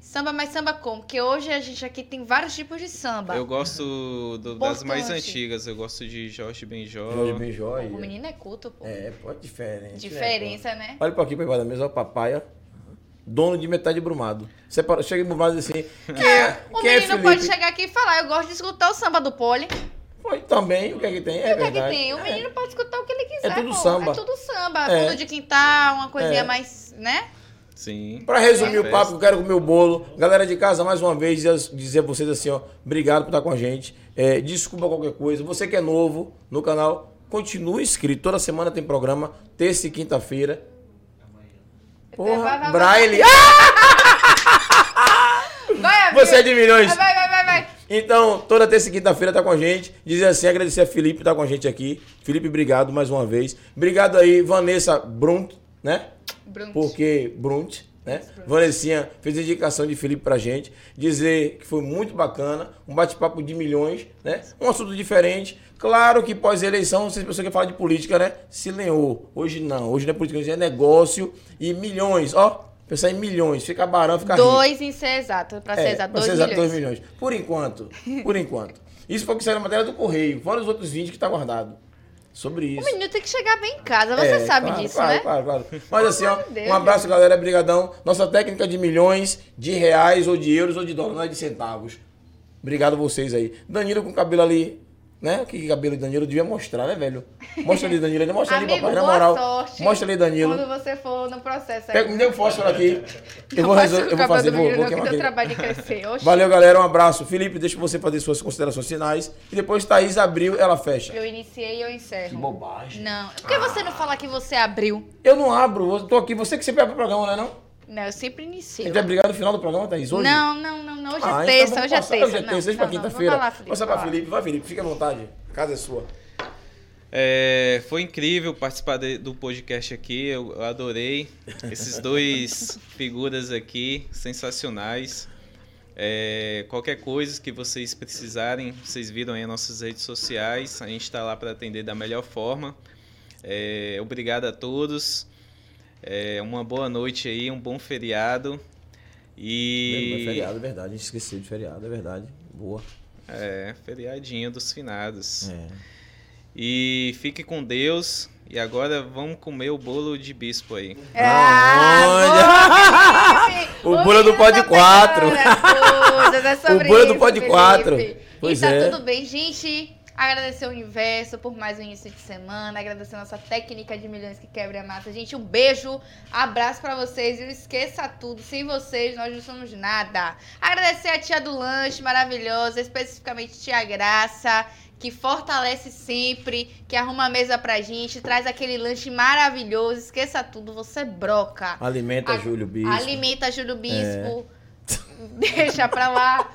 Samba, mas samba como? Porque hoje a gente aqui tem vários tipos de samba. Eu gosto do- das mais antigas. Eu gosto de Jorge Benjó. Jorge Benjó. O menino é culto, pô. É, pô, é diferente. Diferença, né? Né? Olha pra aqui, pra da mesa, ó, papaya. Dono de metade brumado. Você para- chega em brumado e diz assim. Quem é, O quem é menino Felipe? pode chegar aqui e falar, eu gosto de escutar o samba do Poli. Pô, também, o que é que tem? É o que é que verdade. tem? O É. menino pode escutar o que ele quiser, É tudo pô. samba. É tudo samba. É. Tudo de quintal, uma coisinha É. mais, né? Sim. Pra resumir o Festa. papo, eu quero comer o bolo. Galera de casa, mais uma vez, dizer, dizer a vocês assim, ó, obrigado por estar com a gente. É, desculpa qualquer coisa. Você que é novo no canal, continue inscrito. Toda semana tem programa, terça e quinta-feira. Porra, Braille. Vai, amigo. Você é de milhões. Vai, vai, vai, vai. Então, toda terça e quinta-feira tá com a gente. Dizer assim, agradecer a Felipe tá com a gente aqui. Felipe, obrigado mais uma vez. Obrigado aí, Vanessa Brunt, né? Brunt. Porque Brunt, né? Vanessinha fez a indicação de Felipe pra gente. Dizer que foi muito bacana, um bate-papo de milhões, né? Um assunto diferente. Claro que pós-eleição, se as pessoas querem falar de política, né? Se lenhou. Hoje não, hoje não é política, hoje é negócio e milhões, ó. Pensar em milhões, fica barão, fica rico. Dois em ser exato. Pra ser É, exato, pra dois ser exato, milhões. dois milhões. Por enquanto. Por enquanto. Isso foi o que saiu na matéria do Correio. Fora os outros 20 que tá guardado. Sobre isso. O menino tem que chegar bem em casa, você É, sabe claro, disso, claro, né? Claro, claro. Mas assim, ó, Deus, um abraço, galera. Brigadão. Nossa técnica de milhões, de reais, ou de euros, ou de dólares, não é de centavos. Obrigado vocês aí. Danilo com o cabelo ali, né? O que cabelo de Danilo devia mostrar, né, velho? Mostra ali, Danilo. Mostra ali, papai, na moral. sorte Mostra ali, Danilo. Quando você for no processo aí. Pega, me dê um fósforo aqui. Eu vou, Não resol- faça eu vou fazer, vou, vou queimar aquele. trabalho de crescer. Oxi. Valeu, galera. Um abraço. Felipe, deixa você fazer suas considerações finais. E depois Thaís abriu, ela fecha. Eu iniciei e eu encerro. Que bobagem. Não. Por que você não fala que você abriu? Eu não abro, eu tô aqui. Você que sempre abre o programa, não é não? Não, eu sempre A inicio. gente vai brigar no final do programa, Thaís? Hoje? Não, não, não, não. Hoje Ah, é então terça, vamos hoje é terça. Hoje é Não, terça, não, pra não, quinta-feira. Vai lá, Felipe. Passa pra. Felipe. Vai, Felipe. Fica à vontade. A casa é sua. É, foi incrível participar de- do podcast aqui, eu eu adorei. Esses dois figuras aqui, sensacionais. É, qualquer coisa que vocês precisarem, vocês viram aí as nossas redes sociais, a gente está lá para atender da melhor forma. É, obrigado a todos. É, uma boa noite aí, um bom feriado. É E. feriado, é verdade. A gente esqueceu de feriado, é verdade. Boa. É, feriadinho dos finados. É. E fique com Deus. E agora vamos comer o bolo de bispo aí. Ah, boa, Felipe! O bolo do Pode tá quatro. coisas, é O bolo do Pode Felipe. quatro. Pois e tá é. tudo bem, gente. Agradecer o universo por mais um início de semana. Agradecer a nossa técnica de milhões que quebra a massa. Gente, um beijo, abraço pra vocês. E esqueça tudo. Sem vocês, nós não somos nada. Agradecer a tia do lanche, maravilhosa. Especificamente tia Graça, que fortalece sempre, que arruma a mesa pra gente, traz aquele lanche maravilhoso. Esqueça tudo, você broca. Alimenta A- Júlio Bispo. Alimenta Júlio Bispo. Deixa pra lá.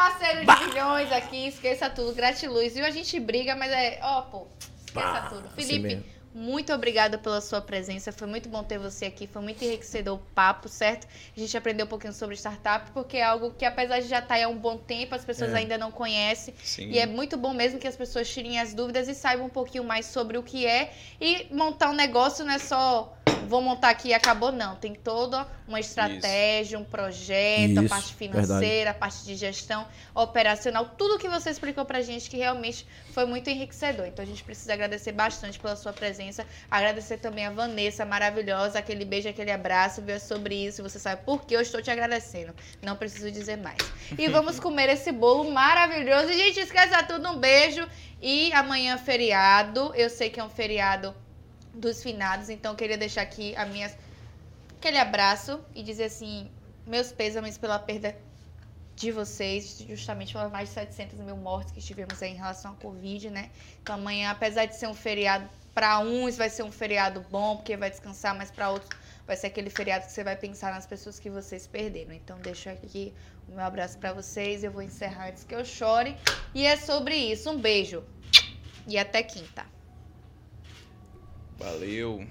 Parceiro de milhões aqui, esqueça tudo, gratiluz. Viu? A gente briga, mas é. Ó, pô, esqueça Ah, tudo. assim Felipe, mesmo. muito obrigada pela sua presença. Foi muito bom ter você aqui. Foi muito enriquecedor o papo, certo? A gente aprendeu um pouquinho sobre startup, porque é algo que, apesar de já estar aí há um bom tempo, as pessoas É. ainda não conhecem. Sim. E é muito bom mesmo que as pessoas tirem as dúvidas e saibam um pouquinho mais sobre o que é. E montar um negócio não é só vou montar aqui e acabou, não. Tem toda uma estratégia, um projeto, a Isso, parte financeira, a parte de gestão operacional, tudo que você explicou pra gente que realmente foi muito enriquecedor. Então a gente precisa agradecer bastante pela sua presença. Agradecer também a Vanessa, maravilhosa. Aquele beijo, aquele abraço, viu? É sobre isso. Você sabe por que eu estou te agradecendo. Não preciso dizer mais. E vamos comer esse bolo maravilhoso. Gente, esqueça tudo. Um beijo. E amanhã feriado. Eu sei que é um feriado dos finados, então eu queria deixar aqui a minha, aquele abraço e dizer assim, meus pêsames pela perda de vocês, justamente pelas mais de 700 mil mortes que tivemos aí em relação à Covid, né? Então amanhã, apesar de ser um feriado, para uns vai ser um feriado bom, porque vai descansar, mas para outros vai ser aquele feriado que você vai pensar nas pessoas que vocês perderam. Então deixo aqui o meu abraço para vocês, eu vou encerrar antes que eu chore. E é sobre isso, um beijo e até quinta. Valeu.